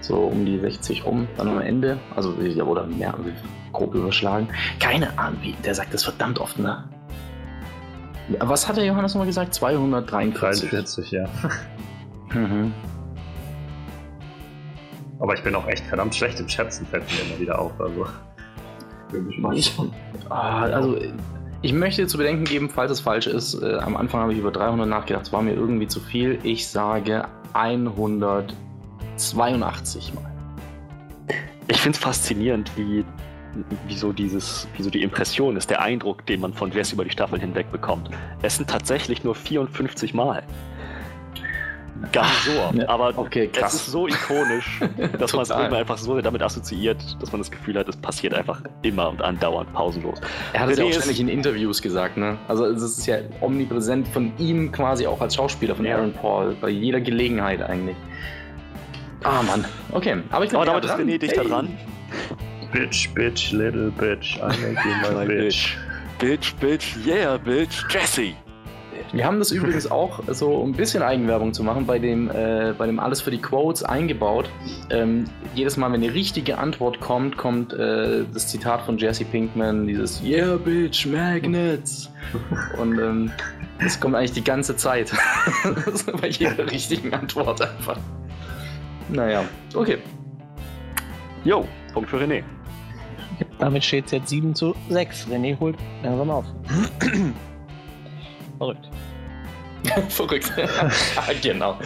[SPEAKER 2] so um die 60 rum, dann am Ende. Also, oder mehr, grob überschlagen. Keine Ahnung, wie, der sagt das verdammt oft, ne? Was hat der Johannes nochmal gesagt? 243.
[SPEAKER 3] 43, ja. [laughs] mhm. Aber ich bin auch echt verdammt schlecht im Schätzen, fällt mir immer wieder auf. Also,
[SPEAKER 2] ich, ah, also ich möchte zu bedenken geben, falls es falsch ist. Äh, am Anfang habe ich über 300 nachgedacht, es war mir irgendwie zu viel. Ich sage 182 Mal.
[SPEAKER 1] Ich finde es faszinierend, wie, wie, so dieses, wie so die Impression ist, der Eindruck, den man von Wes über die Staffeln hinweg bekommt. Es sind tatsächlich nur 54 Mal. Gar nicht so. Ja, aber okay, es ist so ikonisch, [laughs] dass man es irgendwie einfach so damit assoziiert, dass man das Gefühl hat, es passiert einfach immer und andauernd pausenlos.
[SPEAKER 2] Er hat es ja auch ständig in Interviews gesagt, ne? Also es ist ja omnipräsent von ihm quasi auch als Schauspieler, von ja. Aaron Paul, bei jeder Gelegenheit eigentlich. Ah, Mann. Okay, aber ich glaube,
[SPEAKER 1] damit ist René dichter hey. dran.
[SPEAKER 3] Bitch, bitch, little bitch, I make you my [laughs] bitch.
[SPEAKER 1] Bitch, bitch, yeah, bitch, Jesse.
[SPEAKER 2] Wir haben das übrigens [laughs] auch so um ein bisschen Eigenwerbung zu machen bei dem, äh, bei dem Alles für die Quotes eingebaut. Ähm, jedes Mal, wenn eine richtige Antwort kommt, kommt äh, das Zitat von Jesse Pinkman, dieses Yeah, bitch, Magnets. [laughs] Und ähm, das kommt eigentlich die ganze Zeit. [laughs] bei jeder richtigen Antwort einfach. Naja, okay.
[SPEAKER 1] Jo, Punkt für René.
[SPEAKER 4] Damit steht es jetzt 7 zu 6. René holt langsam auf. [clears throat] Verrückt. [laughs]
[SPEAKER 2] Verrückt. [laughs] genau.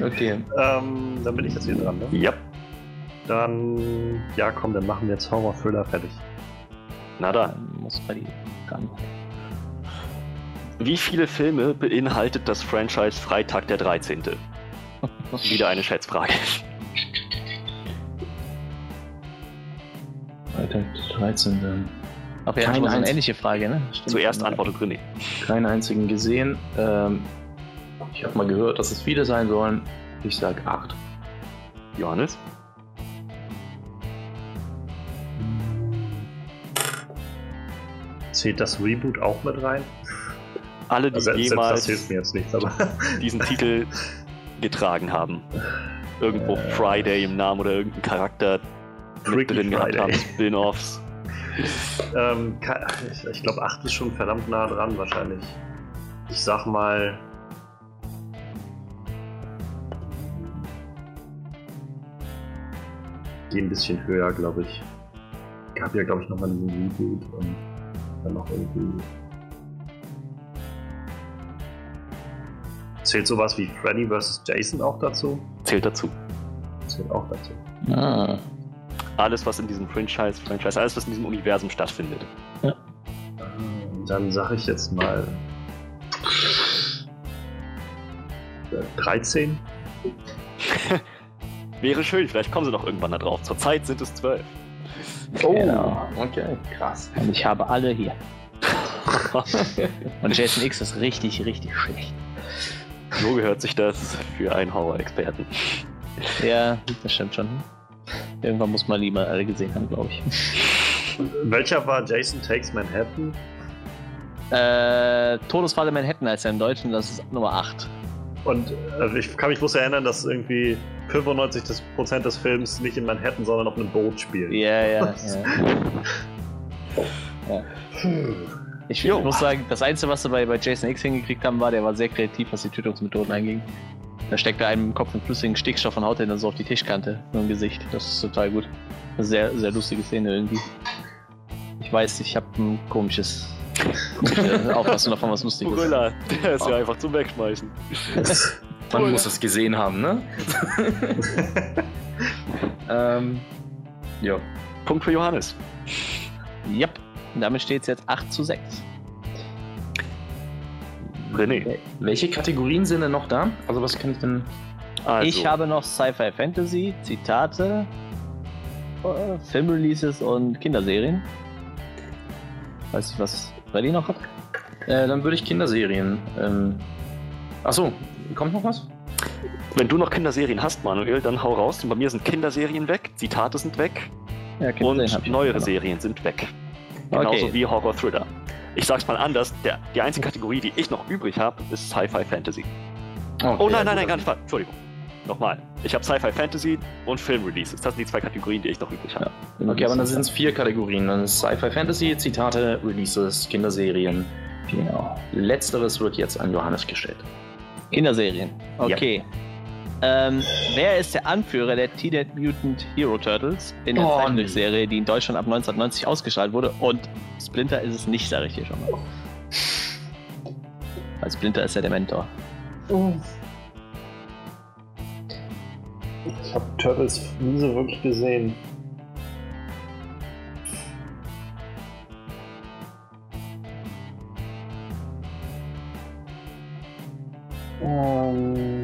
[SPEAKER 3] okay. Ähm, dann bin ich jetzt hier dran, ne?
[SPEAKER 1] Ja.
[SPEAKER 3] Dann, ja komm, dann machen wir jetzt Horror-Thriller fertig.
[SPEAKER 1] Na da. Muss bei die ran. Wie viele Filme beinhaltet das Franchise Freitag der 13.? [laughs] Wieder eine Schätzfrage.
[SPEAKER 2] Freitag der 13.
[SPEAKER 4] Aber ja, Keine eine ähnliche Frage, ne?
[SPEAKER 1] Stimmt. Zuerst antwortet René.
[SPEAKER 2] Keinen einzigen gesehen. Ähm, ich habe mal gehört, dass es viele sein sollen. Ich sage acht.
[SPEAKER 1] Johannes?
[SPEAKER 3] Zählt das Reboot auch mit rein?
[SPEAKER 1] Alle, die also, jemals nichts, [laughs] diesen Titel getragen haben. Irgendwo äh, Friday im Namen oder irgendein Charakter mit drin Friday. gehabt haben, Spin-offs [laughs]
[SPEAKER 3] ähm, ich glaube, 8 ist schon verdammt nah dran, wahrscheinlich. Ich sag mal. Geh ein bisschen höher, glaube ich. Gab ja, glaube ich, nochmal einen Reboot und dann noch irgendwie. Zählt sowas wie Freddy vs. Jason auch dazu?
[SPEAKER 1] Zählt dazu.
[SPEAKER 3] Zählt auch dazu.
[SPEAKER 2] Ah.
[SPEAKER 1] Alles, was in diesem Franchise, Franchise, alles, was in diesem Universum stattfindet. Ja.
[SPEAKER 3] Dann sage ich jetzt mal 13. [laughs]
[SPEAKER 1] Wäre schön, vielleicht kommen sie noch irgendwann da drauf. Zurzeit sind es 12.
[SPEAKER 4] Oh, genau. okay, krass. Und ich habe alle hier. [laughs] Und Jason X ist richtig, richtig schlecht.
[SPEAKER 1] So gehört sich das für einen Horror-Experten.
[SPEAKER 4] Ja, das stimmt schon. Irgendwann muss man lieber alle gesehen haben, glaube ich. [laughs]
[SPEAKER 3] Welcher war Jason Takes Manhattan?
[SPEAKER 4] Äh, Todesfall in Manhattan heißt er im Deutschen, das ist Nummer 8.
[SPEAKER 3] Und also ich kann mich bloß erinnern, dass irgendwie 95% des Films nicht in Manhattan, sondern auf einem Boot spielt.
[SPEAKER 4] Ja, ja, ja. [laughs] Ich jo. muss sagen, das Einzige, was sie bei, bei Jason X hingekriegt haben, war, der war sehr kreativ, was die Tötungsmethoden einging. Da steckt er einem im Kopf einen flüssigen Stickstoff und haut den dann so auf die Tischkante im Gesicht. Das ist total gut. Sehr, sehr lustige Szene irgendwie. Ich weiß, ich habe ein komisches komische [laughs] Auffassung davon, was lustig ist.
[SPEAKER 1] Gorilla, der ist oh. ja einfach zum Wegschmeißen. [laughs]
[SPEAKER 2] Man muss es gesehen haben, ne? [laughs]
[SPEAKER 1] ähm, ja. Punkt für Johannes.
[SPEAKER 4] Yep. Damit steht es jetzt 8 zu 6.
[SPEAKER 2] René. Welche Kategorien sind denn noch da? Also was kann ich denn...
[SPEAKER 4] Also. Ich habe noch Sci-Fi Fantasy, Zitate, äh, Filmreleases und Kinderserien. Weiß ich, was Freddy noch hat?
[SPEAKER 2] Äh, dann würde ich Kinderserien. Ähm... Achso, kommt noch was?
[SPEAKER 1] Wenn du noch Kinderserien hast, Manuel, dann hau raus. Bei mir sind Kinderserien weg, Zitate sind weg ja, und neuere Serien sind weg. Genauso okay. wie Horror Thriller. Ich sag's mal anders, der, die einzige Kategorie, die ich noch übrig habe, ist Sci-Fi Fantasy. Okay, oh nein, nein, nein, gar nicht. Entschuldigung. Nochmal. Ich habe Sci-Fi Fantasy und Film Releases. Das sind die zwei Kategorien, die ich noch übrig habe.
[SPEAKER 2] Ja. Okay, aber dann sind es vier Kategorien. Dann ist Sci-Fi Fantasy, Zitate, Releases, Kinderserien. Genau. Letzteres wird jetzt an Johannes gestellt.
[SPEAKER 4] Kinderserien. Okay. Ja. Ähm, wer ist der Anführer der Teenage Mutant Hero Turtles in der oh, Zeichentrickserie, die in Deutschland ab 1990 ausgestrahlt wurde? Und Splinter ist es nicht, sage ich hier schon mal. Weil Splinter ist ja der Mentor. Oh.
[SPEAKER 3] Ich habe Turtles nie so wirklich gesehen. Ähm.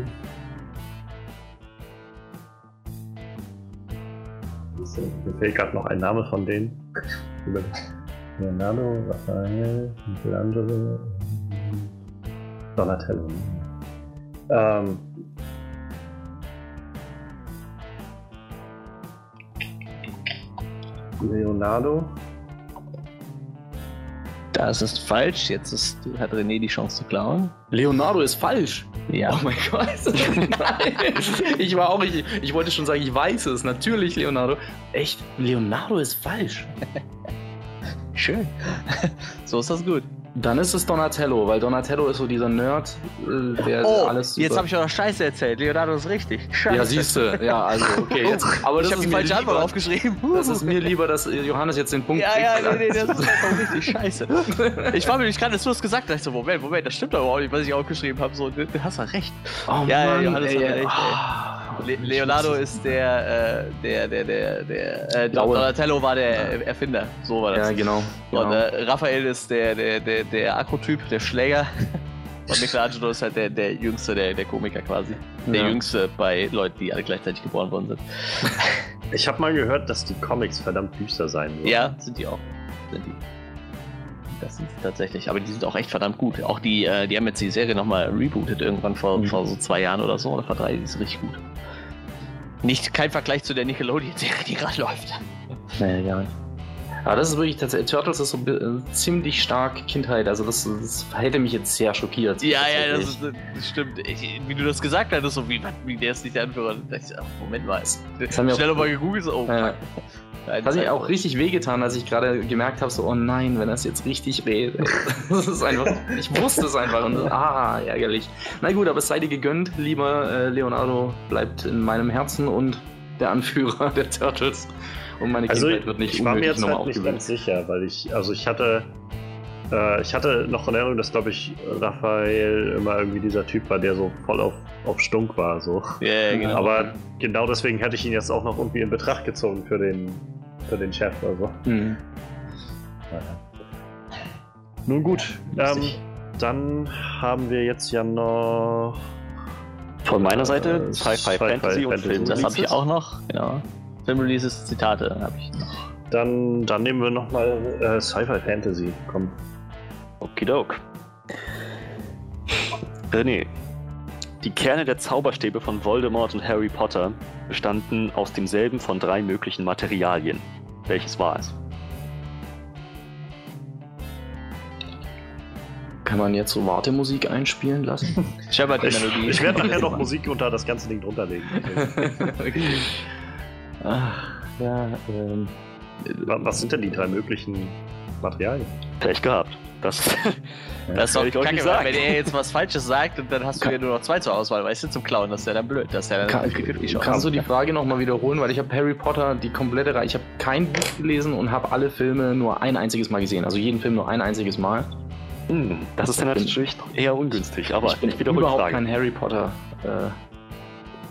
[SPEAKER 3] Fehlt gerade noch ein Name von denen. Leonardo, Raphael, Michelangelo, Donatello. Ähm, Leonardo.
[SPEAKER 4] Das ist falsch. Jetzt ist, hat René die Chance zu klauen.
[SPEAKER 2] Leonardo ist falsch.
[SPEAKER 4] Ja.
[SPEAKER 2] Oh mein Gott. [laughs] Nein. Ich war auch, ich, ich wollte schon sagen, ich weiß es. Natürlich, Leonardo. Echt? Leonardo ist falsch. [laughs]
[SPEAKER 4] Schön. so ist das gut.
[SPEAKER 2] Dann ist es Donatello, weil Donatello ist so dieser Nerd, äh, der oh, alles.
[SPEAKER 4] Jetzt habe ich auch noch Scheiße erzählt. Leonardo ist richtig. Scheiße.
[SPEAKER 2] Ja, siehst du. Ja, also, okay. Jetzt, [laughs]
[SPEAKER 4] aber ich habe die falsche Antwort aufgeschrieben. [laughs]
[SPEAKER 2] Das ist mir lieber, dass Johannes jetzt den Punkt
[SPEAKER 4] ja, kriegt. Ja, nee, nee, das ist einfach richtig scheiße. Ich war mir nicht gerade, dass du das gesagt hast. Ich so, Moment, Moment, das stimmt doch überhaupt nicht, was ich aufgeschrieben habe. So, du hast ja recht.
[SPEAKER 2] Oh, ja, Mann, ja, Johannes ey, hat recht.
[SPEAKER 4] Oh. Le Leonardo ist der, äh, der, der, der, der, äh, Donatello war der Erfinder. So war das.
[SPEAKER 2] Ja, genau.
[SPEAKER 4] genau. Und äh, Raphael ist der, der, der, der Akrotyp, der Schläger. [laughs] Und Michelangelo ist halt der, der Jüngste, der, der Komiker quasi. Der ja. Jüngste bei Leuten, die alle gleichzeitig geboren worden sind.
[SPEAKER 3] Ich habe mal gehört, dass die Comics verdammt düster sein
[SPEAKER 4] würden. Ja, sind die auch. Sind die. Das sind tatsächlich. Aber die sind auch echt verdammt gut. Auch die, äh, die haben jetzt die Serie nochmal rebootet irgendwann vor, mhm. vor so zwei Jahren oder so oder vor drei. Die ist richtig gut. Nicht kein Vergleich zu der Nickelodeon-Serie, die gerade läuft.
[SPEAKER 2] Nee, gar nicht. Aber das ist wirklich tatsächlich, Turtles ist so äh, ziemlich stark Kindheit, also das, das hätte mich jetzt sehr schockiert.
[SPEAKER 4] Ja, ja, das, ist, das stimmt. Ich, wie du das gesagt hast, so wie, wie der ist nicht der Anführer. Ich, Moment mal,
[SPEAKER 2] das haben wir schnell nochmal gegoogelt, so, oh, ja. Nein, hat sich auch richtig wehgetan, als ich gerade gemerkt habe, so, oh nein, wenn das jetzt richtig weh. [laughs] das ist einfach, ich wusste es einfach und ah, ärgerlich. Na gut, aber es sei dir gegönnt, lieber äh, Leonardo, bleibt in meinem Herzen und der Anführer der Turtles. Und meine
[SPEAKER 3] also Kindheit wird nicht ich war mir jetzt halt nicht ganz sicher, weil ich, also ich hatte Äh, ich hatte noch in Erinnerung, dass, glaube ich, Raphael immer irgendwie dieser Typ war, der so voll auf, auf Stunk war. So.
[SPEAKER 4] Ja, genau.
[SPEAKER 3] Aber genau deswegen hätte ich ihn jetzt auch noch irgendwie in Betracht gezogen für den, für den Chef. Also.
[SPEAKER 2] Mhm.
[SPEAKER 3] Nun gut, ähm, dann haben wir jetzt ja noch.
[SPEAKER 1] Von meiner Seite
[SPEAKER 3] Äh,
[SPEAKER 1] Sci-Fi,
[SPEAKER 3] Sci-Fi,
[SPEAKER 1] Fantasy und
[SPEAKER 3] Fantasy.
[SPEAKER 1] Film.
[SPEAKER 4] das habe ich auch noch, genau. Filmreleases, Zitate habe ich noch.
[SPEAKER 3] Dann, dann nehmen wir nochmal äh, Sci-Fi Fantasy. Komm.
[SPEAKER 1] Okidok. René. Die Kerne der Zauberstäbe von Voldemort und Harry Potter bestanden aus demselben von drei möglichen Materialien. Welches war es?
[SPEAKER 2] Kann man jetzt so Wartemusik einspielen lassen? [laughs]
[SPEAKER 3] Ich,
[SPEAKER 4] Melodie.
[SPEAKER 3] ich werde nachher noch [laughs] Musik unter das ganze Ding drunter legen. [laughs]
[SPEAKER 2] Ach, ja, ähm.
[SPEAKER 3] Wa- Was sind denn die drei möglichen Materialien?
[SPEAKER 1] Pech gehabt. Das, [laughs]
[SPEAKER 4] Das ist doch
[SPEAKER 1] Kann ich euch
[SPEAKER 4] kacke,
[SPEAKER 1] nicht sagen.
[SPEAKER 4] wenn er jetzt was Falsches sagt und dann hast du ja nur noch zwei zur Auswahl, weißt du, zum Klauen, das ist ja dann blöd. Das ist ja dann
[SPEAKER 2] Kann,
[SPEAKER 4] 50-50 Chance.
[SPEAKER 2] kannst du die Frage nochmal wiederholen? Weil ich habe Harry Potter, die komplette Reihe, ich habe kein Buch gelesen und habe alle Filme nur ein einziges Mal gesehen. Also jeden Film nur ein einziges Mal.
[SPEAKER 1] Hm, das ist dann natürlich eher ungünstig, aber
[SPEAKER 2] ich bin
[SPEAKER 1] ich wiederhole die
[SPEAKER 2] überhaupt
[SPEAKER 1] Frage.
[SPEAKER 2] kein Harry Potter. Äh,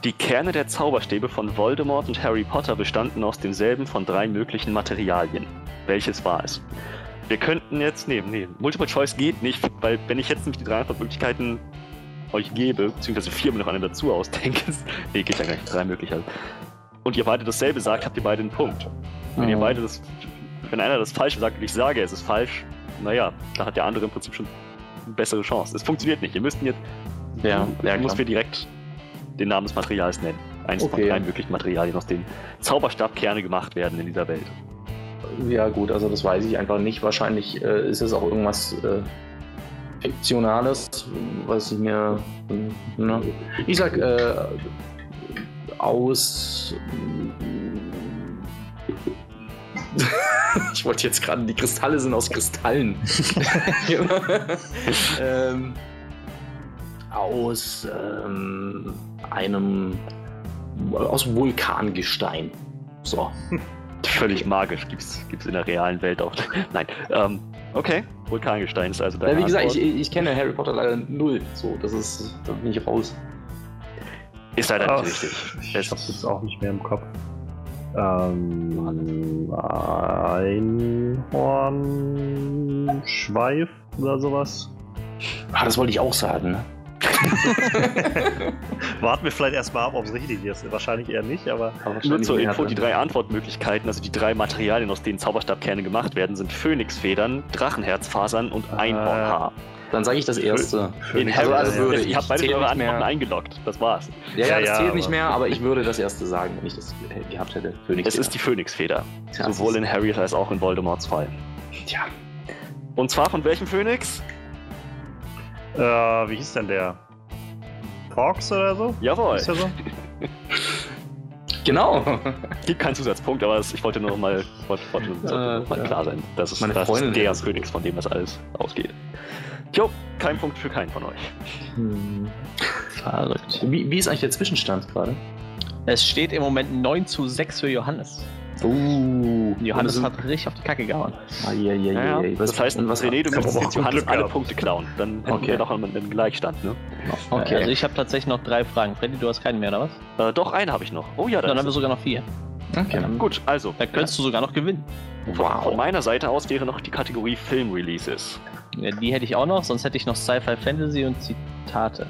[SPEAKER 1] Die Kerne der Zauberstäbe von Voldemort und Harry Potter bestanden aus demselben von drei möglichen Materialien. Welches war es? Wir könnten jetzt, nee, nee, Multiple Choice geht nicht, weil wenn ich jetzt nämlich die drei Antwortmöglichkeiten euch gebe, beziehungsweise vier mir noch eine dazu ausdenke, [laughs] nee, geht ja gar nicht, drei Möglichkeiten. Und ihr beide dasselbe sagt, habt ihr beide einen Punkt. Wenn ihr
[SPEAKER 2] Mhm.
[SPEAKER 1] beide das, wenn einer das Falsche sagt und ich sage, es ist falsch, naja, da hat der andere im Prinzip schon eine bessere Chance. Es funktioniert nicht. Ihr müsst jetzt,
[SPEAKER 2] Ja, ja,
[SPEAKER 1] musst
[SPEAKER 2] klar.
[SPEAKER 1] mir direkt den Namen des Materials nennen. Eines
[SPEAKER 2] Okay.
[SPEAKER 1] von drei möglichen Materialien, aus denen Zauberstabkerne gemacht werden in dieser Welt.
[SPEAKER 2] Ja, gut, also das weiß ich einfach nicht. Wahrscheinlich äh, ist es auch irgendwas äh, Fiktionales, was ich mir. Ne? Ich sag äh, aus. [laughs] ich wollte jetzt gerade, die Kristalle sind aus Kristallen. [laughs] ähm, aus ähm, einem. aus Vulkangestein. So. [laughs]
[SPEAKER 1] Völlig magisch, gibt's, gibt's in der realen Welt auch. [laughs] Nein, ähm, okay. Vulkangestein ist also
[SPEAKER 2] Ja,
[SPEAKER 1] deine
[SPEAKER 2] wie gesagt,
[SPEAKER 1] Antwort.
[SPEAKER 2] ich, ich kenne Harry Potter leider null. So, das ist, da bin ich raus.
[SPEAKER 1] Ist leider
[SPEAKER 3] Ah,
[SPEAKER 1] nicht richtig.
[SPEAKER 3] Ich
[SPEAKER 1] Es-
[SPEAKER 3] hab's jetzt auch nicht mehr im Kopf. Ähm, Einhornschweif oder sowas.
[SPEAKER 2] Ah, das wollte ich auch sagen. Ne? [laughs]
[SPEAKER 3] Warten wir vielleicht erstmal ab, ob es richtig ist. Wahrscheinlich eher nicht, aber
[SPEAKER 2] Aber
[SPEAKER 1] Nur zur Info, die drei Antwortmöglichkeiten, also die drei Materialien, aus denen Zauberstabkerne gemacht werden, sind Phönixfedern, Drachenherzfasern und. Einhornhaar.
[SPEAKER 2] Dann sage ich das erste.
[SPEAKER 1] In
[SPEAKER 3] Phönix-
[SPEAKER 2] also-
[SPEAKER 1] Harry,
[SPEAKER 2] also würde
[SPEAKER 1] ihr
[SPEAKER 2] ich-
[SPEAKER 1] habt beide eure Antworten
[SPEAKER 2] mehr.
[SPEAKER 1] eingeloggt. Das war's.
[SPEAKER 2] Ja, ja,
[SPEAKER 3] Ja,
[SPEAKER 2] das
[SPEAKER 3] ja,
[SPEAKER 2] zählt nicht mehr, aber ich würde das erste sagen, wenn ich das ge- gehabt hätte. Phoenix.
[SPEAKER 1] Es ist die Phönixfeder.
[SPEAKER 2] Tja,
[SPEAKER 1] Sowohl in Harry als auch in Voldemorts Fall.
[SPEAKER 2] Tja.
[SPEAKER 1] Und zwar von welchem Phönix?
[SPEAKER 3] äh, wie hieß denn der? Fox oder so?
[SPEAKER 1] Jawohl.
[SPEAKER 3] Ist der so? [laughs]
[SPEAKER 2] Genau.
[SPEAKER 1] Gibt keinen Zusatzpunkt, aber es- ich wollte nur noch mal, wollte, wollte nur
[SPEAKER 2] Äh,
[SPEAKER 1] mal
[SPEAKER 2] ja.
[SPEAKER 1] klar sein. Das ist,
[SPEAKER 2] Meine
[SPEAKER 1] das
[SPEAKER 2] Freundin
[SPEAKER 1] ist der
[SPEAKER 2] hätte es-
[SPEAKER 1] Phönix, von dem das alles ausgeht. Jo, kein Punkt für keinen von euch.
[SPEAKER 2] Hm.
[SPEAKER 4] Verrückt.
[SPEAKER 2] Wie, wie ist eigentlich der Zwischenstand gerade?
[SPEAKER 4] Es steht im Moment 9 zu 6 für Johannes.
[SPEAKER 2] Uh,
[SPEAKER 4] Johannes hat richtig auf die Kacke gehauen.
[SPEAKER 2] Ah, ja, ja,
[SPEAKER 1] Ja,
[SPEAKER 2] ja, ja.
[SPEAKER 1] das heißt,
[SPEAKER 2] was
[SPEAKER 1] René, du müsstest jetzt Johannes alle. Punkte klauen. Dann hätten
[SPEAKER 2] Okay.
[SPEAKER 1] wir noch einen, einen Gleichstand, ne?
[SPEAKER 2] Okay.
[SPEAKER 4] Also ich habe tatsächlich noch drei Fragen. Freddy, du hast keinen mehr, oder was?
[SPEAKER 1] Äh, doch, eine habe ich noch. Oh ja,
[SPEAKER 4] Dann
[SPEAKER 1] dann
[SPEAKER 4] haben wir sogar noch vier.
[SPEAKER 2] okay.
[SPEAKER 1] es. Gut, also.
[SPEAKER 4] Da könntest du sogar noch gewinnen.
[SPEAKER 1] Von, von
[SPEAKER 2] Wow.
[SPEAKER 1] meiner Seite aus wäre noch die Kategorie Film-Releases.
[SPEAKER 4] Ja, Die hätte ich auch noch, sonst hätte ich noch Sci-Fi Fantasy und Zitate.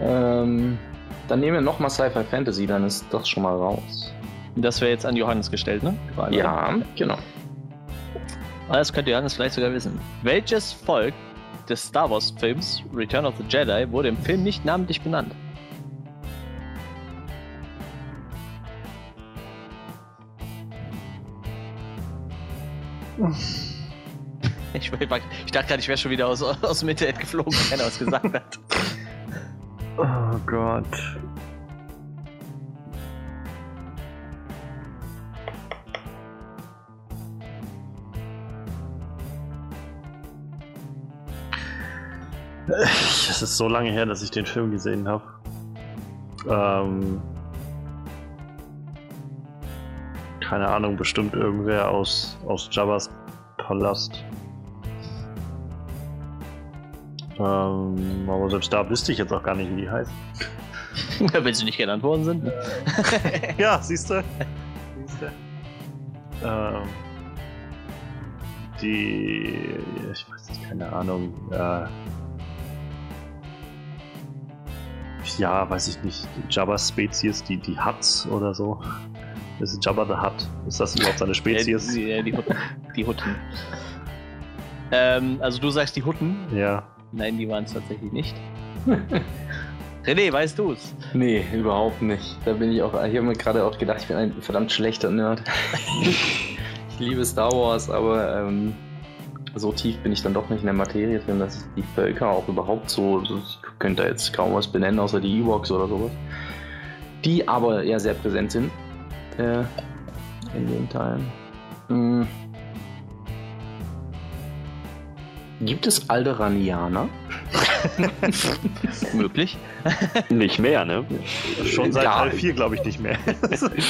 [SPEAKER 2] Ähm, dann nehmen wir nochmal Sci-Fi Fantasy, dann ist das schon mal raus.
[SPEAKER 4] Das wäre jetzt an Johannes gestellt, ne?
[SPEAKER 2] Ja, genau.
[SPEAKER 4] Ah, Das könnte Johannes vielleicht sogar wissen. Welches Volk des Star Wars Films Return of the Jedi wurde im Film nicht namentlich benannt? Ich, ich dachte gerade, ich wäre schon wieder aus, aus dem Internet geflogen, wenn keiner was gesagt hat.
[SPEAKER 3] Oh Gott. Es ist so lange her, dass ich den Film gesehen habe. Ähm, keine Ahnung, bestimmt irgendwer aus, aus Jabba's Palast. Ähm, aber selbst da wüsste ich jetzt auch gar nicht, wie die heißt. [laughs]
[SPEAKER 4] Wenn sie nicht genannt worden sind. [laughs]
[SPEAKER 3] Ja, siehst du? Siehst du? Ähm, die. Ich weiß nicht, keine Ahnung. Äh, ja, weiß ich nicht. Jabba-Spezies, die, die Huts oder so. Das ist Jabba the Hutt. Ist das überhaupt seine Spezies?
[SPEAKER 4] Ja, die, die, Hutten. Die Hutten. ähm, also du sagst die Hutten?
[SPEAKER 3] Ja.
[SPEAKER 4] Nein, die waren es tatsächlich nicht. [laughs] René, weißt du es?
[SPEAKER 2] Nee, überhaupt nicht. Da bin ich auch. Ich habe mir gerade auch gedacht, ich bin ein verdammt schlechter Nerd. [laughs] ich liebe Star Wars, aber ähm, so tief bin ich dann doch nicht in der Materie drin, dass ich die Völker auch überhaupt so. ich könnte jetzt kaum was benennen, außer die Ewoks oder sowas. Die aber ja sehr präsent sind äh, in den Teilen. Hm. Gibt es Alderanianer? [laughs]
[SPEAKER 4] Möglich.
[SPEAKER 1] Nicht mehr, ne?
[SPEAKER 3] Schon seit. Teil 4, glaube ich, nicht mehr. [laughs]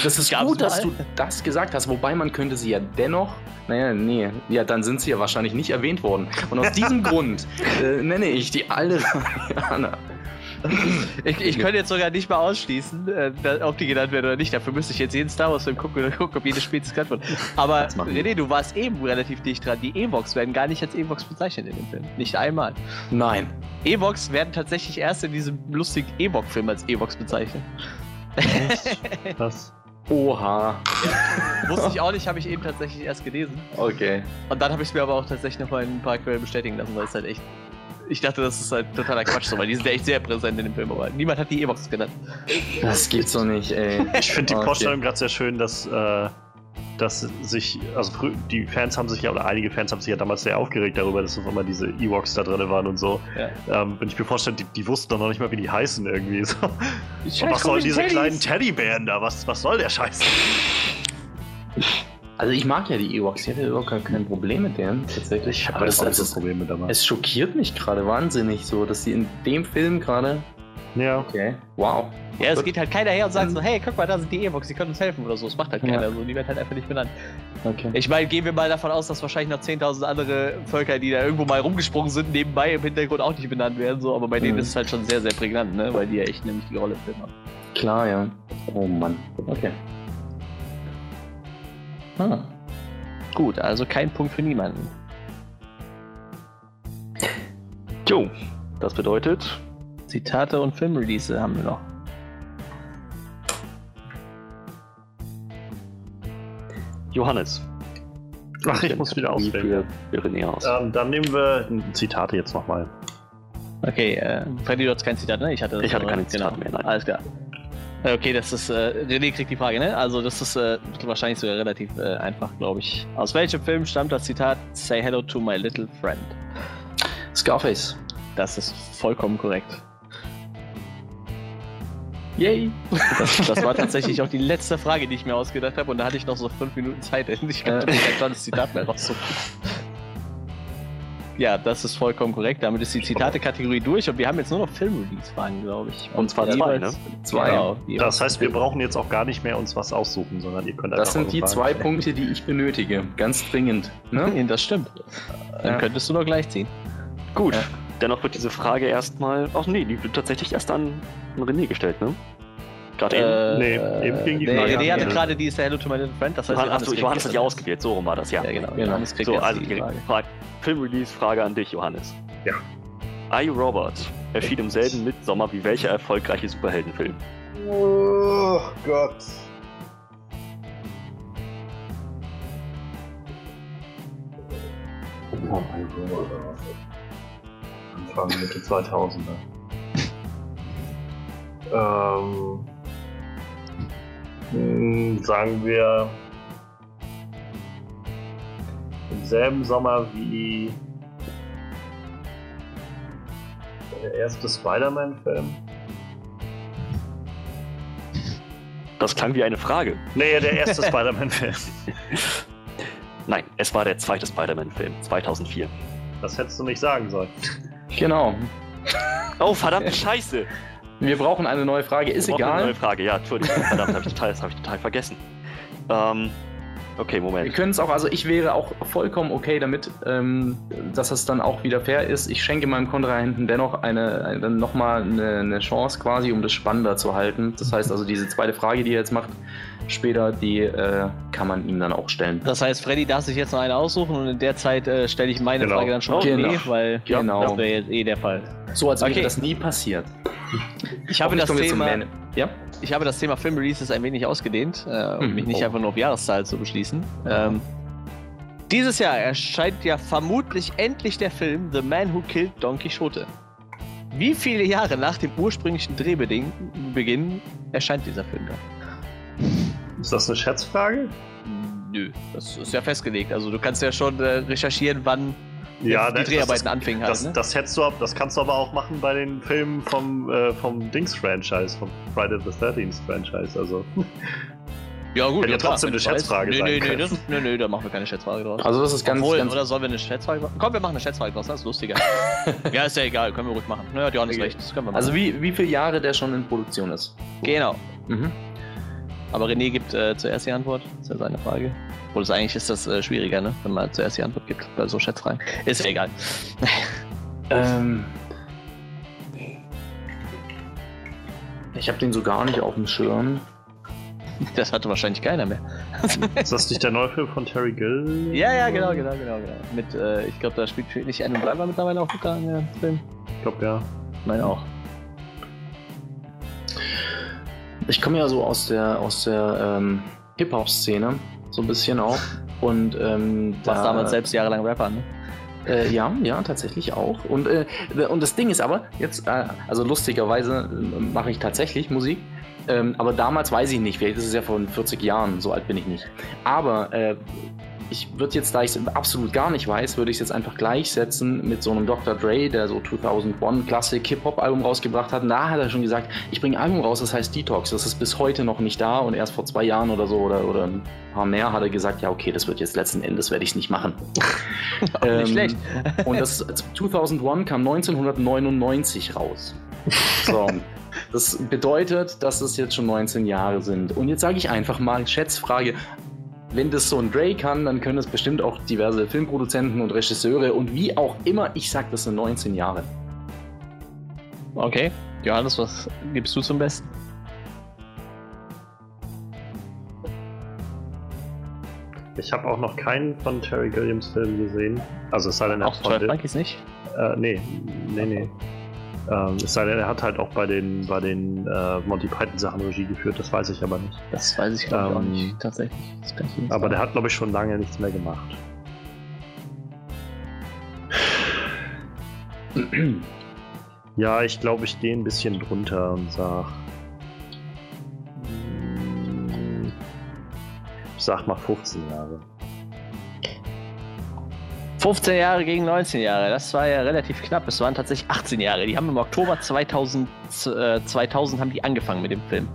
[SPEAKER 2] Das ist
[SPEAKER 4] Gab's
[SPEAKER 2] gut, dass du das gesagt hast, wobei man könnte sie ja dennoch. Naja, nee, ja, dann sind sie ja wahrscheinlich nicht erwähnt worden. Und aus diesem [laughs] Grund äh, nenne ich die Alderanianer. [laughs]
[SPEAKER 4] Ich, ich könnte jetzt sogar nicht mal ausschließen, äh, ob die genannt werden oder nicht. Dafür müsste ich jetzt jeden Star Wars Film gucken und gucken, ob jede Spezies genannt wird. Aber. René, du warst eben relativ dicht dran. Die Evox werden gar nicht als Evox bezeichnet in dem Film. Nicht einmal.
[SPEAKER 2] Nein.
[SPEAKER 4] Evox werden tatsächlich erst in diesem lustigen Ewok-Film als Evox bezeichnet.
[SPEAKER 3] Das. [laughs]
[SPEAKER 2] Oha.
[SPEAKER 4] Wusste ich auch nicht, habe ich eben tatsächlich erst gelesen.
[SPEAKER 2] Okay.
[SPEAKER 4] Und dann habe ich es mir aber auch tatsächlich noch mal in ein paar Quellen bestätigen lassen, weil es halt echt. Ich dachte, das ist halt totaler Quatsch, so, weil die sind ja echt sehr präsent in dem Film, aber niemand hat die Evox genannt.
[SPEAKER 2] Das gibt's doch nicht, ey.
[SPEAKER 3] Ich finde die
[SPEAKER 2] Okay.
[SPEAKER 3] Vorstellung gerade sehr schön, dass, äh, dass sich, also die Fans haben sich ja, oder einige Fans haben sich ja damals sehr aufgeregt darüber, dass auf einmal diese Ewoks da drin waren und so.
[SPEAKER 4] Ja.
[SPEAKER 3] Ähm, wenn ich mir vorstelle, die, die wussten doch noch nicht mal, wie die heißen irgendwie. So. Was sollen diese
[SPEAKER 4] Teddys.
[SPEAKER 3] kleinen Teddybären da? Was, was soll der Scheiß?
[SPEAKER 2] Also ich mag ja die Ewoks, ich hatte überhaupt kein- kein Problem mit denen, tatsächlich.
[SPEAKER 3] Ich habe
[SPEAKER 2] Aber das,
[SPEAKER 3] das,
[SPEAKER 2] das, ist,
[SPEAKER 3] Problem mit dabei.
[SPEAKER 2] es schockiert mich gerade wahnsinnig so, dass sie in dem Film gerade.
[SPEAKER 3] Ja.
[SPEAKER 2] Okay. Wow.
[SPEAKER 4] Ja, es geht halt keiner her und sagt so, hey, guck mal, da sind die Evox, die können uns helfen oder so. Das macht halt
[SPEAKER 2] Ja.
[SPEAKER 4] keiner so, die werden halt einfach nicht benannt.
[SPEAKER 2] Okay.
[SPEAKER 4] Ich meine, gehen wir mal davon aus, dass wahrscheinlich noch 10.000 andere Völker, die da irgendwo mal rumgesprungen sind, nebenbei im Hintergrund auch nicht benannt werden, so, aber bei denen
[SPEAKER 2] Mhm.
[SPEAKER 4] ist es halt schon sehr, sehr prägnant, ne, weil die ja echt eine wichtige Rolle im Film haben.
[SPEAKER 2] Klar, ja. Oh Mann. Okay. Ah.
[SPEAKER 4] Gut, also kein Punkt für niemanden.
[SPEAKER 1] Jo, das bedeutet,
[SPEAKER 4] Zitate und Filmrelease haben wir noch.
[SPEAKER 1] Johannes.
[SPEAKER 3] Ach, ich muss wieder
[SPEAKER 1] Wie
[SPEAKER 3] auswählen.
[SPEAKER 1] für, für René aus.
[SPEAKER 3] Ähm, dann nehmen wir Zitate jetzt nochmal.
[SPEAKER 4] Okay, äh, Freddy, du hast kein Zitat, ne? Ich hatte,
[SPEAKER 1] Ich hatte keine
[SPEAKER 4] genau.
[SPEAKER 1] Zitate mehr, nein.
[SPEAKER 4] Alles klar. Äh, Okay, das ist, äh, René kriegt die Frage, ne? Also das ist äh, wahrscheinlich sogar relativ äh, einfach, glaube ich. Aus welchem Film stammt das Zitat Say hello to my little friend?
[SPEAKER 2] Scarface.
[SPEAKER 4] Das ist vollkommen korrekt.
[SPEAKER 2] Yay.
[SPEAKER 4] Das, das war tatsächlich auch die letzte Frage, die ich mir ausgedacht habe und da hatte ich noch so fünf Minuten Zeit. Ich konnte
[SPEAKER 2] Äh. [laughs]
[SPEAKER 4] kein tolles Zitat mehr raussuchen. Ja, das ist vollkommen korrekt. Damit ist die Zitate-Kategorie durch und wir haben jetzt nur noch Film-Release-Fragen, glaube ich.
[SPEAKER 1] Und zwar zwei,
[SPEAKER 4] jeweils-
[SPEAKER 1] ne?
[SPEAKER 2] Zwei.
[SPEAKER 4] Genau,
[SPEAKER 3] Das heißt, wir brauchen jetzt auch gar nicht mehr uns was aussuchen, sondern ihr könnt einfach
[SPEAKER 2] Das sind die zwei
[SPEAKER 3] Fragen
[SPEAKER 2] Punkte, die ich benötige. Ganz dringend. Ne? [laughs]
[SPEAKER 4] Das stimmt. Dann
[SPEAKER 2] Ja.
[SPEAKER 4] könntest du doch gleich ziehen.
[SPEAKER 1] Gut,
[SPEAKER 2] Ja.
[SPEAKER 1] dennoch wird diese Frage erstmal. Ach nee, die wird tatsächlich erst an an René gestellt, ne? Gerade eben.
[SPEAKER 3] Nee, eben ging die
[SPEAKER 4] nee,
[SPEAKER 3] Frage an
[SPEAKER 4] hatte gerade die Say hello to my little friend. Das heißt,
[SPEAKER 1] Johannes, achso,
[SPEAKER 4] kriegt
[SPEAKER 1] Johannes hat die
[SPEAKER 4] das.
[SPEAKER 1] ausgewählt, so rum war das, ja.
[SPEAKER 4] Ja, genau.
[SPEAKER 2] Genau.
[SPEAKER 4] Johannes kriegt
[SPEAKER 1] So, also
[SPEAKER 4] die Frage.
[SPEAKER 1] Frage. Film-Release-Frage an dich, Johannes.
[SPEAKER 3] Ja.
[SPEAKER 1] I, Robert erschien im selben Mitsommer wie welcher erfolgreiche Superheldenfilm?
[SPEAKER 5] Oh Gott.
[SPEAKER 3] Oh mein Gott. Anfang Mitte 2000er. [laughs] ähm, sagen wir im selben Sommer wie der erste Spider-Man-Film.
[SPEAKER 1] Das klang wie eine Frage.
[SPEAKER 3] Nee, der [laughs] erste Spider-Man-Film.
[SPEAKER 1] Nein, es war der zweite Spider-Man-Film, 2004.
[SPEAKER 3] Das hättest du nicht sagen sollen.
[SPEAKER 2] Genau.
[SPEAKER 1] Oh, verdammte Scheiße!
[SPEAKER 2] Wir brauchen eine neue Frage. Ist
[SPEAKER 1] Wir brauchen Eine neue
[SPEAKER 2] egal.
[SPEAKER 1] Frage, ja, Entschuldigung, [laughs] verdammt, hab ich total, das habe ich total vergessen. Ähm, Okay,
[SPEAKER 2] Wir
[SPEAKER 1] Moment.
[SPEAKER 2] können es auch, also ich wäre auch vollkommen okay damit, ähm, dass es dann auch wieder fair ist. Ich schenke meinem Kontrahenten dennoch eine, eine nochmal eine, eine Chance quasi, um das spannender zu halten. Das heißt also, diese zweite Frage, die er jetzt macht, später, die äh, kann man ihm dann auch stellen.
[SPEAKER 4] Das heißt, Freddy darf sich jetzt noch eine aussuchen und in der Zeit äh, stelle ich meine
[SPEAKER 3] Genau.
[SPEAKER 4] Frage dann schon mal
[SPEAKER 2] Genau.
[SPEAKER 4] nee, weil
[SPEAKER 2] Genau.
[SPEAKER 4] das wäre jetzt eh der Fall.
[SPEAKER 2] So, als wäre
[SPEAKER 4] Okay.
[SPEAKER 2] das nie passiert.
[SPEAKER 4] Ich habe, das Thema,
[SPEAKER 2] Ja?
[SPEAKER 4] ich habe das Thema Film Releases ein wenig ausgedehnt, äh, um
[SPEAKER 2] Hm,
[SPEAKER 4] mich nicht
[SPEAKER 2] oh.
[SPEAKER 4] einfach nur auf Jahreszahl zu beschließen. Ähm, dieses Jahr erscheint ja vermutlich endlich der Film The Man Who Killed Don Quixote. Wie viele Jahre nach dem ursprünglichen Drehbeginn erscheint dieser Film dann?
[SPEAKER 3] Ist das eine Schätzfrage?
[SPEAKER 4] Nö, das ist ja festgelegt. Also du kannst ja schon äh, recherchieren, wann
[SPEAKER 3] Ja,
[SPEAKER 4] die
[SPEAKER 3] das-
[SPEAKER 4] Dreharbeiten
[SPEAKER 3] das,
[SPEAKER 4] anfingen halt.
[SPEAKER 3] Das,
[SPEAKER 4] ne?
[SPEAKER 3] das, hättest du, ab- das kannst du aber auch machen bei den Filmen vom, äh, vom Dings-Franchise, vom Friday the 13th Franchise. Also, [laughs]
[SPEAKER 4] ja gut, ja,
[SPEAKER 3] trotzdem eine. Schätzfrage
[SPEAKER 4] nee, nee,
[SPEAKER 3] können.
[SPEAKER 4] das, nee, nee, da machen wir keine Schätzfrage draus.
[SPEAKER 2] Also das ist ganz,
[SPEAKER 4] Obwohl,
[SPEAKER 2] ganz
[SPEAKER 4] oder sollen wir eine Schätzfrage machen? Komm, wir machen eine Schätzfrage draus, das ist lustiger. [laughs] ja, ist ja egal, können wir ruhig machen. Naja, Johannes
[SPEAKER 2] Okay.
[SPEAKER 4] recht, das können wir machen.
[SPEAKER 2] Also wie, wie viele Jahre der schon in Produktion ist?
[SPEAKER 4] genau.
[SPEAKER 2] Mhm.
[SPEAKER 4] Aber René gibt äh, zuerst die Antwort, das ist ja seine Frage. Obwohl, das eigentlich ist das äh, schwieriger, ne? wenn man zuerst die Antwort gibt bei so Schätzfragen. Ist ja egal. [laughs]
[SPEAKER 2] Ähm, ich habe den so gar nicht auf dem Schirm. [laughs]
[SPEAKER 4] Das hatte wahrscheinlich keiner mehr. [laughs]
[SPEAKER 3] ist das nicht der neue Film von Terry Gill?
[SPEAKER 4] Ja, ja, genau, genau, genau. genau. Mit, äh, ich glaube, da spielt nicht Adam Driver mittlerweile auch da in dem Film.
[SPEAKER 3] Ich glaube, ja.
[SPEAKER 4] Meine auch.
[SPEAKER 2] Ich komme ja so aus der aus der ähm, Hip-Hop-Szene, so ein bisschen auch. Und ähm,
[SPEAKER 4] Du warst
[SPEAKER 2] da-
[SPEAKER 4] damals selbst jahrelang Rapper, ne?
[SPEAKER 2] Äh, ja, ja, tatsächlich auch. Und, äh, und das Ding ist aber, jetzt, äh, also lustigerweise äh, mache ich tatsächlich Musik. Ähm, aber damals weiß ich nicht, vielleicht ist es ja von 40 Jahren, so alt bin ich nicht. Aber äh, ich würde jetzt, da ich es absolut gar nicht weiß, würde ich es jetzt einfach gleichsetzen mit so einem Dr. Dre, der so 2001 Klassik Hip-Hop-Album rausgebracht hat. Und da hat er schon gesagt, ich bringe ein Album raus, das heißt Detox. Das ist bis heute noch nicht da und erst vor zwei Jahren oder so oder, oder ein paar mehr hat er gesagt, ja okay, das wird jetzt letzten Endes, werde ich es nicht machen. [laughs] Ähm,
[SPEAKER 4] Nicht schlecht. [laughs]
[SPEAKER 2] Und das 2001 kam 1999 raus. So. Das bedeutet, dass es jetzt schon 19 Jahre sind. Und jetzt sage ich einfach mal, Schätzfrage, wenn das so ein Dre kann, dann können es bestimmt auch diverse Filmproduzenten und Regisseure und wie auch immer, ich sag, das sind 19 Jahre.
[SPEAKER 4] Okay. Johannes, was gibst du zum Besten?
[SPEAKER 3] Ich habe auch noch keinen von Terry Gilliams Filmen gesehen. Also es sei denn, er
[SPEAKER 4] Auch
[SPEAKER 3] hat von
[SPEAKER 4] 12
[SPEAKER 3] den-
[SPEAKER 4] Monkeys nicht?
[SPEAKER 3] Äh, nee, nee, nee. Ähm, es sei denn, er hat halt auch bei den, bei den äh, Monty Python Sachen Regie geführt, das weiß ich aber nicht.
[SPEAKER 4] Das weiß ich glaube ich auch
[SPEAKER 3] Ähm,
[SPEAKER 4] nicht, tatsächlich. Das kann ich nicht
[SPEAKER 3] Aber der
[SPEAKER 4] sagen.
[SPEAKER 3] hat, glaube ich, schon lange nichts mehr gemacht. Ja, ich glaube, ich gehe ein bisschen drunter und sag. Ich sag mal 15 Jahre.
[SPEAKER 4] 15 Jahre gegen 19 Jahre, das war ja relativ knapp. Es waren tatsächlich 18 Jahre. Die haben im Oktober 2000, äh, 2000 haben die angefangen mit dem Film.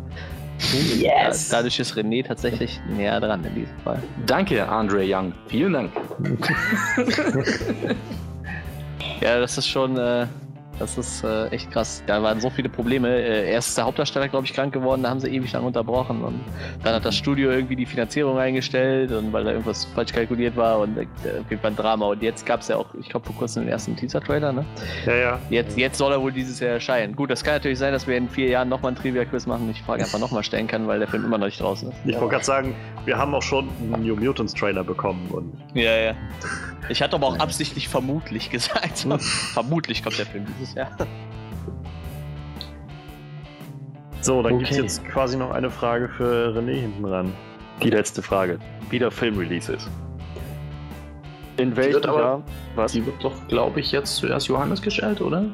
[SPEAKER 2] Yes!
[SPEAKER 4] Da- Dadurch ist René tatsächlich näher dran in diesem Fall.
[SPEAKER 2] Danke, Andre Young. Vielen Dank. [laughs]
[SPEAKER 4] Ja, das ist schon, äh, das ist äh, echt krass. Da waren so viele Probleme. Äh, erst ist der Hauptdarsteller, glaube ich, krank geworden, da haben sie ewig lang unterbrochen und dann hat das Studio irgendwie die Finanzierung eingestellt und weil da irgendwas falsch kalkuliert war und äh, auf jeden Fall ein Drama. Und jetzt gab es ja auch, ich glaube, vor kurzem den ersten Teaser-Trailer, ne?
[SPEAKER 3] Ja, ja.
[SPEAKER 4] Jetzt, jetzt soll er wohl dieses Jahr erscheinen. Gut, das kann natürlich sein, dass wir in vier Jahren nochmal ein Trivia-Quiz machen ich Frage einfach nochmal stellen kann, weil der Film immer noch nicht draußen ist.
[SPEAKER 3] Ich wollte gerade sagen, wir haben auch schon einen New Mutants Trailer bekommen und
[SPEAKER 4] Ja, ja. Ich hatte aber auch absichtlich vermutlich gesagt. [laughs] vermutlich kommt der Film dieses Jahr. [laughs]
[SPEAKER 3] so, dann
[SPEAKER 2] Okay.
[SPEAKER 3] gibt's jetzt quasi noch eine Frage für René hinten ran.
[SPEAKER 1] Die letzte Frage. Wieder Filmreleases. In welchem Jahr? Was?
[SPEAKER 2] Die wird doch, glaube ich, jetzt zuerst Johannes gestellt, oder?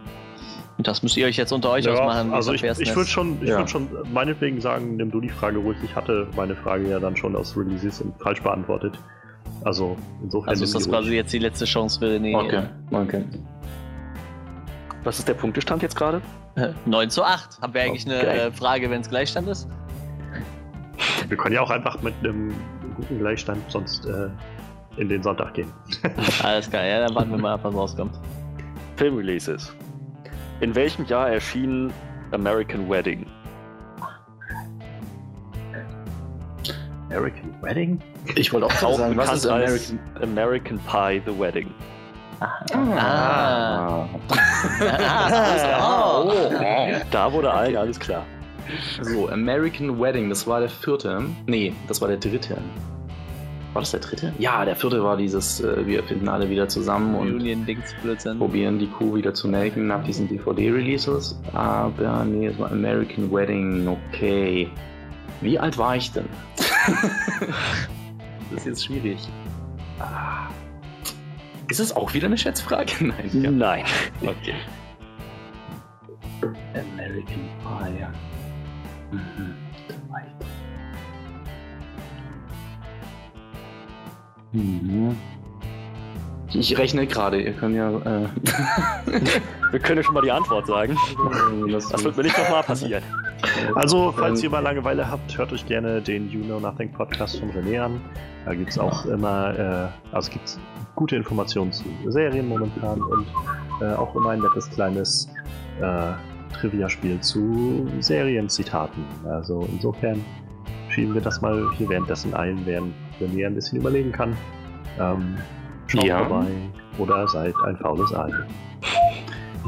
[SPEAKER 4] Das müsst ihr euch jetzt unter euch ausmachen. wie
[SPEAKER 3] also
[SPEAKER 4] es
[SPEAKER 3] ich, ich würde schon, ich
[SPEAKER 2] Ja.
[SPEAKER 3] würd schon meinetwegen sagen, nimm du die Frage ruhig. Ich hatte meine Frage ja dann schon aus Releases und falsch beantwortet. Also insofern.
[SPEAKER 4] Also ist das quasi jetzt die letzte Chance für René.
[SPEAKER 2] Okay, okay.
[SPEAKER 1] Was ist der Punktestand jetzt gerade?
[SPEAKER 4] 9 zu 8. Haben wir eigentlich eine
[SPEAKER 1] Okay.
[SPEAKER 4] äh, Frage, wenn es Gleichstand ist?
[SPEAKER 3] Wir können ja auch einfach mit einem guten Gleichstand sonst äh, in den Sonntag gehen. [laughs]
[SPEAKER 4] Alles klar, ja, dann warten wir mal ab, was rauskommt.
[SPEAKER 1] Filmreleases. In welchem Jahr erschien American Wedding?
[SPEAKER 3] American Wedding?
[SPEAKER 2] Ich wollte auch gerade sagen, was ist
[SPEAKER 1] American, American Pie The Wedding?
[SPEAKER 4] Ah. ah.
[SPEAKER 1] ah. Oh. Da wurde allen alles klar.
[SPEAKER 2] So, American Wedding, das war der vierte. Nee, das war der dritte. War das der dritte? Ja, der vierte war dieses, äh, wir finden alle wieder zusammen und probieren die Kuh wieder zu melken nach diesen DVD-Releases. Aber nee, es war American Wedding, okay. Wie alt war ich denn? [laughs] das ist jetzt schwierig. Ah. Ist es auch wieder eine Schätzfrage? [laughs]
[SPEAKER 1] Nein. Ja. Nein.
[SPEAKER 2] Okay. American Pie. Mhm. Mhm. Ich rechne gerade, ihr könnt ja. Äh [laughs]
[SPEAKER 1] Wir können ja schon mal die Antwort sagen. Das, das wird mir nicht nochmal passieren.
[SPEAKER 3] Also, falls ihr mal Langeweile habt, hört euch gerne den You Know Nothing Podcast von René an. Da gibt es auch immer, äh, also gibt gute Informationen zu Serien momentan und äh, auch immer ein nettes kleines äh, Trivia-Spiel zu Serienzitaten. Also insofern schieben wir das mal hier währenddessen ein, während René ein bisschen überlegen kann. Ähm, schaut ja. vorbei oder seid ein faules Ei.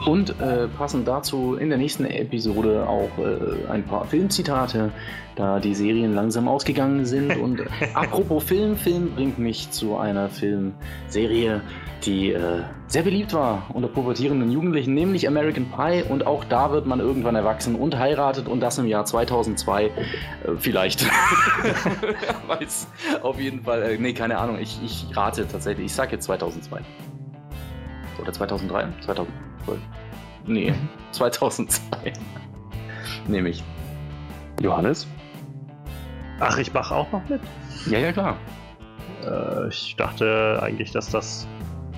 [SPEAKER 2] Und äh, passend dazu in der nächsten Episode auch äh, ein paar Filmzitate, da die Serien langsam ausgegangen sind. [laughs] Und äh, apropos Film, Film bringt mich zu einer Filmserie, die äh, sehr beliebt war unter pubertierenden Jugendlichen, nämlich American Pie. Und auch da wird man irgendwann erwachsen und heiratet und das im Jahr 2002. Äh, vielleicht. [laughs] Weiß auf jeden Fall. Nee, keine Ahnung. Ich, ich rate tatsächlich. Ich sag jetzt 2002. Oder 2003? 2000. Nee, 2002. [laughs] Nehme ich.
[SPEAKER 1] Johannes?
[SPEAKER 3] Ach, ich mache auch noch mit?
[SPEAKER 2] Ja, ja, klar.
[SPEAKER 3] Äh, ich dachte eigentlich, dass das,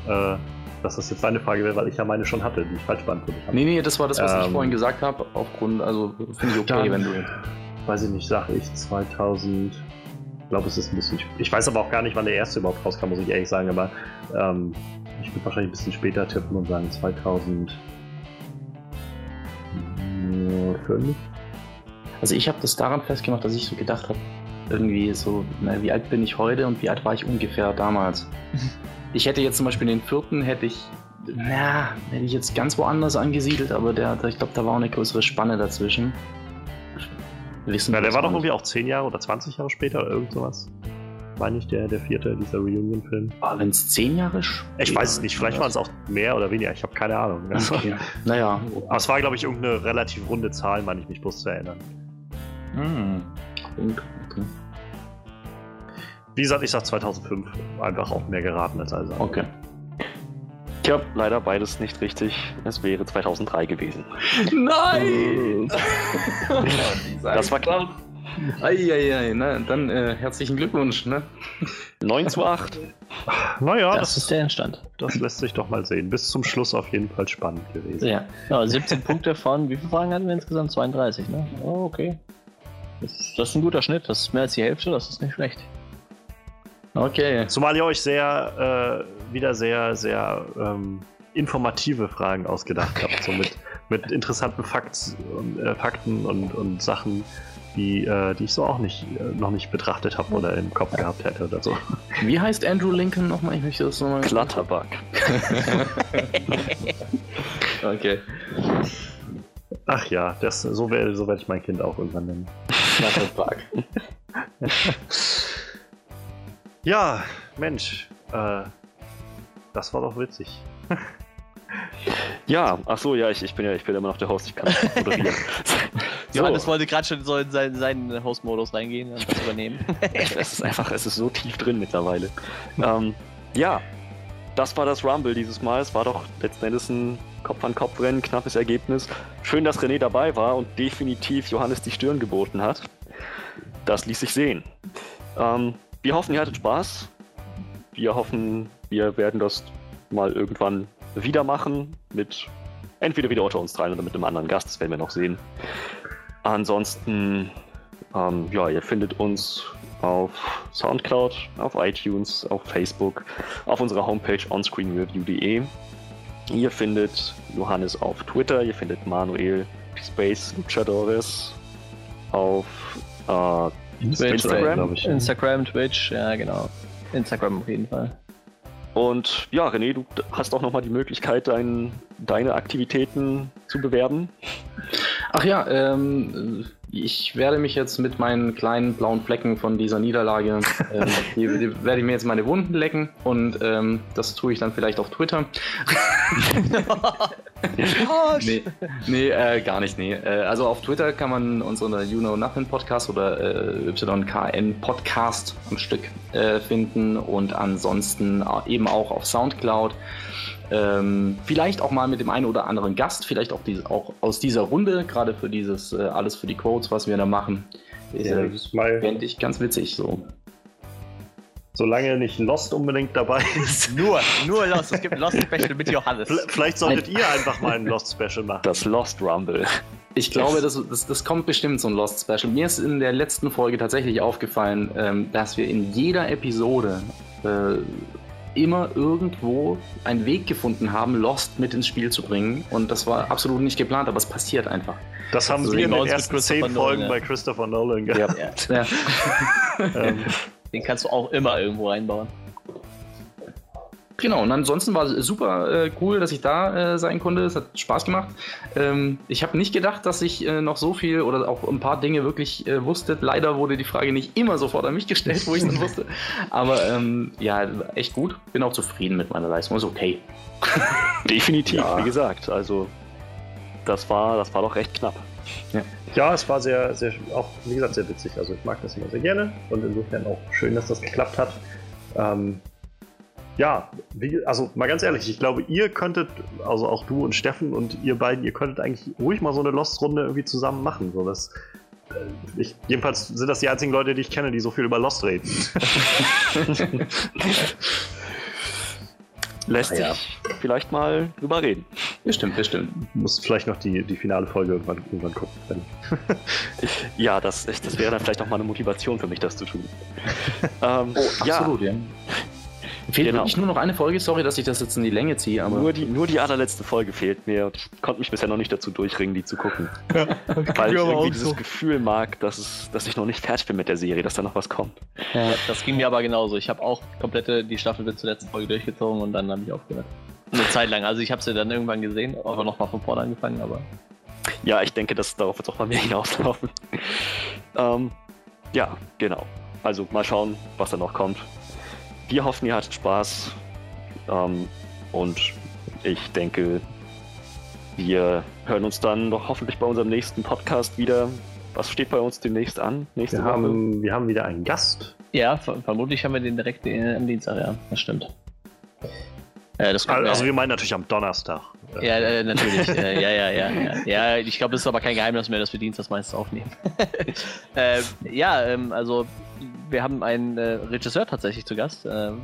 [SPEAKER 3] äh, dass das jetzt eine Frage wäre, weil ich ja meine schon hatte, die ich falsch beantwortet habe.
[SPEAKER 2] Nee, nee, das war das, was ähm, ich vorhin gesagt habe. Aufgrund, also finde ich okay, wenn du.
[SPEAKER 3] Weiß ich nicht, sage ich 2000. Ich glaube, es ist ein bisschen. Ich weiß aber auch gar nicht, wann der erste überhaupt rauskam, muss ich ehrlich sagen, aber ähm, ich würde wahrscheinlich ein bisschen später tippen und sagen 2005.
[SPEAKER 2] Also ich habe das daran festgemacht, dass ich so gedacht habe, irgendwie so, na, wie alt bin ich heute und wie alt war ich ungefähr damals? [laughs] ich hätte jetzt zum Beispiel den vierten, hätte ich, na, hätte ich jetzt ganz woanders angesiedelt, aber der, der ich glaube, da war auch eine größere Spanne dazwischen.
[SPEAKER 3] Wissen na, der war doch irgendwie auch 10 Jahre oder 20 Jahre später oder irgend sowas meine ich, der, der vierte, dieser Reunion-Film.
[SPEAKER 2] Ah, wenn es zehn Jahre
[SPEAKER 3] Ich weiß es nicht, vielleicht waren es auch mehr oder weniger, ich habe keine Ahnung. [laughs]
[SPEAKER 2] Okay. naja.
[SPEAKER 3] Aber es war, glaube ich, irgendeine relativ runde Zahl, meine ich mich bloß zu erinnern.
[SPEAKER 2] Hm. Okay.
[SPEAKER 3] Wie gesagt, ich sag 2005. Einfach auch mehr geraten als also.
[SPEAKER 2] Okay.
[SPEAKER 1] Tja, leider beides nicht richtig. Es wäre 2003 gewesen.
[SPEAKER 2] Nein! [laughs]
[SPEAKER 1] das war klar.
[SPEAKER 2] Eieiei, na, dann äh, herzlichen Glückwunsch, ne?
[SPEAKER 1] 9 zu 8.
[SPEAKER 3] Naja,
[SPEAKER 4] das, das ist der Endstand.
[SPEAKER 3] Das lässt sich doch mal sehen. Bis zum Schluss auf jeden Fall spannend gewesen.
[SPEAKER 4] Ja, ja 17 Punkte von, wie viele Fragen hatten wir insgesamt? 32, ne? Oh, okay. Das, das ist ein guter Schnitt. Das ist mehr als die Hälfte, das ist nicht schlecht.
[SPEAKER 3] Okay. Zumal ihr euch sehr, äh, wieder sehr, sehr ähm, informative Fragen ausgedacht habt. So mit, mit interessanten Fakt, äh, Fakten und, und Sachen, die, äh, die ich so auch nicht, äh, noch nicht betrachtet habe oder im Kopf gehabt hätte oder so.
[SPEAKER 2] Wie heißt Andrew Lincoln nochmal? Ich möchte das nochmal.
[SPEAKER 1] Klatterback. [laughs]
[SPEAKER 2] okay.
[SPEAKER 3] Ach ja, das, so werde so werd ich mein Kind auch irgendwann nennen. [laughs]
[SPEAKER 2] Klatterback. [laughs]
[SPEAKER 3] ja, Mensch, äh, das war doch witzig. [laughs]
[SPEAKER 1] Ja, ach so, ja, ich, ich bin ja, ich bin immer noch der Host, ich kann moderieren. [laughs]
[SPEAKER 4] so. Johannes wollte gerade schon so in seinen, seinen Host-Modus reingehen und das übernehmen. [laughs]
[SPEAKER 1] es ist einfach, es ist so tief drin mittlerweile. ähm, ja, das war das Rumble dieses Mal. Es war doch letzten Endes ein Kopf-an-Kopf-Rennen, knappes Ergebnis. Schön, dass René dabei war und definitiv Johannes die Stirn geboten hat. Das ließ sich sehen. Ähm, wir hoffen, ihr hattet Spaß. Wir hoffen, wir werden das mal irgendwann wieder machen. Mit entweder wieder unter uns dreien oder mit einem anderen Gast. Das werden wir noch sehen. Ansonsten, ähm, ja, ihr findet uns auf Soundcloud, auf iTunes, auf Facebook, auf unserer Homepage onscreenreview.de. Ihr findet Johannes auf Twitter, ihr findet Manuel Space Luchadores auf äh,
[SPEAKER 4] Twitch,
[SPEAKER 1] Instagram?
[SPEAKER 3] ich.
[SPEAKER 4] Instagram, Twitch, ja genau. Instagram auf jeden Fall.
[SPEAKER 1] Und ja, René, du hast auch nochmal die Möglichkeit, dein, deine Aktivitäten zu bewerben.
[SPEAKER 2] Ach ja, ähm, ich werde mich jetzt mit meinen kleinen blauen Flecken von dieser Niederlage, ähm, [laughs] die, die werde ich mir jetzt meine Wunden lecken und ähm, das tue ich dann vielleicht auf Twitter. [laughs] [laughs] nee, nee äh, gar nicht, nee. Äh, also auf Twitter kann man uns unter You Know Nothing Podcast oder äh, YKN Podcast am Stück äh, finden und ansonsten eben auch auf Soundcloud. Ähm, vielleicht auch mal mit dem einen oder anderen Gast, vielleicht auch, diese, auch aus dieser Runde, gerade für dieses äh, alles für die Quotes, was wir da machen.
[SPEAKER 3] Ja,
[SPEAKER 2] Äh,
[SPEAKER 3] mal,
[SPEAKER 2] Fände ich ganz witzig so.
[SPEAKER 3] solange nicht Lost unbedingt dabei [laughs] ist.
[SPEAKER 4] Nur, nur Lost. Es gibt ein Lost Special mit Johannes.
[SPEAKER 3] Vielleicht solltet ihr einfach mal ein Lost Special machen.
[SPEAKER 1] Das Lost Rumble.
[SPEAKER 2] Ich glaube, das, das, das kommt bestimmt so ein Lost Special. Mir ist in der letzten Folge tatsächlich aufgefallen, ähm, dass wir in jeder Episode äh, immer irgendwo einen Weg gefunden haben, Lost mit ins Spiel zu bringen. Und das war absolut nicht geplant, aber es passiert einfach.
[SPEAKER 3] Das haben
[SPEAKER 4] So
[SPEAKER 3] wir in den ersten zehn
[SPEAKER 4] Nolan,
[SPEAKER 3] Folgen
[SPEAKER 4] ja.
[SPEAKER 3] bei Christopher Nolan gehabt.
[SPEAKER 4] Ja, [laughs]
[SPEAKER 2] Ja.
[SPEAKER 3] Ähm,
[SPEAKER 4] den kannst du auch immer irgendwo einbauen.
[SPEAKER 2] Genau, und ansonsten war es super äh, cool, dass ich da äh, sein konnte. Es hat Spaß gemacht. Ähm, ich habe nicht gedacht, dass ich äh, noch so viel oder auch ein paar Dinge wirklich äh, wusste. Leider wurde die Frage nicht immer sofort an mich gestellt, wo ich es dann [laughs] wusste. Aber ähm, ja, echt gut. Bin auch zufrieden mit meiner Leistung. Ist okay. [laughs]
[SPEAKER 1] Definitiv,
[SPEAKER 2] Ja.
[SPEAKER 1] wie gesagt. Also, das war, das war doch recht knapp.
[SPEAKER 3] ja, es war sehr, sehr, auch wie gesagt, sehr witzig. Also ich mag das immer sehr gerne und insofern auch schön, dass das geklappt hat. Ähm, ja, wie, also mal ganz ehrlich, ich glaube, ihr könntet, also auch du und Steffen und ihr beiden, ihr könntet eigentlich ruhig mal so eine Lost-Runde irgendwie zusammen machen. So dass, äh, ich, jedenfalls sind das die einzigen Leute, die ich kenne, die so viel über Lost reden. [laughs]
[SPEAKER 1] Lässt
[SPEAKER 2] Ah, ja.
[SPEAKER 1] sich vielleicht mal drüber reden.
[SPEAKER 2] Bestimmt, bestimmt.
[SPEAKER 3] Muss vielleicht noch die, die finale Folge irgendwann, irgendwann gucken. Wenn, [laughs]
[SPEAKER 1] Ja, das, das wäre dann vielleicht auch mal eine Motivation für mich, das zu tun. [laughs] ähm,
[SPEAKER 2] Absolut, ja. Fehlt
[SPEAKER 1] Genau.
[SPEAKER 2] wirklich nur noch eine Folge. Sorry, dass ich das jetzt in die Länge ziehe,
[SPEAKER 1] Ja,
[SPEAKER 2] aber
[SPEAKER 1] nur, die, nur die allerletzte Folge fehlt mir und ich konnte mich bisher noch nicht dazu durchringen, die zu gucken. [laughs] Weil ich irgendwie dieses Gefühl mag, dass, es, dass ich noch nicht fertig bin mit der Serie, dass da noch was kommt.
[SPEAKER 4] Ja, das ging mir aber genauso. Ich habe auch komplette die Staffel bis zur letzten Folge durchgezogen und dann habe ich aufgehört. Eine Zeit lang. Also ich habe sie dann irgendwann gesehen, aber nochmal von vorne angefangen, aber
[SPEAKER 1] Ja, ich denke, dass darauf wird es auch bei mir [laughs] hinauslaufen. ähm, ja, genau. Also mal schauen, was da noch kommt. Wir hoffen, ihr hattet Spaß. Ähm, und ich denke, wir hören uns dann doch hoffentlich bei unserem nächsten Podcast wieder. Was steht bei uns demnächst an? Nächste
[SPEAKER 3] wir,
[SPEAKER 1] Woche?
[SPEAKER 3] haben, wir haben wieder einen Gast.
[SPEAKER 4] ja, ver vermutlich haben wir den direkt äh, am Dienstag, ja, das stimmt. Äh, das
[SPEAKER 3] Also
[SPEAKER 4] mir-
[SPEAKER 3] wir meinen natürlich am Donnerstag.
[SPEAKER 4] Ja, äh, natürlich. äh, ja, ja, ja, ja. Ja, ich glaube, es ist aber kein Geheimnis mehr, dass wir Dienstags meistens aufnehmen. [laughs] äh, ja, ähm, also wir haben einen äh, Regisseur tatsächlich zu Gast. Ähm,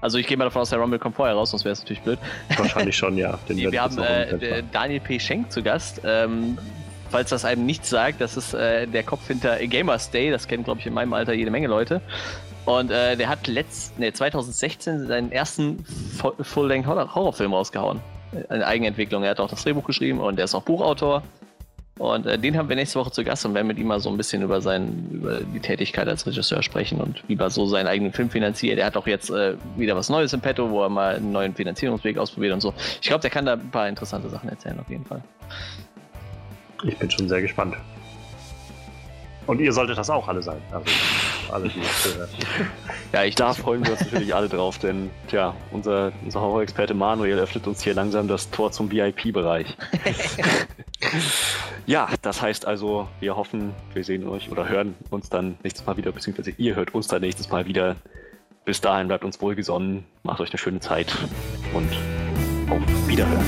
[SPEAKER 4] also ich gehe mal davon aus, der Rumble kommt vorher raus, sonst wäre es natürlich blöd.
[SPEAKER 3] Wahrscheinlich schon, ja. [laughs]
[SPEAKER 4] Wir haben äh, Daniel P. Schenk zu Gast. Ähm, falls das einem nichts sagt, das ist äh, der Kopf hinter Gamers Day. Das kennen, glaube ich, in meinem Alter jede Menge Leute. Und äh, der hat letzt, nee, 2016 seinen ersten Fu- Full-Length-Horrorfilm rausgehauen. Äh, Eine Eigenentwicklung. Er hat auch das Drehbuch geschrieben und er ist auch Buchautor. Und äh, den haben wir nächste Woche zu Gast und werden mit ihm mal so ein bisschen über, sein, über die Tätigkeit als Regisseur sprechen und wie er so seinen eigenen Film finanziert. Er hat auch jetzt äh, wieder was Neues im Petto, wo er mal einen neuen Finanzierungsweg ausprobiert und so. Ich glaube, der kann da ein paar interessante Sachen erzählen, auf jeden Fall.
[SPEAKER 3] Ich bin schon sehr gespannt. Und ihr solltet das auch alle sein. Also alle, die.
[SPEAKER 4] Ja, ich
[SPEAKER 1] Da freuen wir uns natürlich alle drauf, denn tja, unser, unser Horror-Experte Manuel öffnet uns hier langsam das Tor zum VIP-Bereich. [laughs] ja, das heißt also, wir hoffen, wir sehen euch oder hören uns dann nächstes Mal wieder, beziehungsweise ihr hört uns dann nächstes Mal wieder. Bis dahin bleibt uns wohlgesonnen, macht euch eine schöne Zeit und auf Wiederhören.